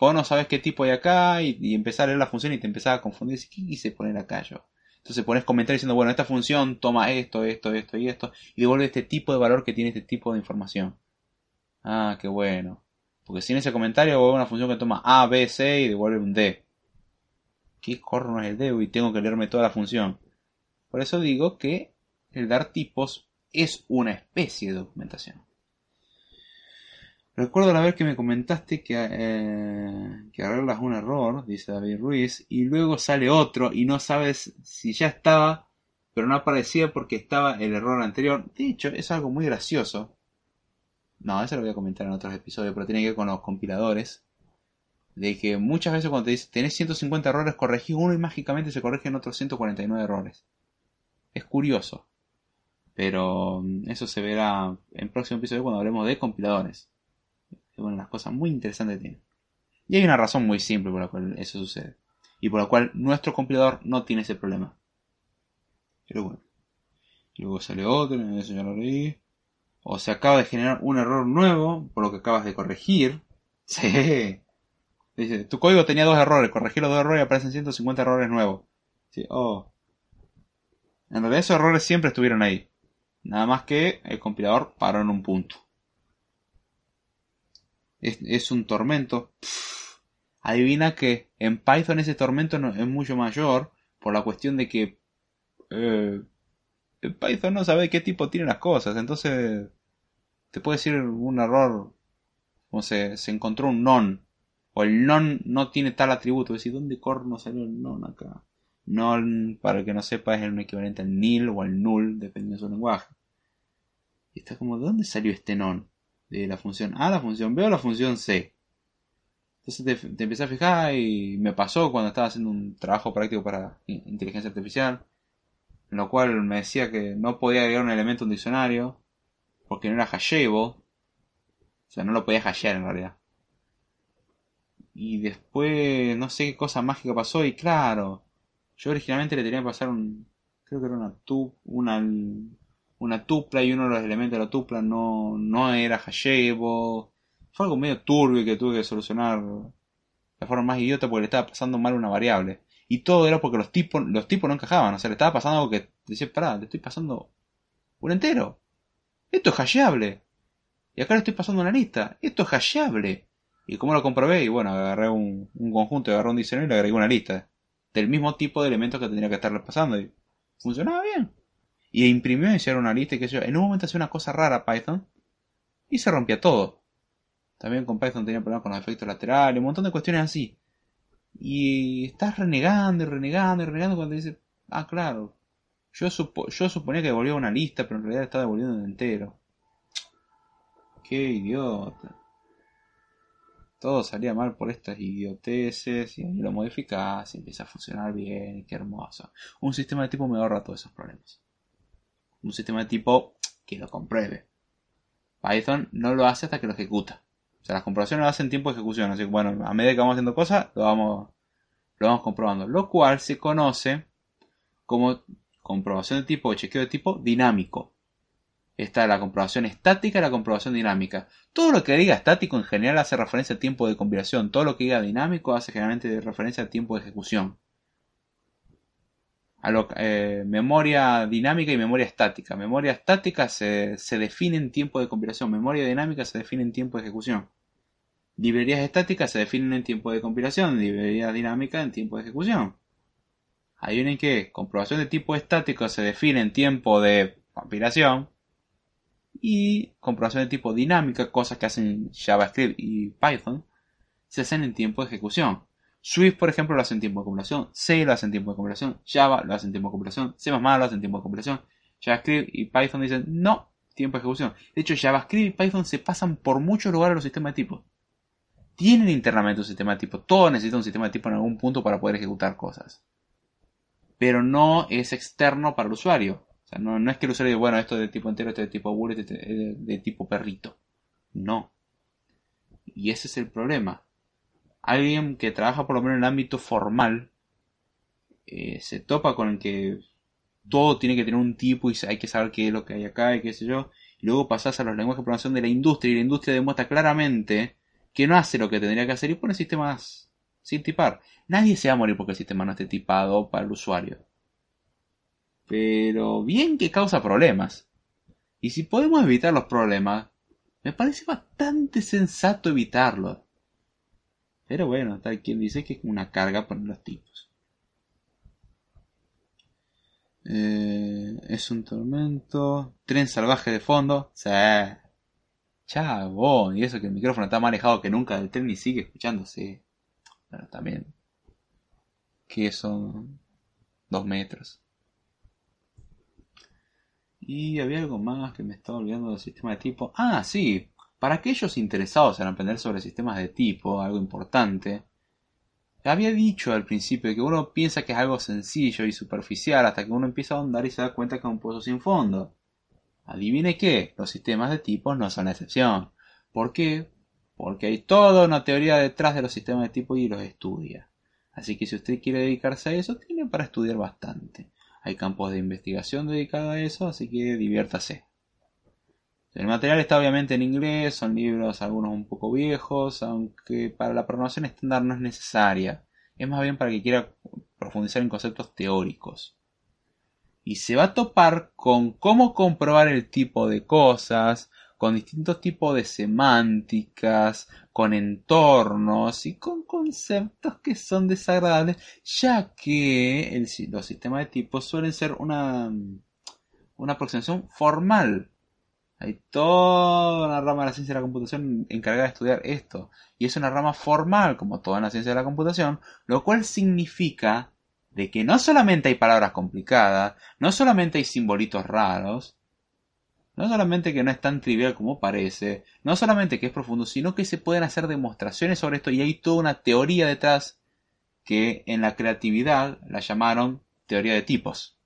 Vos no sabes qué tipo hay acá y, y empezar a leer la función y te empezaba a confundir. ¿Qué quise poner acá yo? Entonces pones comentarios diciendo, bueno, esta función toma esto, esto, esto y esto, y devuelve este tipo de valor que tiene este tipo de información. Ah, qué bueno. Porque si en ese comentario devuelve una función que toma A, B, C y devuelve un D. ¿Qué corno es el D? Y tengo que leerme toda la función. Por eso digo que el dar tipos es una especie de documentación. Recuerdo la vez que me comentaste que, eh, que arreglas un error, dice David Ruiz, y luego sale otro y no sabes si ya estaba, pero no aparecía porque estaba el error anterior. De hecho, es algo muy gracioso. No, eso lo voy a comentar en otros episodios, pero tiene que ver con los compiladores. De que muchas veces cuando te dice tenés 150 errores, corregís uno y mágicamente se corrigen otros 149 errores. Es curioso. Pero mm, eso se verá en el próximo episodio cuando hablemos de compiladores una de las cosas muy interesantes que tiene. Y hay una razón muy simple por la cual eso sucede. Y por la cual nuestro compilador no tiene ese problema. Pero bueno. Luego sale otro, eso ya lo leí. O se acaba de generar un error nuevo por lo que acabas de corregir. Sí. Dice, tu código tenía dos errores, corregí los dos errores y aparecen 150 errores nuevos. Sí, oh. En realidad esos errores siempre estuvieron ahí. Nada más que el compilador paró en un punto es, un tormento. adivina que en Python ese tormento es mucho mayor por la cuestión de que eh, Python no sabe qué tipo tiene las cosas. Entonces te puede decir un error como se, se encontró un non o el non no tiene tal atributo. Es decir, ¿dónde corno salió el non acá? Non, para el que no sepa, es el equivalente al nil o al null, dependiendo de su lenguaje. Y está como, ¿de dónde salió este non? De la función A, la función B o la función C. Entonces te, empecé a fijar y me pasó cuando estaba haciendo un trabajo práctico para inteligencia artificial, en lo cual me decía que no podía agregar un elemento a un diccionario porque no era hasheable, o sea, no lo podía hashear en realidad. Y después no sé qué cosa mágica pasó y claro, yo originalmente le tenía que pasar un, creo que era una tube, una una tupla y uno de los elementos de la tupla no, no era hasheable. Fue algo medio turbio que tuve que solucionar de forma más idiota porque le estaba pasando mal una variable. Y todo era porque los tipos, los tipos no encajaban. O sea, le estaba pasando algo que decía, pará, le estoy pasando un entero. Esto es hasheable. Y acá le estoy pasando una lista. Esto es hasheable. ¿Y cómo lo comprobé? Y bueno, agarré un, un conjunto, agarré un diseño y le agregué una lista. Del mismo tipo de elementos que tendría que estarle pasando. Y funcionaba bien. Y imprimió y hicieron una lista y que yo. En un momento hacía una cosa rara Python y se rompía todo. También con Python tenía problemas con los efectos laterales, un montón de cuestiones así. Y estás renegando y renegando y renegando cuando dices, ah, claro, yo, yo suponía que devolvía una lista, pero en realidad estaba devolviendo un entero. Qué idiota. Todo salía mal por estas idioteces y ahí lo modificás y empieza a funcionar bien, qué hermoso. Un sistema de tipo me ahorra todos esos problemas un sistema de tipo que lo compruebe. Python no lo hace hasta que lo ejecuta. O sea, las comprobaciones lo hacen en tiempo de ejecución. Así que bueno, a medida que vamos haciendo cosas, lo vamos, lo vamos comprobando. Lo cual se conoce como comprobación de tipo o chequeo de tipo dinámico. está la comprobación estática y la comprobación dinámica. Todo lo que diga estático en general hace referencia a tiempo de compilación. Todo lo que diga dinámico hace generalmente referencia a tiempo de ejecución. A eh, memoria dinámica y memoria estática. Memoria estática se, se define en tiempo de compilación. Memoria dinámica se define en tiempo de ejecución. Librerías estáticas se definen en tiempo de compilación. Librerías dinámicas en tiempo de ejecución. Hay una en que comprobación de tipo estático se define en tiempo de compilación y comprobación de tipo dinámica, cosas que hacen JavaScript y Python, se hacen en tiempo de ejecución. Swift, por ejemplo, lo hace en tiempo de compilación, C lo hace en tiempo de compilación, Java lo hace en tiempo de compilación, C++ lo hace en tiempo de compilación, JavaScript y Python dicen no, tiempo de ejecución. De hecho, JavaScript y Python se pasan por muchos lugares los sistemas de tipo. Tienen internamente un sistema de tipo, todo necesita un sistema de tipo en algún punto para poder ejecutar cosas. Pero no es externo para el usuario no, es que el usuario diga, bueno, esto es de tipo entero, esto es de tipo bullet, esto es de, tipo perrito. No. Y ese es el problema. Alguien que trabaja por lo menos en el ámbito formal eh, se topa con el que todo tiene que tener un tipo y hay que saber qué es lo que hay acá y qué sé yo. Y luego pasas a los lenguajes de programación de la industria y la industria demuestra claramente que no hace lo que tendría que hacer y pone sistemas sin tipar. Nadie se va a morir porque el sistema no esté tipado para el usuario pero bien que causa problemas. Y si podemos evitar los problemas, me parece bastante sensato evitarlos. Pero bueno, tal quien dice que es una carga poner los tipos. Eh, es un tormento. Tren salvaje de fondo. Sí. Chabón. Y eso que el micrófono está más alejado que nunca del tren y sigue escuchándose. Bueno, también. Que son dos metros. Y había algo más que me estaba olvidando del sistema de tipo. Ah, sí. Para aquellos interesados en aprender sobre sistemas de tipo, algo importante. Había dicho al principio que uno piensa que es algo sencillo y superficial hasta que uno empieza a ahondar y se da cuenta que es un pozo sin fondo. Adivine qué, los sistemas de tipos no son la excepción. ¿Por qué? Porque hay toda una teoría detrás de los sistemas de tipo y los estudia. Así que si usted quiere dedicarse a eso, tiene para estudiar bastante. Hay campos de investigación dedicados a eso, así que diviértase. El material está obviamente en inglés, son libros algunos un poco viejos, aunque para la programación estándar no es necesaria. Es más bien para que quiera profundizar en conceptos teóricos. Y se va a topar con cómo comprobar el tipo de cosas, con distintos tipos de semánticas, con entornos y con conceptos que son desagradables, ya que los sistemas de tipos suelen ser una, una aproximación formal. Hay toda una rama de la ciencia de la computación encargada de estudiar esto. Y es una rama formal, como toda la ciencia de la computación, lo cual significa de que no solamente hay palabras complicadas, no solamente hay simbolitos raros, no solamente que no es tan trivial como parece, no solamente que es profundo, sino que se pueden hacer demostraciones sobre esto y hay toda una teoría detrás que en la creatividad la llamaron teoría de tipos.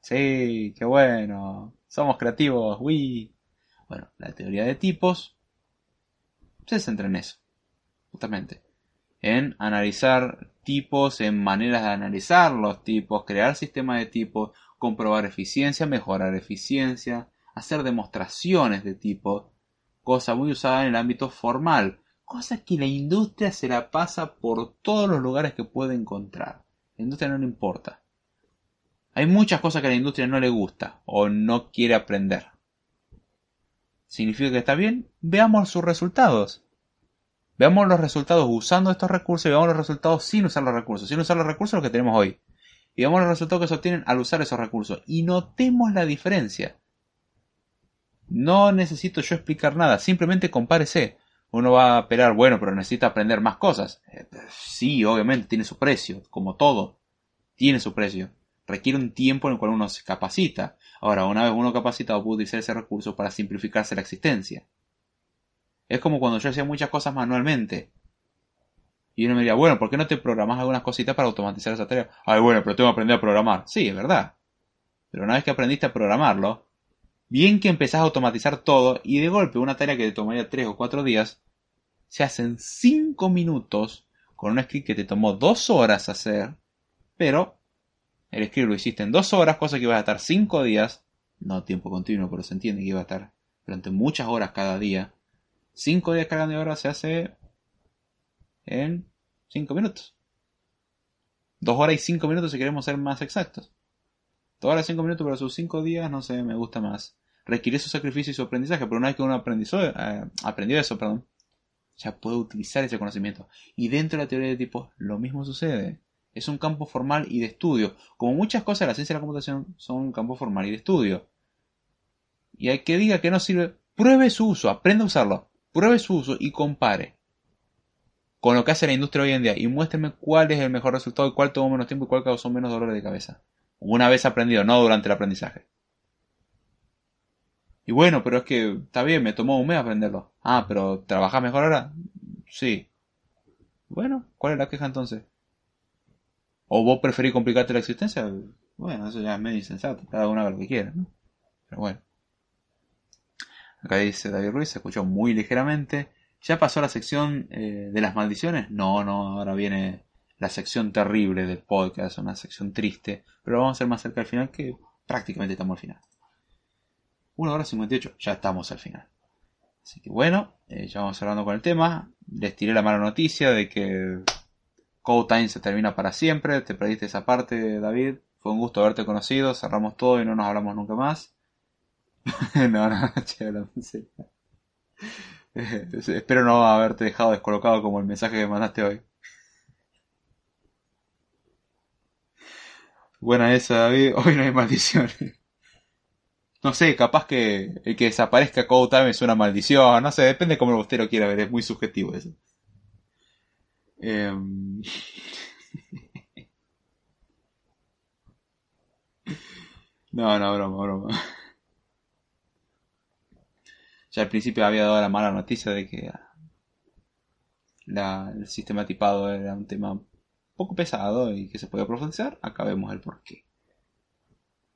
Sí, qué bueno. Somos creativos, uy. Bueno, la teoría de tipos se centra en eso, justamente. En analizar tipos, en maneras de analizar los tipos, crear sistemas de tipos, comprobar eficiencia, mejorar eficiencia, hacer demostraciones de tipo, cosa muy usada en el ámbito formal, cosa que la industria se la pasa por todos los lugares que puede encontrar. La industria no le importa. Hay muchas cosas que a la industria no le gusta o no quiere aprender. ¿Significa que está bien? Veamos sus resultados. Veamos los resultados usando estos recursos y veamos los resultados sin usar los recursos, sin usar los recursos los que tenemos hoy. Y veamos los resultados que se obtienen al usar esos recursos. Y notemos la diferencia. No necesito yo explicar nada, simplemente compárese. Uno va a esperar, bueno, pero necesita aprender más cosas. Eh, sí, obviamente, tiene su precio, como todo. Tiene su precio. Requiere un tiempo en el cual uno se capacita. Ahora, una vez uno capacitado puede utilizar ese recurso para simplificarse la existencia. Es como cuando yo hacía muchas cosas manualmente. Y uno me diría, bueno, ¿por qué no te programas algunas cositas para automatizar esa tarea? Ay, bueno, pero tengo que aprender a programar. Sí, es verdad. Pero una vez que aprendiste a programarlo, Bien que empezás a automatizar todo y de golpe una tarea que te tomaría 3 o 4 días se hace en 5 minutos con un script que te tomó 2 horas hacer, pero el script lo hiciste en 2 horas, cosa que vas a estar 5 días no tiempo continuo, pero se entiende que iba a estar durante muchas horas cada día. Cinco días cargando de horas se hace en cinco minutos. Dos horas y cinco minutos si queremos ser más exactos. Dos horas y cinco minutos, pero sus cinco días, no sé, me gusta más. Requiere su sacrificio y su aprendizaje, pero una vez que uno eh, aprendió eso, perdón, ya puede utilizar ese conocimiento. Y dentro de la teoría de tipos, lo mismo sucede. Es un campo formal y de estudio. Como muchas cosas de la ciencia de la computación son un campo formal y de estudio. Y hay que diga que no sirve, pruebe su uso, aprenda a usarlo, pruebe su uso y compare con lo que hace la industria hoy en día y muéstrame cuál es el mejor resultado y cuál tomó menos tiempo y cuál causó menos dolores de cabeza. Una vez aprendido, no durante el aprendizaje. Y bueno, pero es que está bien, me tomó un mes aprenderlo. Ah, pero ¿trabajas mejor ahora? Sí. Bueno, ¿cuál es la queja entonces? ¿O vos preferís complicarte la existencia? Bueno, eso ya es medio insensato. Cada uno haga lo que quiera, ¿no? Pero bueno. Acá dice David Ruiz, se escuchó muy ligeramente. ¿Ya pasó la sección eh, de las maldiciones? No, no, ahora viene la sección terrible del podcast, una sección triste. Pero vamos a ser más cerca al final que prácticamente estamos al final. 1 hora 58, ya estamos al final. Así que bueno, eh, ya vamos cerrando con el tema. Les tiré la mala noticia de que Code Time se termina para siempre. Te perdiste esa parte, David. Fue un gusto haberte conocido. Cerramos todo y no nos hablamos nunca más. no, no, chévere, Espero no haberte dejado descolocado como el mensaje que mandaste hoy. Buena esa, David. Hoy no hay maldiciones. No sé, capaz que el que desaparezca Code Time es una maldición. No sé, depende de cómo usted lo quiera ver. Es muy subjetivo eso. Em, no, no, broma, broma. Ya al principio había dado la mala noticia de que el sistema tipado era un tema poco pesado y que se podía profundizar. Acá vemos el porqué.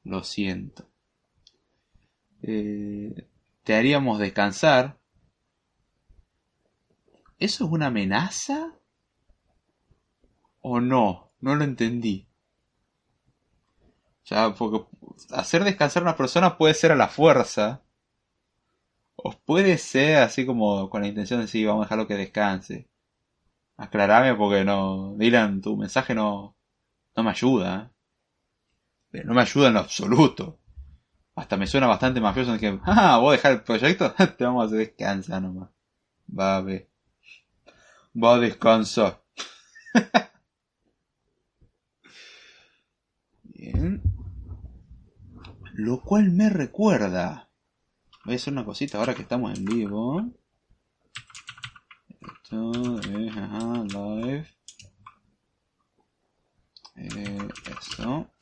Lo siento. Eh, te haríamos descansar. ¿Eso es una amenaza? ¿O no? No lo entendí. Ya, porque hacer descansar a una persona puede ser a la fuerza. O puede ser así como con la intención de decir, vamos a dejarlo que descanse. Aclarame porque no. Dylan, tu mensaje no. No me ayuda. Pero no me ayuda en lo absoluto. Hasta me suena bastante mafioso en que, ah, vos dejar el proyecto, te vamos a hacer descansar nomás. Va a ver. Va a descansar. Lo cual me recuerda Voy a hacer una cosita ahora que estamos en vivo. Esto es, live. Eh, esto.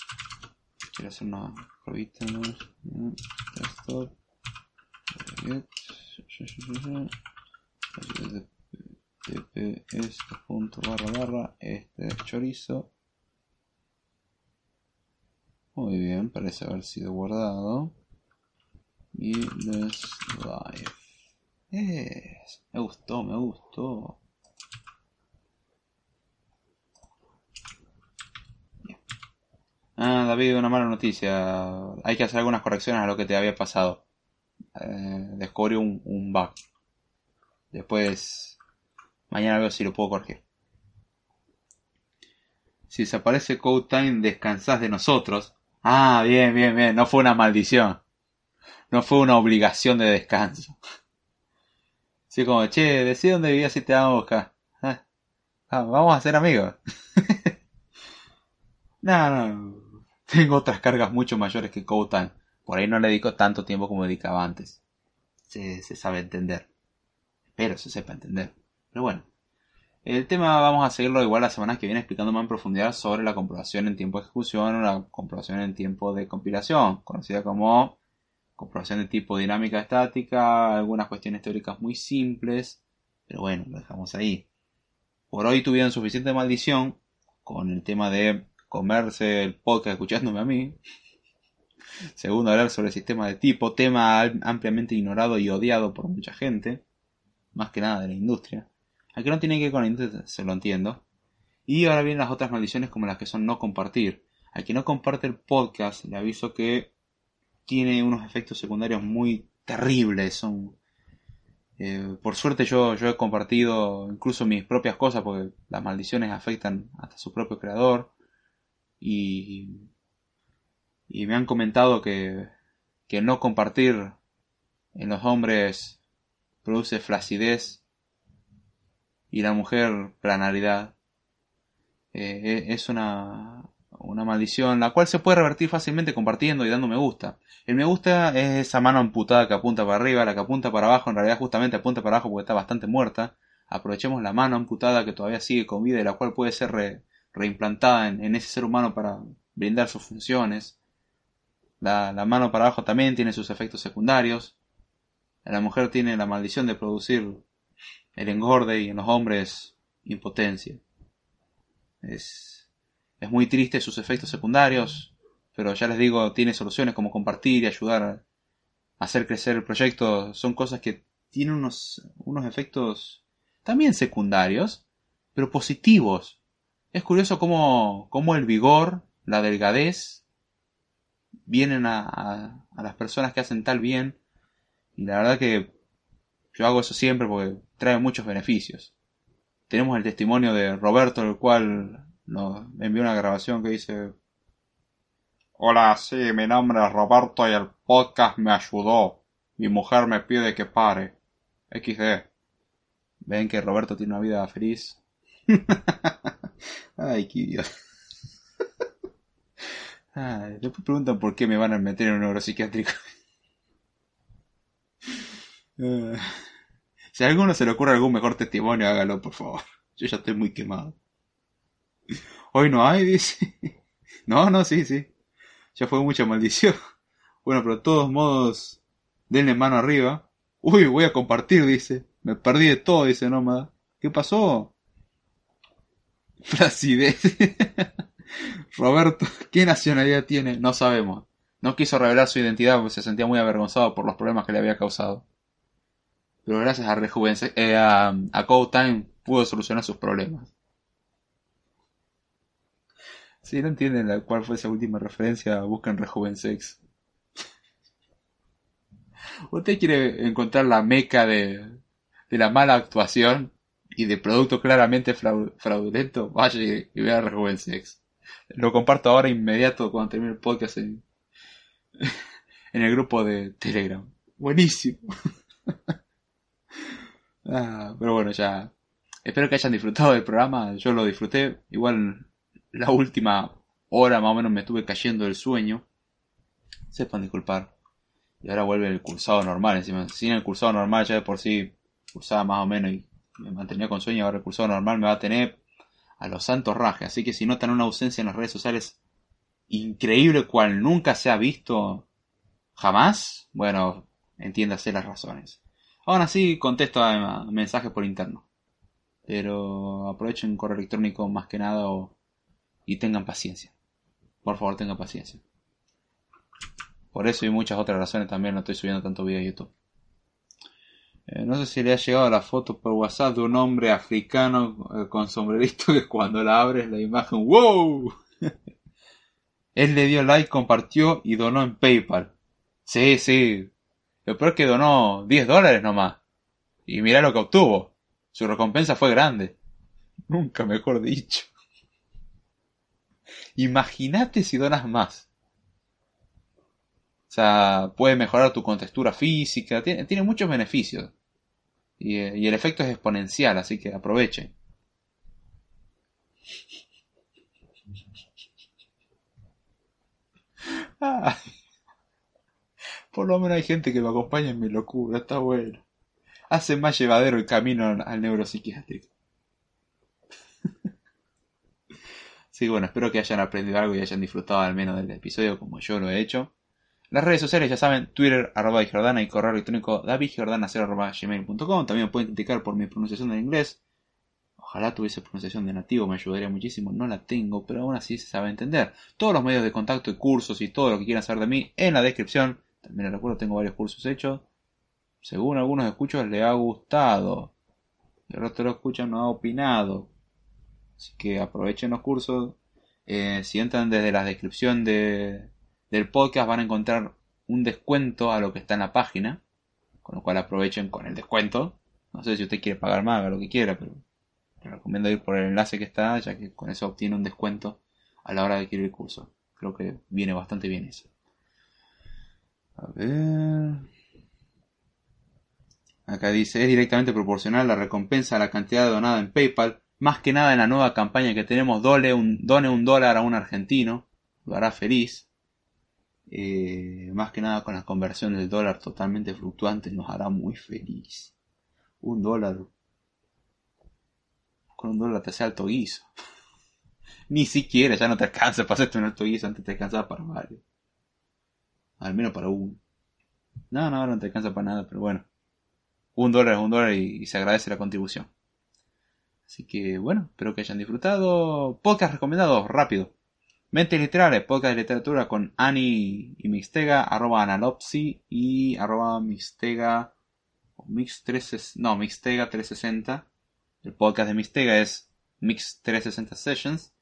Quiero hacer una pruebita más. Desktop. Punto barra barra. Este es chorizo. Muy bien, parece haber sido guardado. Y les live. me gustó, me gustó. Ah, David, una mala noticia. Hay que hacer algunas correcciones a lo que te había pasado. Eh, descubrí un, un bug. Después, mañana veo si lo puedo corregir. Si desaparece Code Time, descansás de nosotros. Ah, bien, bien, bien. No fue una maldición no fue una obligación de descanso. Así como, che, decí dónde vivías y te vamos a buscar. Ah, ah, vamos a ser amigos. no, no. Tengo otras cargas mucho mayores que Koutan. Por ahí no le dedico tanto tiempo como dedicaba antes. Se, se sabe entender. Espero se sepa entender. Pero bueno. El tema vamos a seguirlo igual la semana que viene explicando más en profundidad sobre la comprobación en tiempo de ejecución o la comprobación en tiempo de compilación, conocida como comprobación de tipo dinámica estática, algunas cuestiones teóricas muy simples, pero bueno, lo dejamos ahí. Por hoy tuvieron suficiente maldición con el tema de comerse el podcast escuchándome a mí. Segundo, hablar sobre el sistema de tipo, tema ampliamente ignorado y odiado por mucha gente, más que nada de la industria. Aquí no tiene que ver con se lo entiendo. Y ahora vienen las otras maldiciones como las que son no compartir. Al que no comparte el podcast, le aviso que tiene unos efectos secundarios muy terribles. Son, eh, por suerte yo, yo he compartido incluso mis propias cosas porque las maldiciones afectan hasta su propio creador. Y, y me han comentado que, que no compartir en los hombres produce flacidez y la mujer planaridad. Eh, es una, una maldición, la cual se puede revertir fácilmente compartiendo y dando me gusta. El me gusta es esa mano amputada que apunta para arriba, la que apunta para abajo, en realidad justamente apunta para abajo porque está bastante muerta. Aprovechemos la mano amputada que todavía sigue con vida y la cual puede ser reimplantada en, ese ser humano para brindar sus funciones. La, la mano para abajo también tiene sus efectos secundarios. La mujer tiene la maldición de producir el engorde y en los hombres impotencia. Es es muy triste sus efectos secundarios, pero ya les digo, tiene soluciones como compartir y ayudar a hacer crecer el proyecto. Son cosas que tienen unos, unos efectos también secundarios, pero positivos. Es curioso cómo, cómo el vigor, la delgadez, vienen a, a, a, las personas que hacen tal bien. Y la verdad que yo hago eso siempre porque trae muchos beneficios. Tenemos el testimonio de Roberto, el cual nos envió una grabación que dice Hola, sí, mi nombre es Roberto y el podcast me ayudó. Mi mujer me pide que pare. XD. Ven que Roberto tiene una vida feliz. Ay, qué idiota. Ay, después preguntan por qué me van a meter en un neuropsiquiátrico. Si a alguno se le ocurre algún mejor testimonio, hágalo, por favor. Yo ya estoy muy quemado. Hoy no hay, dice. No, no, sí, sí. Ya fue mucha maldición. Bueno, pero de todos modos, denle mano arriba. Uy, voy a compartir, dice. Me perdí de todo, dice Nómada. ¿Qué pasó? Flacidez. Roberto, ¿qué nacionalidad tiene? No sabemos. No quiso revelar su identidad porque se sentía muy avergonzado por los problemas que le había causado. Pero gracias a Rejuvense, eh, a, a pudo solucionar sus problemas. Si no entienden la, cuál fue esa última referencia, busquen Rejuvensex. Usted quiere encontrar la meca de, de la mala actuación y de producto claramente fraudulento, vaya y, vea Rejuvensex. Lo comparto ahora inmediato cuando termine el podcast en, en el grupo de Telegram. Buenísimo. ah, pero bueno, ya. Espero que hayan disfrutado del programa. Yo lo disfruté. Igual la última hora más o menos me estuve cayendo del sueño. Sepan disculpar. Y ahora vuelve el cursado normal. Encima, sin el cursado normal ya de por sí cursaba más o menos y me mantenía con sueño. Ahora el cursado normal me va a tener a los santos rajes. Así que si notan una ausencia en las redes sociales increíble cual nunca se ha visto jamás, bueno, entiéndase las razones. Aún así contesto a mensajes por interno. Pero aprovechen correo electrónico más que nada y tengan paciencia. Por favor, tengan paciencia. Por eso y muchas otras razones también no estoy subiendo tanto video a YouTube. Eh, no sé si le ha llegado la foto por WhatsApp de un hombre africano eh, con sombrerito que cuando la abres la imagen ¡Wow! Él le dio like, compartió y donó en PayPal. Sí, sí. Lo peor es que donó 10 dólares nomás. Y mira lo que obtuvo. Su recompensa fue grande. Nunca mejor dicho. Imagínate si donas más. O sea, puede mejorar tu contextura física, tiene, muchos beneficios. Y, y, el efecto es exponencial, así que aprovechen. por lo menos hay gente que me acompaña en mi locura, está bueno. Hace más llevadero el camino al neuropsiquiátrico. Sí, bueno, espero que hayan aprendido algo y hayan disfrutado al menos del episodio como yo lo he hecho. Las redes sociales ya saben, Twitter, arroba Jordana y correo electrónico davidjordana.gmail.com También pueden criticar por mi pronunciación en inglés. Ojalá tuviese pronunciación de nativo, me ayudaría muchísimo. No la tengo, pero aún así se sabe entender. Todos los medios de contacto y cursos y todo lo que quieran saber de mí en la descripción. También recuerdo, tengo varios cursos hechos. Según algunos escuchos les ha gustado. El resto de los escuchan no ha opinado. Así que aprovechen los cursos. Eh, si entran desde la descripción de, del podcast van a encontrar un descuento a lo que está en la página, con lo cual aprovechen con el descuento. No sé si usted quiere pagar más, haga lo que quiera, pero le recomiendo ir por el enlace que está, ya que con eso obtiene un descuento a la hora de adquirir el curso. Creo que viene bastante bien eso. A ver. Acá dice, es directamente proporcional la recompensa a la cantidad donada en PayPal. Más que nada en la nueva campaña que tenemos, un, done un dólar a un argentino. Lo hará feliz. Eh, más que nada con la conversión del dólar totalmente fluctuante nos hará muy feliz. Un dólar. Con un dólar te hace alto guiso. Ni siquiera, ya no te alcanza para hacerte un alto guiso, antes te alcanzaba para varios. Al menos para uno. No, no, no te alcanza para nada, pero bueno. Un dólar es un dólar y, se agradece la contribución. Así que bueno, espero que hayan disfrutado. Podcast recomendados, rápido. Mentes literales, podcast de literatura con Ani y Mixtega, arroba analopsi y arroba Mixtega, Mix 3, no, Mixtega 360. El podcast de Mixtega es Mix 360 Sessions.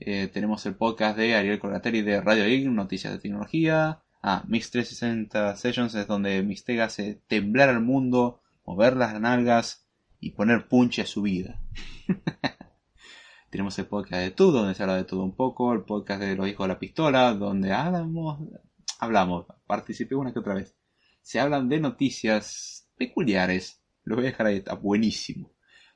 Eh, tenemos el podcast de Ariel Corgateri de Radio IG, Noticias de Tecnología. Ah, Mix 360 Sessions es donde Mixtega hace temblar al mundo, mover las nalgas y poner punche a su vida. Tenemos el podcast de todo, donde se habla de todo un poco, el podcast de los hijos de la pistola, donde hablamos, hablamos, participé una que otra vez. Se hablan de noticias peculiares. Lo voy a dejar ahí, está buenísimo.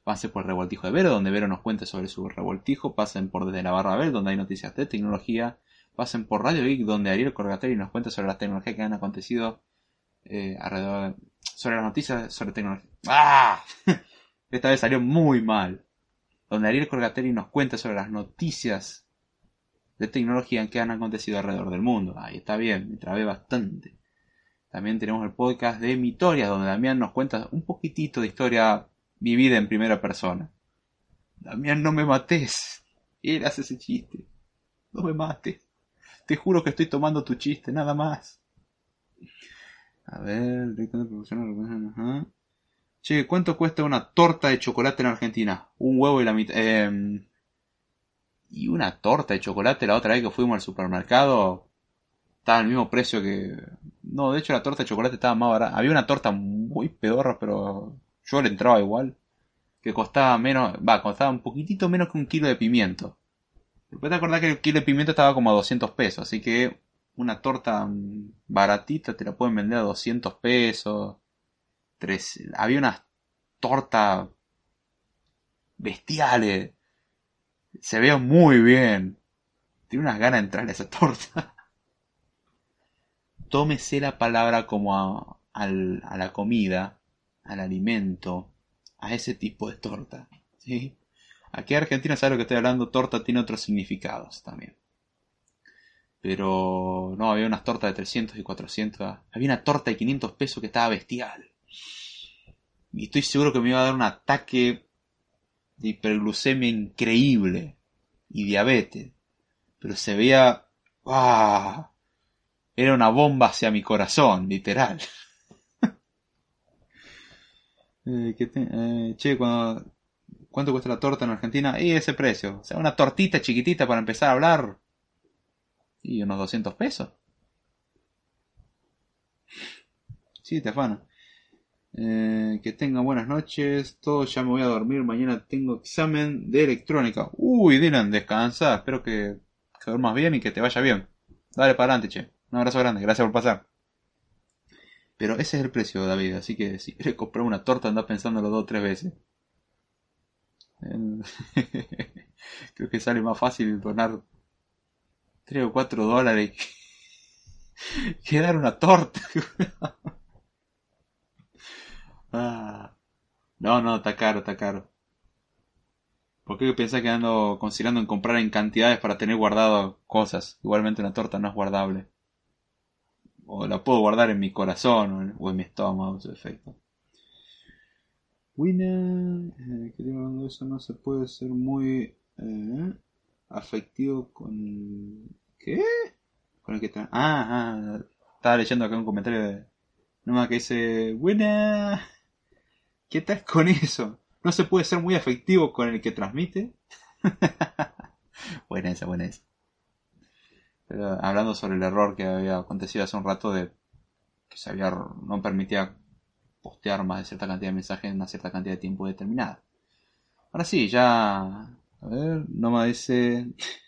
Pasen por el revoltijo de Vero, donde Vero nos cuenta sobre su revoltijo. Pasen por desde la barra Ver, donde hay noticias de tecnología. Pasen por Radio Geek, donde Ariel Corgateri nos cuenta sobre las tecnologías que han acontecido eh, alrededor, sobre las noticias sobre tecnología. ¡Ah! Esta vez salió muy mal donde Ariel Corgateri nos cuenta sobre las noticias de tecnología que han acontecido alrededor del mundo. Ahí está bien, me trabé bastante. También tenemos el podcast de Mitoria, donde Damián nos cuenta un poquitito de historia vivida en primera persona. Damián, no me mates. Él hace ese chiste. No me mates. Te juro que estoy tomando tu chiste, nada más. A ver, directamente. Che, ¿cuánto cuesta una torta de chocolate en Argentina? Un huevo y la mitad. Eh, y una torta de chocolate la otra vez que fuimos al supermercado estaba al mismo precio que. No, de hecho la torta de chocolate estaba más barata. Había una torta muy pedorra, pero yo le entraba igual. Que costaba menos. Va, costaba un poquitito menos que un kilo de pimiento. Después te acordás que el kilo de pimiento estaba como a 200 pesos, así que una torta baratita te la pueden vender a 200 pesos había unas tortas bestiales. Se veía muy bien. Tiene unas ganas de entrar a esa torta. Tómese la palabra como a, a la comida, al alimento, a ese tipo de torta. ¿sí? Aquí en Argentina sabe lo que estoy hablando, torta tiene otros significados también. Pero no, había unas tortas de 300 y 400. Había una torta de 500 pesos que estaba bestial. Y estoy seguro que me iba a dar un ataque de hiperglucemia increíble. Y diabetes. Pero se veía... ¡Ah! Era una bomba hacia mi corazón, literal. Eh, ¿qué te... eh, che, cuando... ¿cuánto cuesta la torta en Argentina? Y ese precio. O sea, una tortita chiquitita para empezar a hablar. Y unos 200 pesos. Sí, te. Eh, que tengan buenas noches. Todos ya me voy a dormir. Mañana tengo examen de electrónica. Uy, Dylan, descansa. Espero que, que duermas bien y que te vaya bien. Dale para adelante, che. Un abrazo grande. Gracias por pasar. Pero ese es el precio, David. Así que si quieres comprar una torta, anda pensándolo dos o tres veces. Creo que sale más fácil donar 3 o 4 dólares que dar una torta. Ah. No, no, está caro, está caro. ¿Por pensás que ando considerando en comprar en cantidades para tener guardado cosas? Igualmente una torta no es guardable. O la puedo guardar en mi corazón o en, mi estómago, su efecto. Winner, eh, que eso no se puede ser muy eh, afectivo con... ¿Qué? Con el que está... Ah, ah, estaba leyendo acá un comentario de... No más que dice... Winner... ¿Qué tal con eso? ¿No se puede ser muy afectivo con el que transmite? buena esa, buena esa. Hablando sobre el error que había acontecido hace un rato de que se había, no permitía postear más de cierta cantidad de mensajes en una cierta cantidad de tiempo determinada. Ahora sí, ya... A ver, no me dice...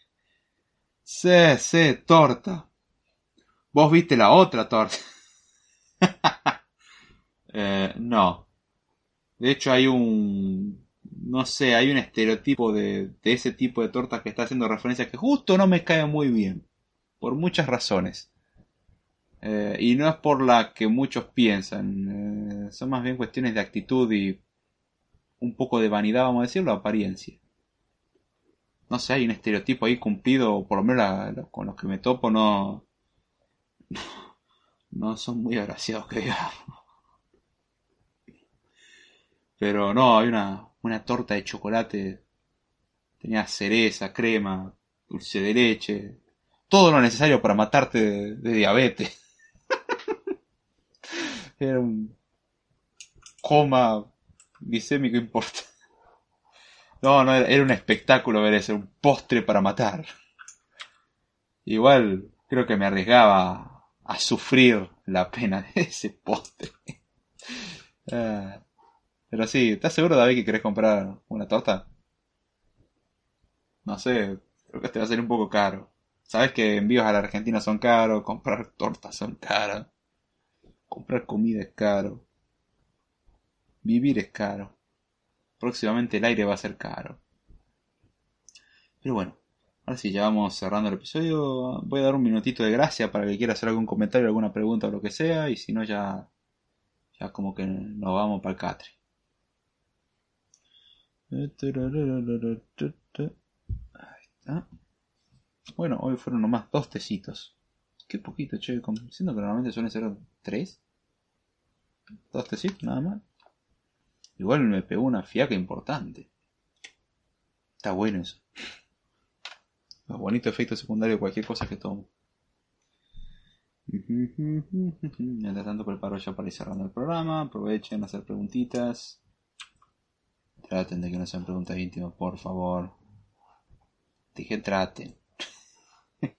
Sí, sí, torta. Vos viste la otra torta. eh, no. De hecho hay un... No sé, hay un estereotipo de, de ese tipo de tortas que está haciendo referencia que justo no me cae muy bien. Por muchas razones. Eh, y no es por la que muchos piensan. Eh, son más bien cuestiones de actitud y un poco de vanidad, vamos a decirlo, apariencia. No sé, hay un estereotipo ahí cumplido, por lo menos con los que me topo, no. No son muy agraciados que. Pero no, hay una, una torta de chocolate. Tenía cereza, crema, dulce de leche. Todo lo necesario para matarte de, diabetes. Era un coma glicémico importante. No, no, era, era un espectáculo ver eso, un postre para matar. Igual creo que me arriesgaba a sufrir la pena de ese postre. Ah, pero sí, ¿estás seguro, David, que querés comprar una torta? No sé, creo que te va a salir un poco caro. Sabes que envíos a la Argentina son caros, comprar tortas son caras, comprar comida es caro, vivir es caro, próximamente el aire va a ser caro. Pero bueno, ahora sí, ya vamos cerrando el episodio. Voy a dar un minutito de gracia para que quiera hacer algún comentario, alguna pregunta o lo que sea, y si no ya, ya como que nos vamos para el catre. Ahí está. Bueno, hoy fueron nomás dos tecitos. Qué poquito, che. Siendo que normalmente suelen ser tres. Dos tecitos, nada más. Igual me pegó una fiaca importante. Está bueno eso. Los bonitos efectos secundarios de cualquier cosa que tomo. Mientras tanto preparo ya para ir cerrando el programa. Aprovechen a hacer preguntitas. Traten de que no sean preguntas íntimas, por favor. Dije traten. Pero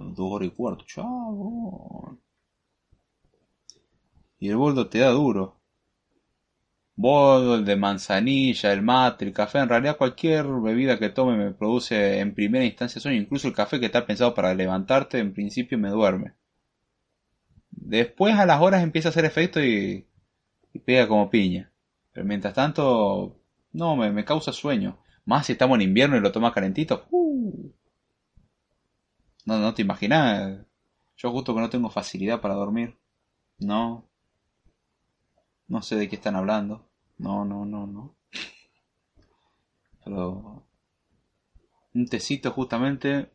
Dos horas y cuarto, chavo. Y el boldo te da duro. Boldo, el de manzanilla, el mate, el café. En realidad cualquier bebida que tome me produce en primera instancia sueño. Incluso el café que está pensado para levantarte, en principio me duerme. Después a las horas empieza a hacer efecto y, y pega como piña. Pero mientras tanto, no, me, me causa sueño. Más si estamos en invierno y lo tomas calentito. ¡uh! No, no te imaginas. Yo justo que no tengo facilidad para dormir. No. No sé de qué están hablando. No, no, no, no. Pero... Un tecito justamente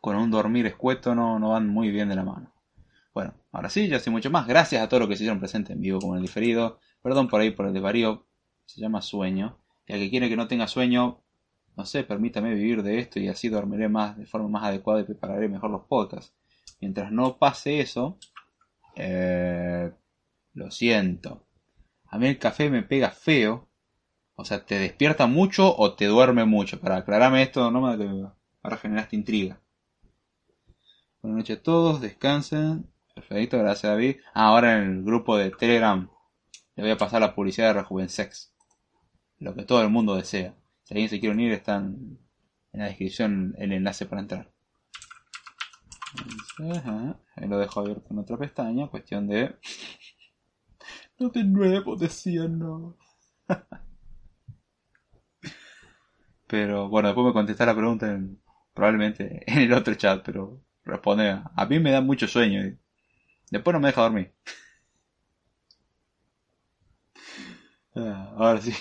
con un dormir escueto no, no van muy bien de la mano. Bueno, ahora sí, ya sé mucho más. Gracias a todos los que se hicieron presentes en vivo como en el diferido. Perdón por ahí por el desvarío. Se llama sueño. Y al que quiere que no tenga sueño, no sé, permítame vivir de esto y así dormiré más de forma más adecuada y prepararé mejor los podcasts. Mientras no pase eso, eh, lo siento. A mí el café me pega feo. O sea, te despierta mucho o te duerme mucho. Para aclararme esto, no me ahora generaste intriga. Buenas noches a todos, descansen. Perfecto, gracias David. Ah, ahora en el grupo de Telegram le voy a pasar la publicidad de Rejuvensex. Lo que todo el mundo desea. Si alguien se quiere unir, está en, la descripción el enlace para entrar. Ajá, ahí lo dejo abierto en otra pestaña. Cuestión de. No de nuevo, decía no. Pero bueno, después me contestar la pregunta en- probablemente en el otro chat, pero responde. A a mí me da mucho sueño y después no me deja dormir. Ah, Ahora sí.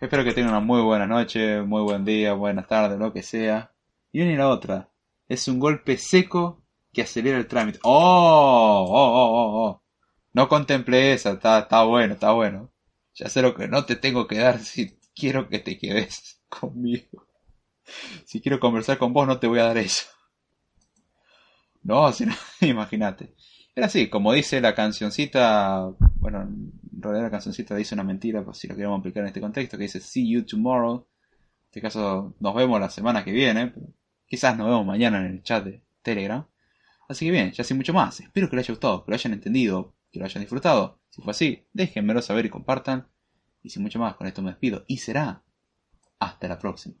Espero que tengan una muy buena noche, muy buen día, buenas tardes, lo que sea. Y una y la otra. Es un golpe seco que acelera el trámite. ¡Oh! ¡Oh, oh, oh, oh! No contemplé esa, está, está bueno, está bueno. Ya sé lo que no te tengo que dar si quiero que te quedes conmigo. Si quiero conversar con vos no te voy a dar eso. No, si no, imagínate. Era así, como dice la cancioncita, bueno, en realidad la cancioncita dice una mentira, pues si lo queremos aplicar en este contexto, que dice See you tomorrow, este caso nos vemos la semana que viene. Quizás nos vemos mañana en el chat de Telegram. Así que bien, ya sin mucho más. Espero que les haya gustado, que lo hayan entendido, que lo hayan disfrutado. Si fue así, déjenmelo saber y compartan. Y sin mucho más, con esto me despido. Y será hasta la próxima.